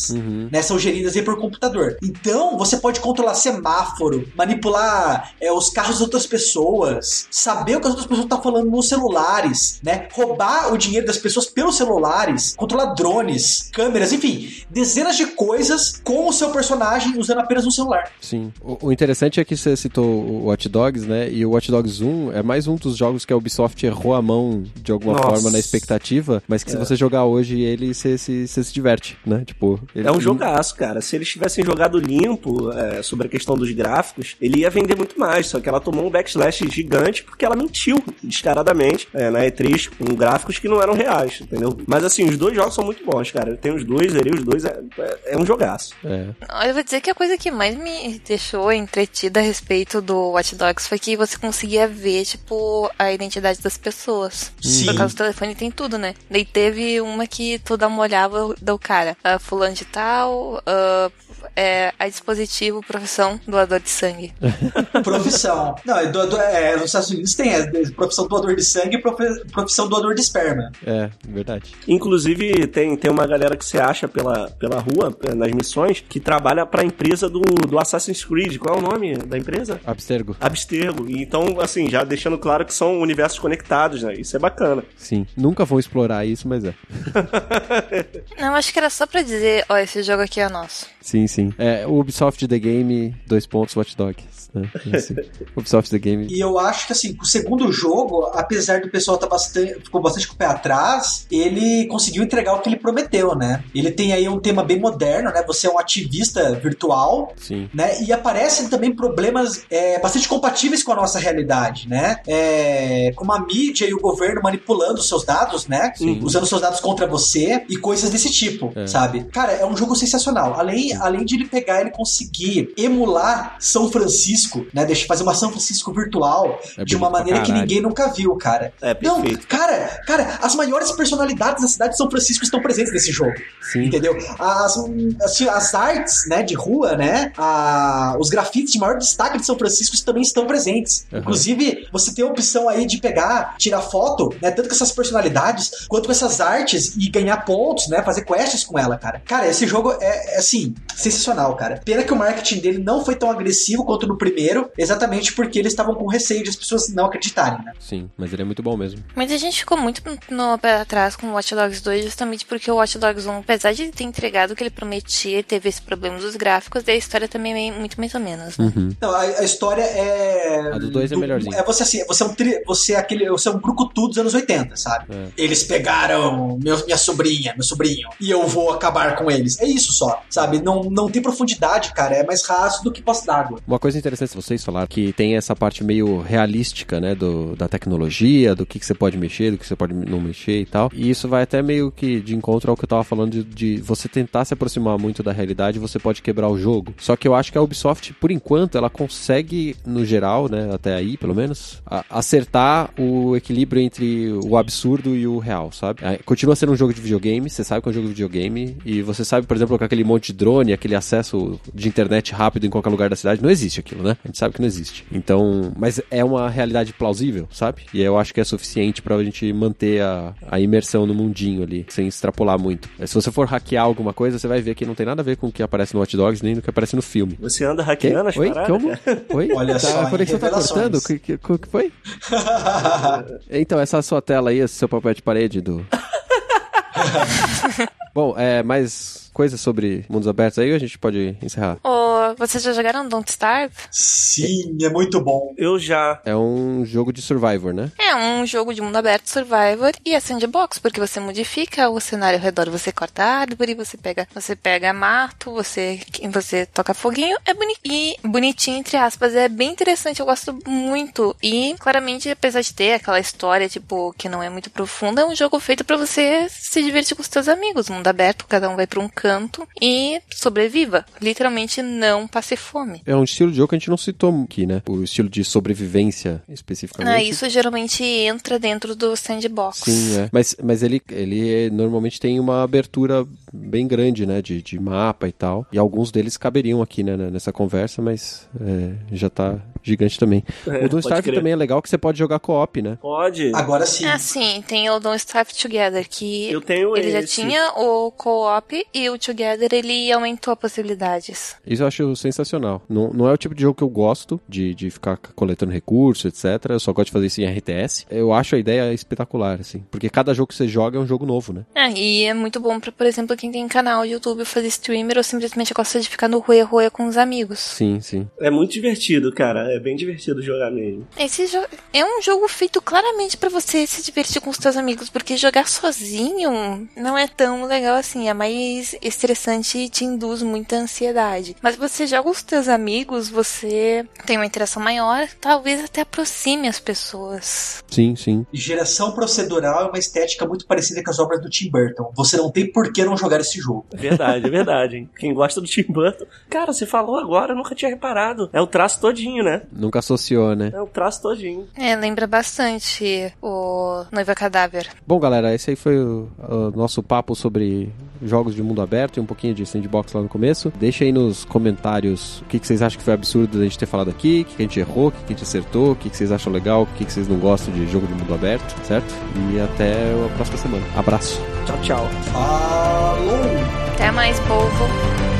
[SPEAKER 1] Uhum.
[SPEAKER 3] né? São geridas aí por computador. Então, você pode controlar semáforo, manipular é, os carros das outras pessoas, saber o que as outras pessoas estão falando nos celulares, né? Roubar o dinheiro das pessoas pelos celulares, controlar drones, câmeras, enfim, dezenas de coisas com o seu personagem usando apenas um celular.
[SPEAKER 1] Sim. O, o interessante é que você citou o Watch Dogs, né? E o Watch Dogs 1 é mais um dos jogos que a Ubisoft errou a mão de alguma
[SPEAKER 4] Nossa.
[SPEAKER 1] forma na expectativa, mas que se você jogar hoje ele, você se, você se diverte, né? Tipo, ele-
[SPEAKER 4] É um jogaço, cara. Se eles tivessem jogado limpo é, sobre a questão dos gráficos, ele ia vender muito mais. Só que ela tomou um backslash gigante porque ela mentiu descaradamente é, na E3 com gráficos que não eram reais, entendeu? Mas assim, os dois jogos são muito bons, cara. Eu tenho os dois, zerei os dois, é, é- é um jogaço.
[SPEAKER 1] É.
[SPEAKER 2] Olha, Eu vou dizer que a coisa que mais me deixou entretida a respeito do Watch Dogs foi que você conseguia ver, tipo, a identidade das pessoas.
[SPEAKER 3] Sim.
[SPEAKER 2] Por causa do telefone tem tudo, né? Daí teve uma que tu dá uma olhada do cara. Fulano de tal, ah, é, a dispositivo, profissão, doador de sangue. [laughs]
[SPEAKER 3] Profissão. Não, é doador- é, nos Estados Unidos tem é, profissão doador de sangue e profissão doador de esperma.
[SPEAKER 1] É, verdade.
[SPEAKER 4] Inclusive, tem, tem uma galera que você acha pela, pela rua, eh, nas missões, que trabalha pra empresa do, do Assassin's Creed. Qual é o nome da empresa?
[SPEAKER 1] Abstergo.
[SPEAKER 4] Abstergo. E Então, assim, já deixando claro que são universos conectados, né? Isso é bacana.
[SPEAKER 1] Sim. Nunca vão explorar isso, mas é. [laughs]
[SPEAKER 2] Não, acho que era só pra dizer, ó, esse jogo aqui é nosso.
[SPEAKER 1] Sim, sim. É, o Ubisoft The Game, dois pontos, Watch Dogs. Né? Assim, [laughs] Ubisoft The Game.
[SPEAKER 3] E eu acho que assim, o segundo jogo, apesar do pessoal tá bastante, ficou bastante com o pé atrás, ele conseguiu entregar o que ele prometeu, né? Ele tem aí um tema bem moderno, né? Você é um ativista virtual,
[SPEAKER 1] Sim.
[SPEAKER 3] né? E aparecem também problemas é, bastante compatíveis com a nossa realidade, né? É, como a mídia e o governo manipulando seus dados, né?
[SPEAKER 1] Sim.
[SPEAKER 3] Usando seus dados contra você e coisas desse tipo,
[SPEAKER 1] É.
[SPEAKER 3] sabe? Cara, é um jogo sensacional. Além, além de ele pegar ele conseguir emular São Francisco, né? Deixa fazer uma São Francisco virtual
[SPEAKER 1] É
[SPEAKER 3] de uma maneira que ninguém nunca viu, cara.
[SPEAKER 4] É,
[SPEAKER 3] Não,
[SPEAKER 4] perfeito.
[SPEAKER 3] cara, cara, as maiores personalidades da cidade de São Francisco estão presentes nesse jogo.
[SPEAKER 1] Sim.
[SPEAKER 3] Entendeu? As, as, as artes, né, de rua, né? a- os grafites de maior destaque de São Francisco também estão presentes.
[SPEAKER 1] Uhum.
[SPEAKER 3] Inclusive, você tem a opção aí de pegar, tirar foto, né? Tanto com essas personalidades, quanto com essas artes e ganhar pontos, né? Fazer quests com ela, cara. Cara, esse jogo é, é, assim, sensacional, cara. Pena que o marketing dele não foi tão agressivo quanto no primeiro, exatamente porque eles estavam com receio de as pessoas não acreditarem, né?
[SPEAKER 1] Sim, mas ele é muito bom mesmo.
[SPEAKER 2] Muita gente ficou muito no pé atrás com o Watch Dogs 2, justamente porque o Watch Dogs 1, apesar de ter entregado o que ele prometia, teve esse problema dos gráficos, e a história também é muito mais ou menos. né?
[SPEAKER 1] Uhum.
[SPEAKER 3] Não, a, a história é.
[SPEAKER 1] A do dois é melhorzinho.
[SPEAKER 3] É você assim, você é um tri, você é aquele, você é um brucutu dos anos 80, sabe?
[SPEAKER 1] É.
[SPEAKER 3] Eles pegaram meu, minha sobrinha, meu sobrinho, e eu vou acabar com eles. É isso só, sabe? Não, não tem profundidade, cara. É mais raso do que poço d'água.
[SPEAKER 1] Uma coisa interessante vocês falaram que tem essa parte meio realística, né, do, da tecnologia, do que, que você pode mexer, do que você pode não mexer e tal. E isso vai até meio que de encontro ao que eu tava falando de, de você tentar se aproximar muito da realidade, você pode quebrar o jogo. Só que eu acho que a Ubisoft, por enquanto, ela consegue, no geral, né, até aí, pelo menos, a- acertar o equilíbrio entre o absurdo e o real, sabe? É, Continua sendo um jogo de videogame, você sabe que é um jogo de videogame, e você sabe, por exemplo, que aquele monte de drone, aquele acesso de internet rápido em qualquer lugar da cidade, não existe aquilo, né? A gente sabe que não existe. Então, mas é uma realidade plausível, sabe? E eu acho que é suficiente pra gente manter a, a imersão no mundinho ali, sem extrapolar muito. Se você for hackear alguma coisa, você vai ver que não tem nada a ver com o que aparece no Watch Dogs, nem no que aparece no filme.
[SPEAKER 4] Você anda
[SPEAKER 1] Que?
[SPEAKER 4] hackeando as
[SPEAKER 1] Oi?
[SPEAKER 4] paradas?
[SPEAKER 1] Como? Oi? [laughs]
[SPEAKER 3] Olha
[SPEAKER 1] Tá-
[SPEAKER 3] só,
[SPEAKER 1] a conexão tá cortando? O que, que, que foi? [laughs] Então, essa sua tela aí, esse seu papel de parede do. [laughs] Bom, é, mais coisas sobre mundos abertos aí ou a gente pode encerrar?
[SPEAKER 2] Ô, vocês já jogaram Don't Starve?
[SPEAKER 3] Sim, é muito bom.
[SPEAKER 4] Eu já.
[SPEAKER 1] É um jogo de survivor, né?
[SPEAKER 2] É um jogo de mundo aberto Survivor e é sandbox, porque você modifica o cenário ao redor, você corta árvore, você pega, você pega mato, você você toca foguinho, é boni e bonitinho entre aspas, é bem interessante, eu gosto muito. E claramente, apesar de ter aquela história tipo que não é muito profunda, é um jogo feito pra você se divertir com os seus amigos, mundo aberto, cada um vai pra um canto e sobreviva. Literalmente não passe fome.
[SPEAKER 1] É um estilo de jogo que a gente não citou aqui, né? O estilo de sobrevivência, especificamente.
[SPEAKER 2] Ah, isso geralmente entra dentro do sandbox.
[SPEAKER 1] Sim, é. Mas, mas ele, ele é- normalmente tem uma abertura bem grande, né? De, de mapa e tal. E alguns deles caberiam aqui, né? Nessa conversa, mas é, já tá gigante também.
[SPEAKER 4] É,
[SPEAKER 1] o Don't Starve
[SPEAKER 4] crer.
[SPEAKER 1] também é legal que você pode jogar co-op, né?
[SPEAKER 4] Pode.
[SPEAKER 3] Agora sim.
[SPEAKER 2] Ah, sim, tem o Don't Starve Together, que
[SPEAKER 4] Eu tenho
[SPEAKER 2] ele já
[SPEAKER 4] esse.
[SPEAKER 2] tinha o co-op e o Together ele aumentou as possibilidades.
[SPEAKER 1] Isso eu acho sensacional. Não, não é o tipo de jogo que eu gosto, de, de ficar coletando recursos, etc. Eu só gosto de fazer isso em RTS. Eu acho a ideia espetacular, assim. Porque cada jogo que você joga é um jogo novo, né?
[SPEAKER 2] Ah, e é muito bom pra, por exemplo, quem tem canal de YouTube fazer streamer ou simplesmente gosta de ficar no Rue Rue com os amigos.
[SPEAKER 1] Sim, sim.
[SPEAKER 4] É muito divertido, cara. É bem divertido jogar mesmo.
[SPEAKER 2] Esse jo- é um jogo feito claramente pra você se divertir com os seus amigos, porque jogar sozinho não é tão legal assim, é mais estressante e te induz muita ansiedade. Mas você joga com os teus amigos, você tem uma interação maior, talvez até aproxime as pessoas.
[SPEAKER 1] Sim, sim.
[SPEAKER 3] Geração procedural é uma estética muito parecida com as obras do Tim Burton. Você não tem por que não jogar esse jogo.
[SPEAKER 4] É verdade, é verdade. hein? Quem gosta do Tim Burton. Cara, você falou agora, eu nunca tinha reparado. É o traço todinho, né?
[SPEAKER 1] Nunca associou, né?
[SPEAKER 4] É o traço todinho.
[SPEAKER 2] É, lembra bastante o Noiva Cadáver.
[SPEAKER 1] Bom, galera, esse aí foi o, o nosso papo sobre jogos de mundo aberto e um pouquinho de sandbox lá no começo. Deixa aí nos comentários o que, que vocês acham que foi absurdo da gente ter falado aqui, o que, que a gente errou, o que, que a gente acertou, o que, que vocês acham legal, o que, que vocês não gostam de jogo de mundo aberto, certo? E até a próxima semana. Abraço.
[SPEAKER 4] Tchau, tchau.
[SPEAKER 3] Falou!
[SPEAKER 2] Até mais, povo!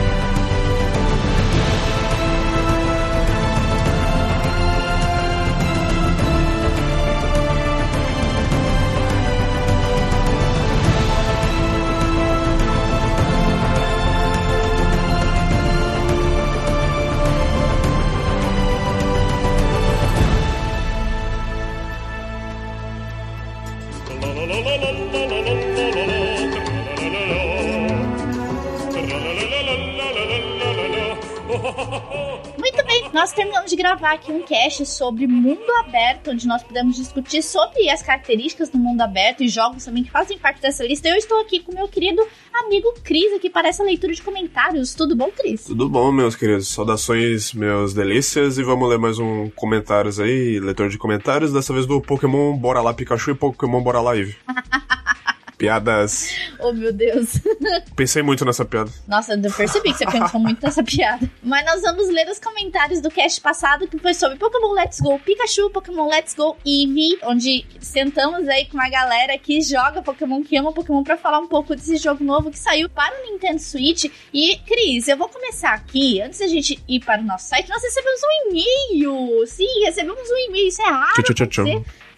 [SPEAKER 5] Nós terminamos de gravar aqui um cast sobre mundo aberto, onde nós podemos discutir sobre as características do mundo aberto e jogos também que fazem parte dessa lista. Eu estou aqui com meu querido amigo Cris, aqui para essa leitura de comentários. Tudo bom, Cris?
[SPEAKER 6] Tudo bom, meus queridos. Saudações, meus delícias. E vamos ler mais um comentários aí, leitor de comentários. Dessa vez do Pokémon Bora Lá Pikachu e Pokémon Bora Lá Eve. [laughs] Piadas.
[SPEAKER 5] Oh, meu Deus. [laughs]
[SPEAKER 6] Pensei muito nessa piada.
[SPEAKER 5] Nossa, eu percebi que você pensou muito nessa piada. Mas nós vamos ler os comentários do cast passado, que foi sobre Pokémon Let's Go Pikachu, Pokémon Let's Go Eevee, onde sentamos aí com uma galera que joga Pokémon, que ama Pokémon, pra falar um pouco desse jogo novo que saiu para o Nintendo Switch. E, Cris, eu vou começar aqui, antes da gente ir para o nosso site, nós recebemos um e-mail. Sim, recebemos um e-mail, isso é raro.
[SPEAKER 6] Tchau, tchau, tchau.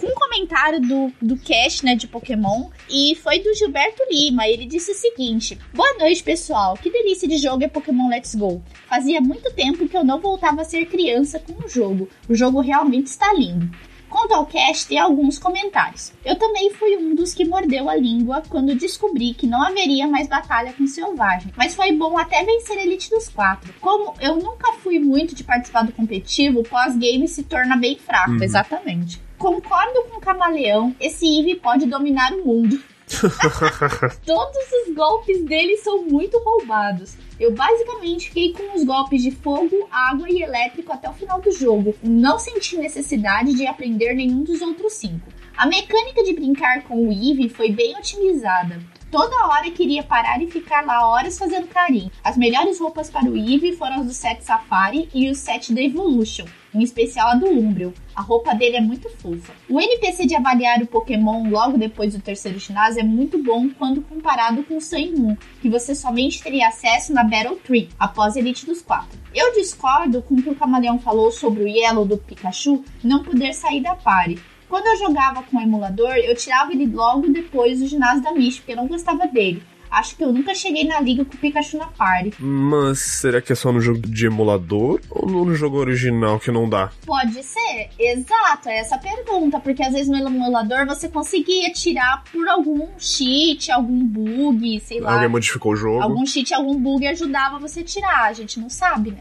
[SPEAKER 5] Com um comentário do, do cast, né, de Pokémon, e foi do Gilberto Lima. Ele disse o seguinte: Boa noite, pessoal. Que delícia de jogo é Pokémon Let's Go. Fazia muito tempo que eu não voltava a ser criança com o jogo. O jogo realmente está lindo. Quanto ao cast, tem alguns comentários. Eu também fui um dos que mordeu a língua quando descobri que não haveria mais batalha com selvagem, mas foi bom até vencer a Elite dos Quatro. Como eu nunca fui muito de participar do competitivo, pós-game se torna bem fraco, exatamente. Concordo com o Camaleão, esse Eevee pode dominar o mundo. [laughs] Todos os golpes dele são muito roubados. Eu basicamente fiquei com os golpes de fogo, água e elétrico até o final do jogo. Não senti necessidade de aprender nenhum dos outros cinco. A mecânica de brincar com o Eevee foi bem otimizada. Toda hora queria parar e ficar lá horas fazendo carinho. As melhores roupas para o Eevee foram as do set Safari e o set da Evolution, em especial a do Umbreon. A roupa dele é muito fofa. O NPC de avaliar o Pokémon logo depois do terceiro ginásio é muito bom quando comparado com o Sun Moon, que você somente teria acesso na Battle Tree, após Elite dos Quatro. Eu discordo com o que o Camaleão falou sobre o Yellow do Pikachu não poder sair da party. Quando eu jogava com o emulador, eu tirava ele logo depois do ginásio da Mish, porque eu não gostava dele. Acho que eu nunca cheguei na liga com o Pikachu na party.
[SPEAKER 6] Mas será que é só no jogo de emulador ou no jogo original que não dá?
[SPEAKER 5] Pode ser, exato, é essa a pergunta, porque às vezes no emulador você conseguia tirar por algum cheat, algum bug, sei lá.
[SPEAKER 6] Alguém modificou o jogo.
[SPEAKER 5] Algum cheat, algum bug ajudava você a tirar, a gente não sabe, né?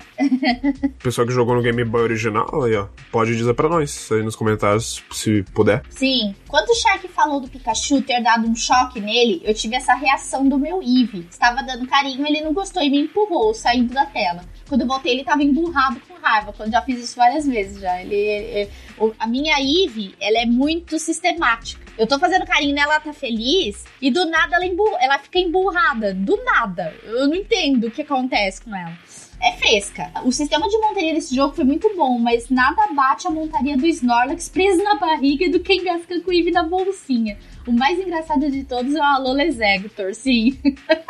[SPEAKER 6] O [laughs] pessoal que jogou no Game Boy original, aí, ó, pode dizer pra nós aí nos comentários, se puder.
[SPEAKER 5] Sim, quando o Shark falou do Pikachu ter dado um choque nele, eu tive essa reação do meu Eevee. Estava dando carinho, ele não gostou e me empurrou, saindo da tela. Quando eu voltei, ele estava emburrado com raiva, quando já fiz isso várias vezes já. Ele, ele- o- a minha Eevee, ela é muito sistemática. Eu tô fazendo carinho nela, ela tá feliz, e do nada ela, embu- ela fica emburrada. Do nada. Eu não entendo o que acontece com ela. É fresca. O sistema de montaria desse jogo foi muito bom, mas nada bate a montaria do Snorlax preso na barriga do Kangaskhan com o Eevee na bolsinha. O mais engraçado de todos é o Alola Executor, sim.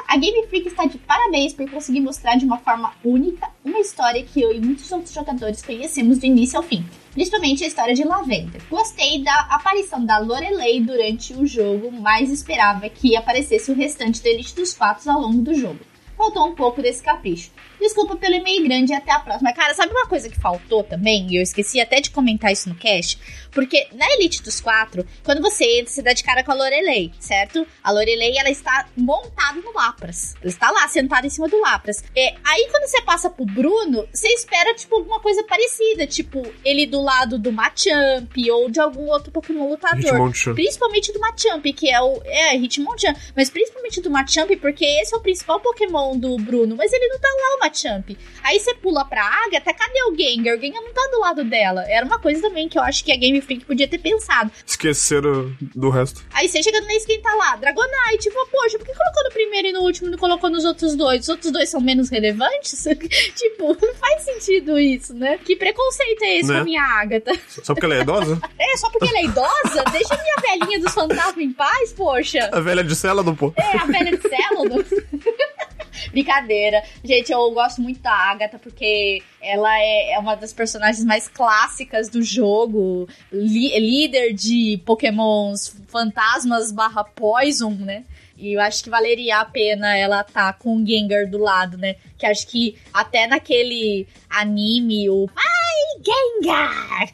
[SPEAKER 5] a Game Freak está de parabéns por conseguir mostrar de uma forma única uma história que eu e muitos outros jogadores conhecemos do início ao fim. Principalmente a história de Lavender. Gostei da aparição da Lorelei durante o jogo, mas esperava que aparecesse o restante da Elite dos Fatos ao longo do jogo. Faltou um pouco desse capricho. Desculpa pelo e-mail grande e até a próxima. Cara, sabe uma coisa que faltou também? E eu esqueci até de comentar isso no cast. Porque na Elite dos Quatro, quando você entra, você dá de cara com a Lorelei, certo? A Lorelei, ela está montada no Lapras. Ela está lá, sentada em cima do Lapras. É, aí, quando você passa pro Bruno, você espera, tipo, alguma coisa parecida. Tipo, ele do lado do Machamp ou de algum outro Pokémon lutador.
[SPEAKER 6] Hitmonchan.
[SPEAKER 5] Principalmente do Machamp, que é o. É, Hitmonchan. Mas principalmente do Machamp, porque esse é o principal Pokémon do Bruno. Mas ele não tá lá, o Machamp. Aí você pula pra Agatha, cadê o Gengar? O Gengar não tá do lado dela. Era uma coisa também que eu acho que a Game Freak podia ter pensado.
[SPEAKER 6] Esqueceram do resto.
[SPEAKER 5] Aí você chega na skin tá lá, Dragonite. Tipo, poxa, por que colocou no primeiro e no último e não colocou nos outros dois? Os outros dois são menos relevantes? [laughs] tipo, não faz sentido isso, né? Que preconceito é esse
[SPEAKER 6] Né?
[SPEAKER 5] com a minha Agatha?
[SPEAKER 6] Só porque ela é idosa? [laughs]
[SPEAKER 5] É, só porque ela é idosa? Deixa a minha velhinha dos fantasmas em paz, poxa.
[SPEAKER 6] A velha de Célado, pô.
[SPEAKER 5] É, a velha de Célado. [laughs] [laughs] Brincadeira. Gente, eu gosto muito da Agatha porque ela é, é uma das personagens mais clássicas do jogo. Li- líder de pokémons fantasmas barra poison, né? E eu acho que valeria a pena ela tá com o Gengar do lado, né? Que acho que até naquele anime, o Ai, Gengar!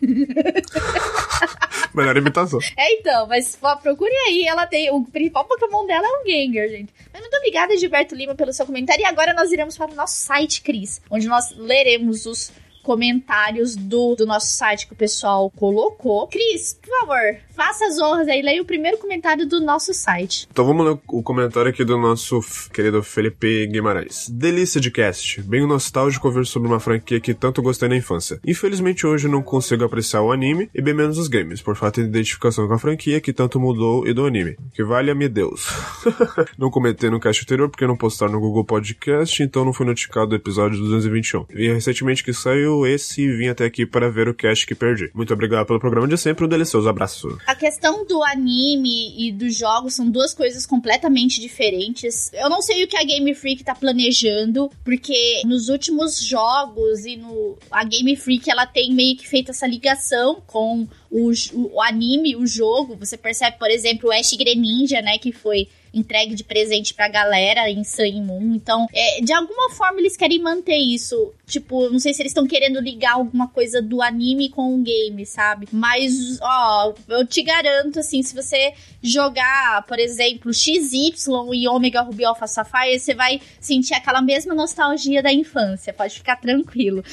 [SPEAKER 6] Melhor imitação. [laughs]
[SPEAKER 5] É, então, mas pô, procure aí, ela tem. O principal Pokémon dela é um Gengar, gente. Mas muito obrigada, Gilberto Lima, pelo seu comentário. E agora nós iremos para o nosso site, Cris, onde nós leremos os comentários do, do nosso site que o pessoal colocou. Cris, por favor, faça as honras aí, leia o primeiro comentário do nosso site.
[SPEAKER 6] Então vamos ler o comentário aqui do nosso querido Felipe Guimarães. Delícia de cast, bem nostálgico ouvir sobre uma franquia que tanto gostei na infância. Infelizmente hoje não consigo apreciar o anime e bem menos os games, por falta de identificação com a franquia que tanto mudou e do anime. Que valha-me Deus. [laughs] não comentei no cast anterior porque não postaram no Google Podcast, então não fui notificado do episódio 221. Vi recentemente que saiu esse e vim até aqui para ver o cast que perdi. Muito obrigado pelo programa de sempre, um delicioso abraço.
[SPEAKER 5] A questão do anime e dos jogos são duas coisas completamente diferentes. Eu não sei o que a Game Freak tá planejando, porque nos últimos jogos e no a Game Freak ela tem meio que feito essa ligação com o, j- o anime, o jogo. Você percebe, por exemplo, o Ash Greninja, né, que foi entregue de presente pra galera em Sun Moon. Então, é, de alguma forma eles querem manter isso. Tipo, não sei se eles estão querendo ligar alguma coisa do anime com o game, sabe? Mas, ó, eu te garanto, assim, se você jogar, por exemplo, XY e Omega Ruby Alpha Sapphire, você vai sentir aquela mesma nostalgia da infância. Pode ficar tranquilo.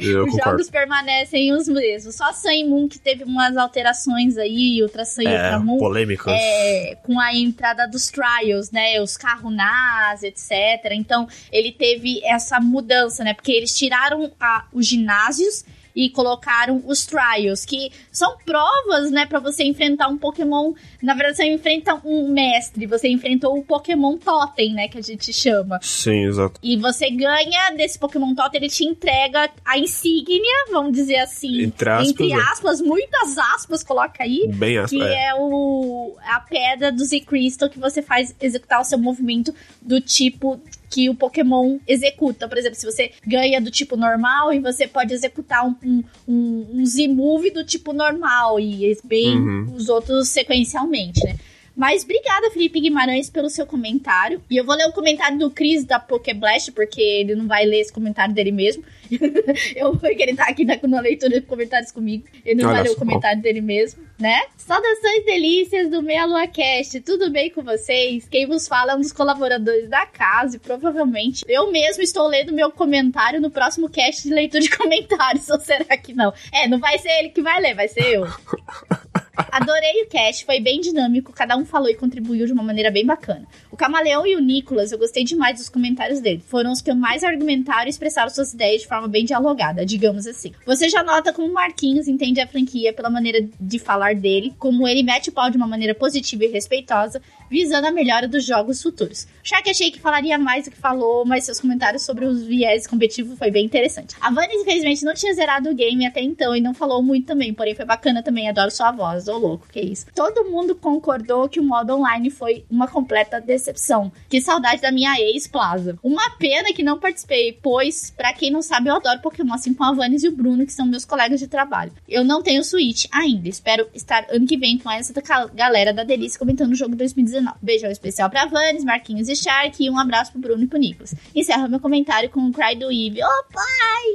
[SPEAKER 6] Eu [laughs]
[SPEAKER 5] Os
[SPEAKER 6] concordo.
[SPEAKER 5] jogos permanecem os mesmos. Só Sun Moon que teve umas alterações aí, outra Sun e outra Moon.
[SPEAKER 4] polêmicas.
[SPEAKER 5] É, com a entrada dos trials, né? Os carros NAS, etc. Então, ele teve essa mudança, né? Porque eles tiraram a- os ginásios e colocaram os trials, que são provas, né, Pra você enfrentar um Pokémon. Na verdade, você enfrenta um mestre, você enfrentou o Pokémon Totem, né, que a gente chama.
[SPEAKER 6] Sim, exato.
[SPEAKER 5] E você ganha desse Pokémon Totem, ele te entrega a insígnia, vamos dizer assim,
[SPEAKER 6] Entre aspas,
[SPEAKER 5] entre aspas muitas aspas, coloca aí,
[SPEAKER 6] Bem aspas.
[SPEAKER 5] que
[SPEAKER 6] é.
[SPEAKER 5] é o a pedra do Z-Crystal que você faz executar o seu movimento do tipo que o Pokémon executa. Por exemplo, se você ganha do tipo normal e você pode executar um, um, um, um Z-Move do tipo normal e bem
[SPEAKER 6] Uhum.
[SPEAKER 5] os outros sequencialmente, né? Mas obrigada, Felipe Guimarães, pelo seu comentário. E eu vou ler o comentário do Cris da Pokéblast, porque ele não vai ler esse comentário dele mesmo. [laughs] eu vou que ele tá aqui na, na leitura de comentários comigo. Ele não
[SPEAKER 6] Olha
[SPEAKER 5] vai ler o comentário dele mesmo, né? Saudações delícias do Meia Lua Cast. Tudo bem com vocês? Quem vos fala é um dos colaboradores da casa e provavelmente eu mesmo estou lendo meu comentário no próximo cast de leitura de [laughs] comentários. Ou será que não? É, não vai ser ele que vai ler, vai ser eu. [laughs] [laughs] Adorei o cast, foi bem dinâmico, cada um falou e contribuiu de uma maneira bem bacana. O Camaleão e o Nicolas, eu gostei demais dos comentários dele. Foram os que mais argumentaram e expressaram suas ideias de forma bem dialogada, digamos assim. Você já nota como o Marquinhos entende a franquia pela maneira de falar dele, como ele mete o pau de uma maneira positiva e respeitosa, visando a melhora dos jogos futuros. Shaq achei que falaria mais do que falou, mas seus comentários sobre os viés competitivos foi bem interessante. A Vanessa, infelizmente, não tinha zerado o game até então e não falou muito também, porém foi bacana também, adoro sua voz, ô louco, que isso. Todo mundo concordou que o modo online foi uma completa decepção. Que saudade da minha ex-plaza. Uma pena que não participei, pois, pra quem não sabe, eu adoro Pokémon, assim como a Vanessa e o Bruno, que são meus colegas de trabalho. Eu não tenho Switch ainda, espero estar ano que vem com essa galera da Delícia comentando o jogo 2019. Beijão especial pra Vanes, Marquinhos e Shark, e um abraço pro Bruno e pro Nicolas. Encerro meu comentário com o Cry do Eve. Ô pai!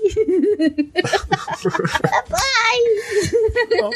[SPEAKER 5] [laughs]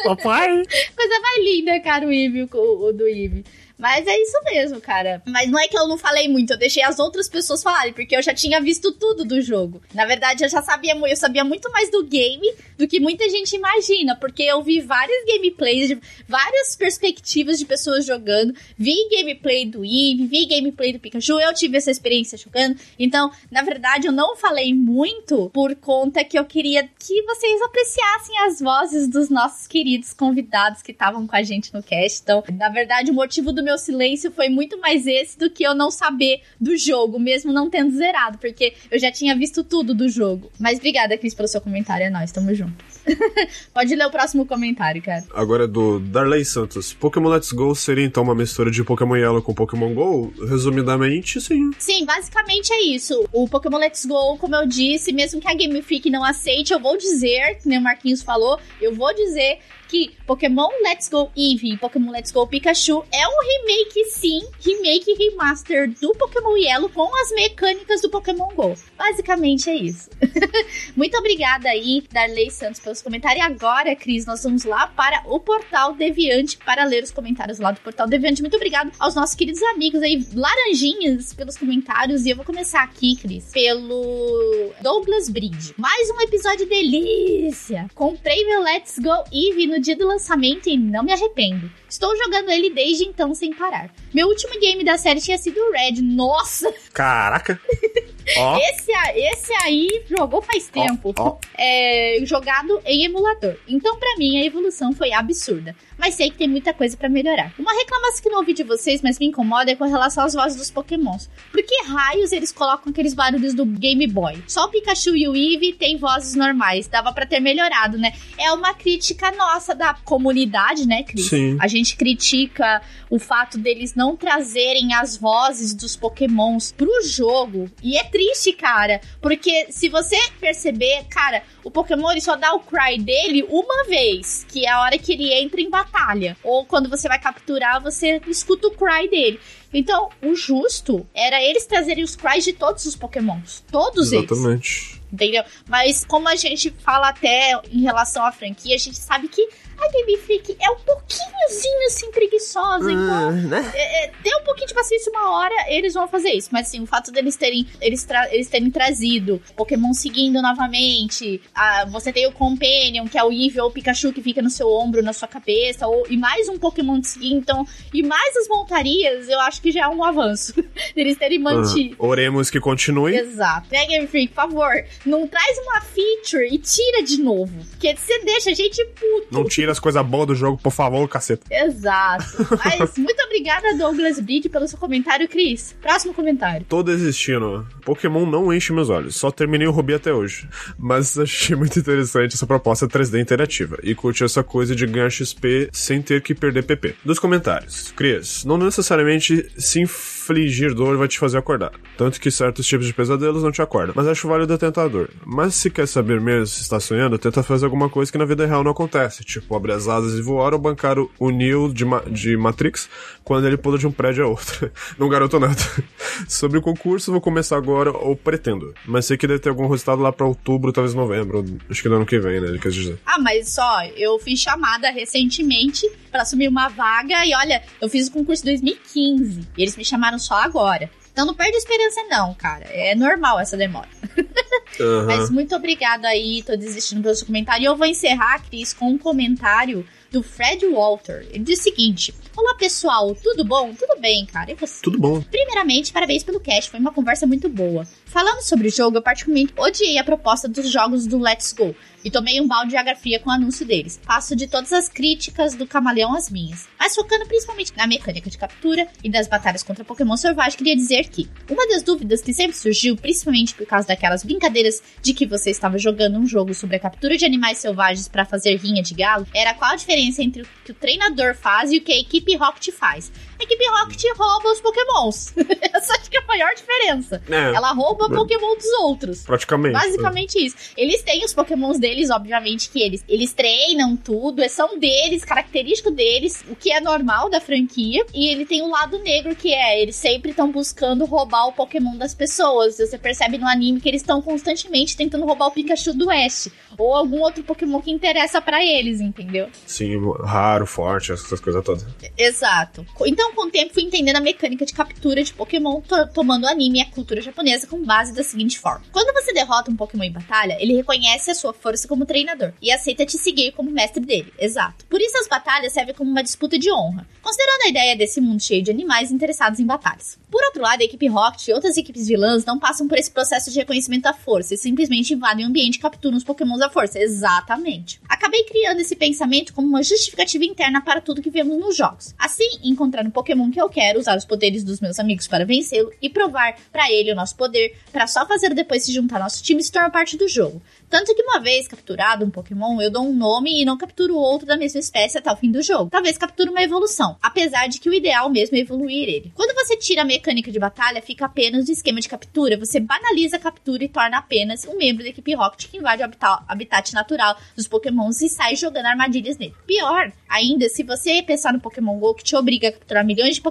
[SPEAKER 4] Papai! [laughs]
[SPEAKER 5] Coisa mais linda, cara, o o, o do Eve. Mas é isso mesmo, cara. Mas não é que eu não falei muito, eu deixei as outras pessoas falarem, porque eu já tinha visto tudo do jogo. Na verdade, eu já sabia, eu sabia muito mais do game do que muita gente imagina, porque eu vi várias gameplays, várias perspectivas de pessoas jogando, vi gameplay do Eve, vi gameplay do Pikachu, eu tive essa experiência jogando. Então, na verdade, eu não falei muito por conta que eu queria que vocês apreciassem as vozes dos nossos queridos convidados que estavam com a gente no cast. Então, na verdade, o motivo do meu silêncio foi muito mais esse do que eu não saber do jogo, mesmo não tendo zerado, porque eu já tinha visto tudo do jogo. Mas obrigada, Cris, pelo seu comentário. É nóis, tamo junto. [laughs] Pode ler o próximo comentário, cara.
[SPEAKER 6] Agora é do Darley Santos. Pokémon Let's Go seria então uma mistura de Pokémon Yellow com Pokémon GO? Resumidamente, sim.
[SPEAKER 5] Sim, basicamente é isso. O Pokémon Let's Go, como eu disse, mesmo que a Game Freak não aceite, eu vou dizer, que nem o Marquinhos falou, eu vou dizer que Pokémon Let's Go Eevee e Pokémon Let's Go Pikachu é um remake, sim, remake remaster do Pokémon Yellow com as mecânicas do Pokémon Go. Basicamente é isso. [laughs] Muito obrigada aí, Darley Santos, pelos comentários. E agora, Cris, nós vamos lá para o Portal Deviante para ler os comentários lá do Portal Deviante. Muito obrigado aos nossos queridos amigos aí, laranjinhas, pelos comentários. E eu vou começar aqui, Cris, pelo Douglas Bridge. Mais um episódio delícia! Comprei meu Let's Go Eevee no dia do lançamento e não me arrependo. Estou jogando ele desde então sem parar. Meu último game da série tinha sido o Red. Nossa!
[SPEAKER 6] Caraca! [laughs] Ó,
[SPEAKER 5] Esse, esse aí jogou faz tempo.
[SPEAKER 6] ó.
[SPEAKER 5] É, jogado em emulador. Então, pra mim, a evolução foi absurda. Mas sei que tem muita coisa pra melhorar. Uma reclamação que não ouvi de vocês, mas me incomoda, é com relação às vozes dos pokémons. Por que raios eles colocam aqueles barulhos do Game Boy? Só o Pikachu e o Eevee têm vozes normais. Dava pra ter melhorado, né? É uma crítica nossa da comunidade, né, Cris?
[SPEAKER 6] Sim.
[SPEAKER 5] A gente critica o fato deles não trazerem as vozes dos pokémons pro jogo. E é triste, cara. Porque se você perceber, cara, o Pokémon ele só dá o cry dele uma vez, que é a hora que ele entra em batalha. Ou quando você vai capturar, você escuta o cry dele. Então, o justo era eles trazerem os cries de todos os Pokémons. Todos eles.
[SPEAKER 6] Exatamente.
[SPEAKER 5] Entendeu? Mas como a gente fala até em relação à franquia, a gente sabe que a Game Freak é um pouquinhozinho assim preguiçosa. Então,
[SPEAKER 1] né?
[SPEAKER 5] é, é, tem um pouquinho de paciência, uma hora eles vão fazer isso. Mas assim, o fato deles terem, eles, eles terem trazido Pokémon seguindo novamente, a- você tem o Companion, que é o Eevee ou o Pikachu que fica no seu ombro, na sua cabeça, ou, e mais um Pokémon seguindo, então, e mais as montarias, eu acho que já é um avanço. [laughs] deles terem mantido.
[SPEAKER 6] Ah, oremos que continue.
[SPEAKER 5] Exato. Né, Game Freak, por favor, não traz uma feature e tira de novo. Porque você deixa a gente puto.
[SPEAKER 6] Não tira as coisas boas do jogo, por favor, caceta.
[SPEAKER 5] Exato. [laughs] Mas muito obrigada, Douglas Bridge, pelo seu comentário, Cris. Próximo comentário.
[SPEAKER 6] Tô desistindo. Pokémon não enche meus olhos. Só terminei o Ruby até hoje. Mas achei muito interessante essa proposta 3D interativa. E curti essa coisa de ganhar XP sem ter que perder PP. Dos comentários. Cris, não necessariamente se infligir dor vai te fazer acordar. Tanto que certos tipos de pesadelos não te acordam. Mas acho válido e tentador. Mas se quer saber mesmo se está sonhando, tenta fazer alguma coisa que na vida real não acontece. Tipo, abrir as asas e voar ou bancar o- Neo de, Ma- de Matrix quando ele pula de um prédio a outro. [laughs] não garanto nada. [laughs] Sobre o concurso, vou começar agora, ou pretendo. Mas sei que deve ter algum resultado lá pra outubro, talvez novembro. Acho que do ano que vem, né? Quer dizer.
[SPEAKER 5] Ah, mas só, eu fui chamada recentemente pra assumir uma vaga e olha, eu fiz o concurso em 2015 e eles me chamaram só agora. Então não perde a esperança não, cara. É normal essa demora. [laughs]
[SPEAKER 6] Aham.
[SPEAKER 5] Mas muito obrigada aí, tô desistindo pelo seu comentário. E eu vou encerrar, Cris, com um comentário do Fred Walter. Ele diz o seguinte: Olá pessoal, tudo bom? Tudo bem, cara. E você?
[SPEAKER 6] Tudo bom.
[SPEAKER 5] Primeiramente, parabéns pelo cast, foi uma conversa muito boa. Falando sobre o jogo, eu particularmente odiei a proposta dos jogos do Let's Go e tomei um balde de água fria com o anúncio deles. Passo de todas as críticas do camaleão às minhas. Mas focando principalmente na mecânica de captura e das batalhas contra Pokémon Selvagem, queria dizer que uma das dúvidas que sempre surgiu, principalmente por causa daquelas brincadeiras de que você estava jogando um jogo sobre a captura de animais selvagens para fazer rinha de galo, era qual a diferença entre o que o treinador faz e o que a equipe Rocket faz. Equipe Rocket rouba os Pokémons. [laughs] Essa acho que é a maior diferença.
[SPEAKER 6] É,
[SPEAKER 5] Ela rouba Pokémon dos outros.
[SPEAKER 6] praticamente.
[SPEAKER 5] Basicamente isso. Eles têm os pokémons deles, obviamente, que eles, eles treinam tudo, é- são deles, característico deles, o que é normal da franquia. E ele tem o lado negro, que é, eles sempre estão buscando roubar o pokémon das pessoas. Você percebe no anime que eles estão constantemente tentando roubar o Pikachu do Oeste. Ou algum outro pokémon que interessa pra eles, entendeu?
[SPEAKER 6] Sim, raro, forte, essas coisas todas.
[SPEAKER 5] Exato. Então, com o tempo, fui entendendo a mecânica de captura de Pokémon, to- tomando o anime e a cultura japonesa com base da seguinte forma: quando você derrota um Pokémon em batalha, ele reconhece a sua força como treinador e aceita te seguir como mestre dele. Exato. Por isso, as batalhas servem como uma disputa de honra, considerando a ideia desse mundo cheio de animais interessados em batalhas. Por outro lado, a equipe Rocket e outras equipes vilãs não passam por esse processo de reconhecimento da força e simplesmente invadem o ambiente e capturam os Pokémons da força. Exatamente. Acabei criando esse pensamento como uma justificativa interna para tudo que vemos nos jogos. Assim, encontrar um Pokémon que eu quero, usar os poderes dos meus amigos para vencê-lo e provar para ele o nosso poder, para só fazer depois se juntar ao nosso time e se tornar parte do jogo. Tanto que uma vez capturado um Pokémon, eu dou um nome e não capturo outro da mesma espécie até o fim do jogo. Talvez capture uma evolução, apesar de que o ideal mesmo é evoluir ele. Quando você tira a mecânica de batalha, fica apenas o esquema de captura. Você banaliza a captura e torna apenas um membro da equipe Rocket que invade o habitat, habitat natural dos Pokémons e sai jogando armadilhas nele. Pior ainda, se você pensar no Pokémon GO que te obriga a capturar milhões de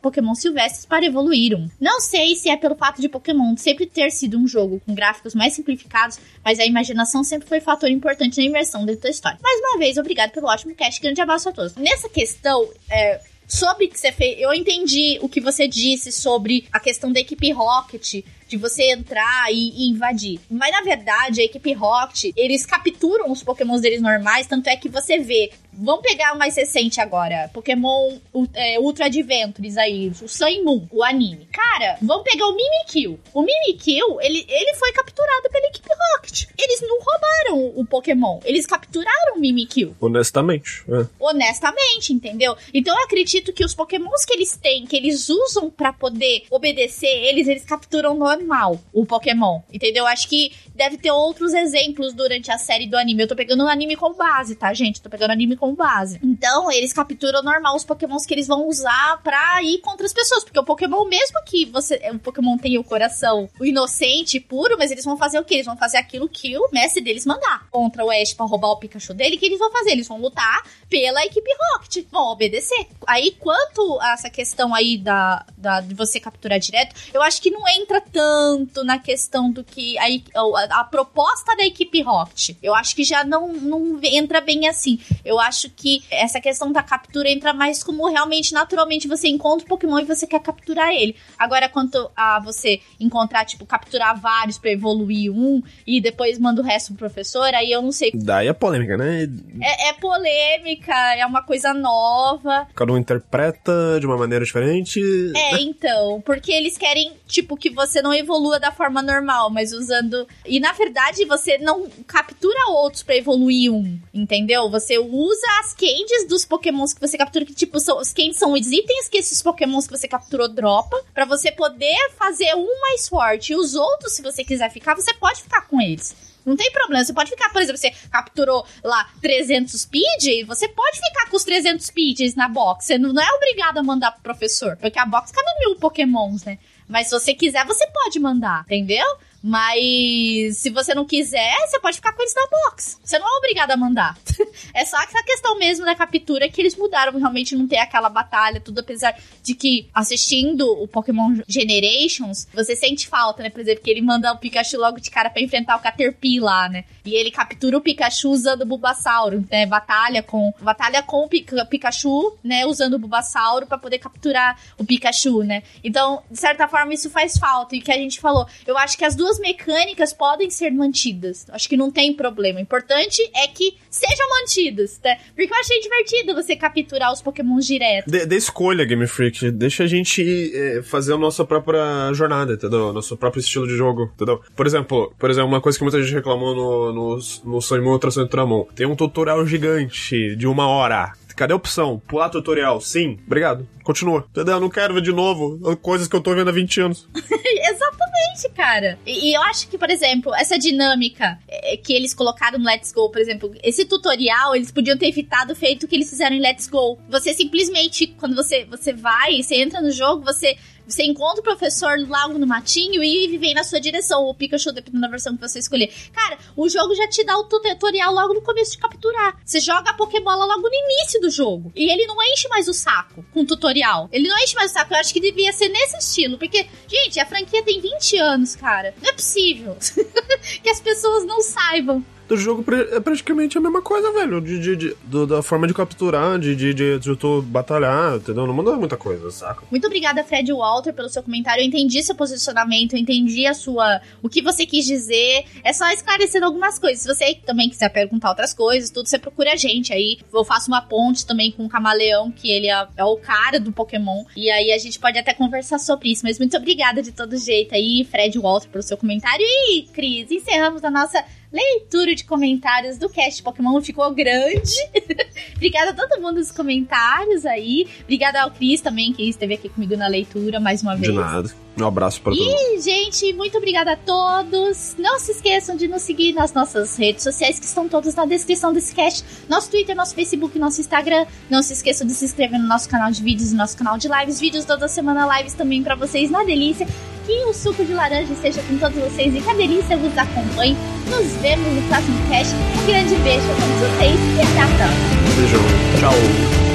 [SPEAKER 5] Pokémon silvestres para evoluir um. Não sei se é pelo fato de Pokémon sempre ter sido um jogo com gráficos mais simplificados, mas a imaginação sempre foi fator importante na imersão dentro da história. Mais uma vez, obrigado pelo ótimo cast, grande abraço a todos. Nessa questão, é, sobre que você fez, eu entendi o que você disse sobre a questão da equipe Rocket, de você entrar e, e, invadir. Mas na verdade, a equipe Rocket, eles capturam os pokémons deles normais, tanto é que você vê Vamos pegar o mais recente agora. Pokémon é, Ultra Adventures aí. O Sun Moon, o anime. Cara, vamos pegar o Mimikyu. O Mimikyu, ele, ele foi capturado pela equipe Rocket. Eles não roubaram o Pokémon. Eles capturaram o Mimikyu.
[SPEAKER 6] Honestamente. É.
[SPEAKER 5] Honestamente, entendeu? Então eu acredito que os Pokémons que eles têm, que eles usam para poder obedecer eles, eles capturam normal o Pokémon. Entendeu? Eu acho que deve ter outros exemplos durante a série do anime. Eu tô pegando o anime como base, tá, gente? Tô pegando o anime como base. Então, eles capturam normal os pokémons que eles vão usar pra ir contra as pessoas. Porque o pokémon, mesmo que você o pokémon tenha o coração o inocente puro, mas eles vão fazer o quê? Eles vão fazer aquilo que o mestre deles mandar. Contra o Ash pra roubar o Pikachu dele, o que eles vão fazer? Eles vão lutar pela equipe Rocket. Vão obedecer. Aí, quanto a essa questão aí da, da, de você capturar direto, eu acho que não entra tanto na questão do que a, a, a proposta da equipe Rocket. Eu acho que já não, não entra bem assim. Eu acho que essa questão da captura entra mais como realmente, naturalmente, você encontra o Pokémon e você quer capturar ele. Agora, quanto a você encontrar, tipo, capturar vários para evoluir um e depois manda o resto pro professor, aí eu não sei.
[SPEAKER 6] Daí é polêmica, né?
[SPEAKER 5] É, é polêmica, é uma coisa nova.
[SPEAKER 6] Cada um interpreta de uma maneira diferente.
[SPEAKER 5] É, então, porque eles querem, tipo, que você não evolua da forma normal, mas usando. E na verdade, você não captura outros para evoluir um, entendeu? Você usa usa as candies dos pokémons que você captura, que tipo, são, os candies são os itens que esses pokémons que você capturou dropa, para você poder fazer um mais forte. E os outros, se você quiser ficar, você pode ficar com eles. Não tem problema. Você pode ficar, por exemplo, você capturou lá 300 speed, você pode ficar com os 300 speeds na box. Você não é obrigado a mandar pro professor, porque a box cabe mil pokémons, né? Mas se você quiser, você pode mandar, entendeu? Mas se você não quiser, você pode ficar com eles na box. Você não é obrigado a mandar. [laughs] é só essa questão mesmo da captura que eles mudaram. Realmente não ter aquela batalha, tudo. Apesar de que assistindo o Pokémon Generations, você sente falta, né? Por exemplo, que ele manda o Pikachu logo de cara para enfrentar o Caterpie lá, né? E ele captura o Pikachu usando o Bulbasauro, né? Batalha com, batalha com o Pikachu, né? Usando o Bulbasauro para poder capturar o Pikachu, né? Então, de certa forma, isso faz falta. E que a gente falou, eu acho que as duas mecânicas podem ser mantidas. Acho que não tem problema. O importante é que sejam mantidas, né? Porque eu achei divertido você capturar os Pokémon direto.
[SPEAKER 6] De, de escolha, Game Freak. Deixa a gente é, fazer a nossa própria jornada, entendeu? Nosso próprio estilo de jogo, entendeu? Por exemplo, por exemplo, uma coisa que muita gente reclamou no, no, no Sonho Ultra Sonho Ultramon. Tem um tutorial gigante de uma hora. Cadê a opção? Pular tutorial? Sim. Obrigado. Continua. Entendeu? Eu não quero ver de novo coisas que eu tô vendo há 20 anos. [laughs]
[SPEAKER 5] Exatamente, cara. E, e, eu acho que, por exemplo, essa dinâmica é, que eles colocaram no Let's Go, por exemplo, esse tutorial, eles podiam ter evitado o feito que eles fizeram em Let's Go. Você simplesmente, quando você, você vai, você entra no jogo, você você encontra o professor lá no matinho e vem na sua direção, o Pikachu, dependendo da versão que você escolher. Cara, o jogo já te dá o tutorial logo no começo de capturar. Você joga a Pokébola logo no início do jogo. E ele não enche mais o saco com tutorial. Ele não enche mais o saco. Eu acho que devia ser nesse estilo. Porque, gente, a franquia tem 20 anos, cara. Não é possível [laughs] que as pessoas não saibam
[SPEAKER 6] do jogo é praticamente a mesma coisa, velho. De, de, de do, da forma de capturar, de, de, de, de tu batalhar, entendeu? Não mudou muita coisa, saca?
[SPEAKER 5] Muito obrigada, Fred Walter, pelo seu comentário. Eu entendi seu posicionamento, eu entendi a sua. o que você quis dizer. É só esclarecendo algumas coisas. Se você também quiser perguntar outras coisas, tudo, você procura a gente aí. Eu faço uma ponte também com o Camaleão, que ele é, é o cara do Pokémon. E aí a gente pode até conversar sobre isso. Mas muito obrigada de todo jeito aí, Fred Walter, pelo seu comentário. E, Cris, encerramos a nossa leitura de comentários do cast Pokémon ficou grande. [laughs] obrigada a todo mundo nos comentários aí. Obrigada ao Cris também, que esteve aqui comigo na leitura mais uma vez.
[SPEAKER 6] De nada. Um abraço para todos.
[SPEAKER 5] E, gente, muito obrigada a todos. Não se esqueçam de nos seguir nas nossas redes sociais, que estão todas na descrição desse cast. Nosso Twitter, nosso Facebook, nosso Instagram. Não se esqueçam de se inscrever no nosso canal de vídeos e nosso canal de lives. Vídeos toda semana, lives também para vocês na delícia. Que o suco de laranja esteja com todos vocês e que a delícia vos acompanhe. Nos vemos no próximo cast. Um grande beijo a todos vocês e até a próxima.
[SPEAKER 6] Beijão.
[SPEAKER 4] Tchau.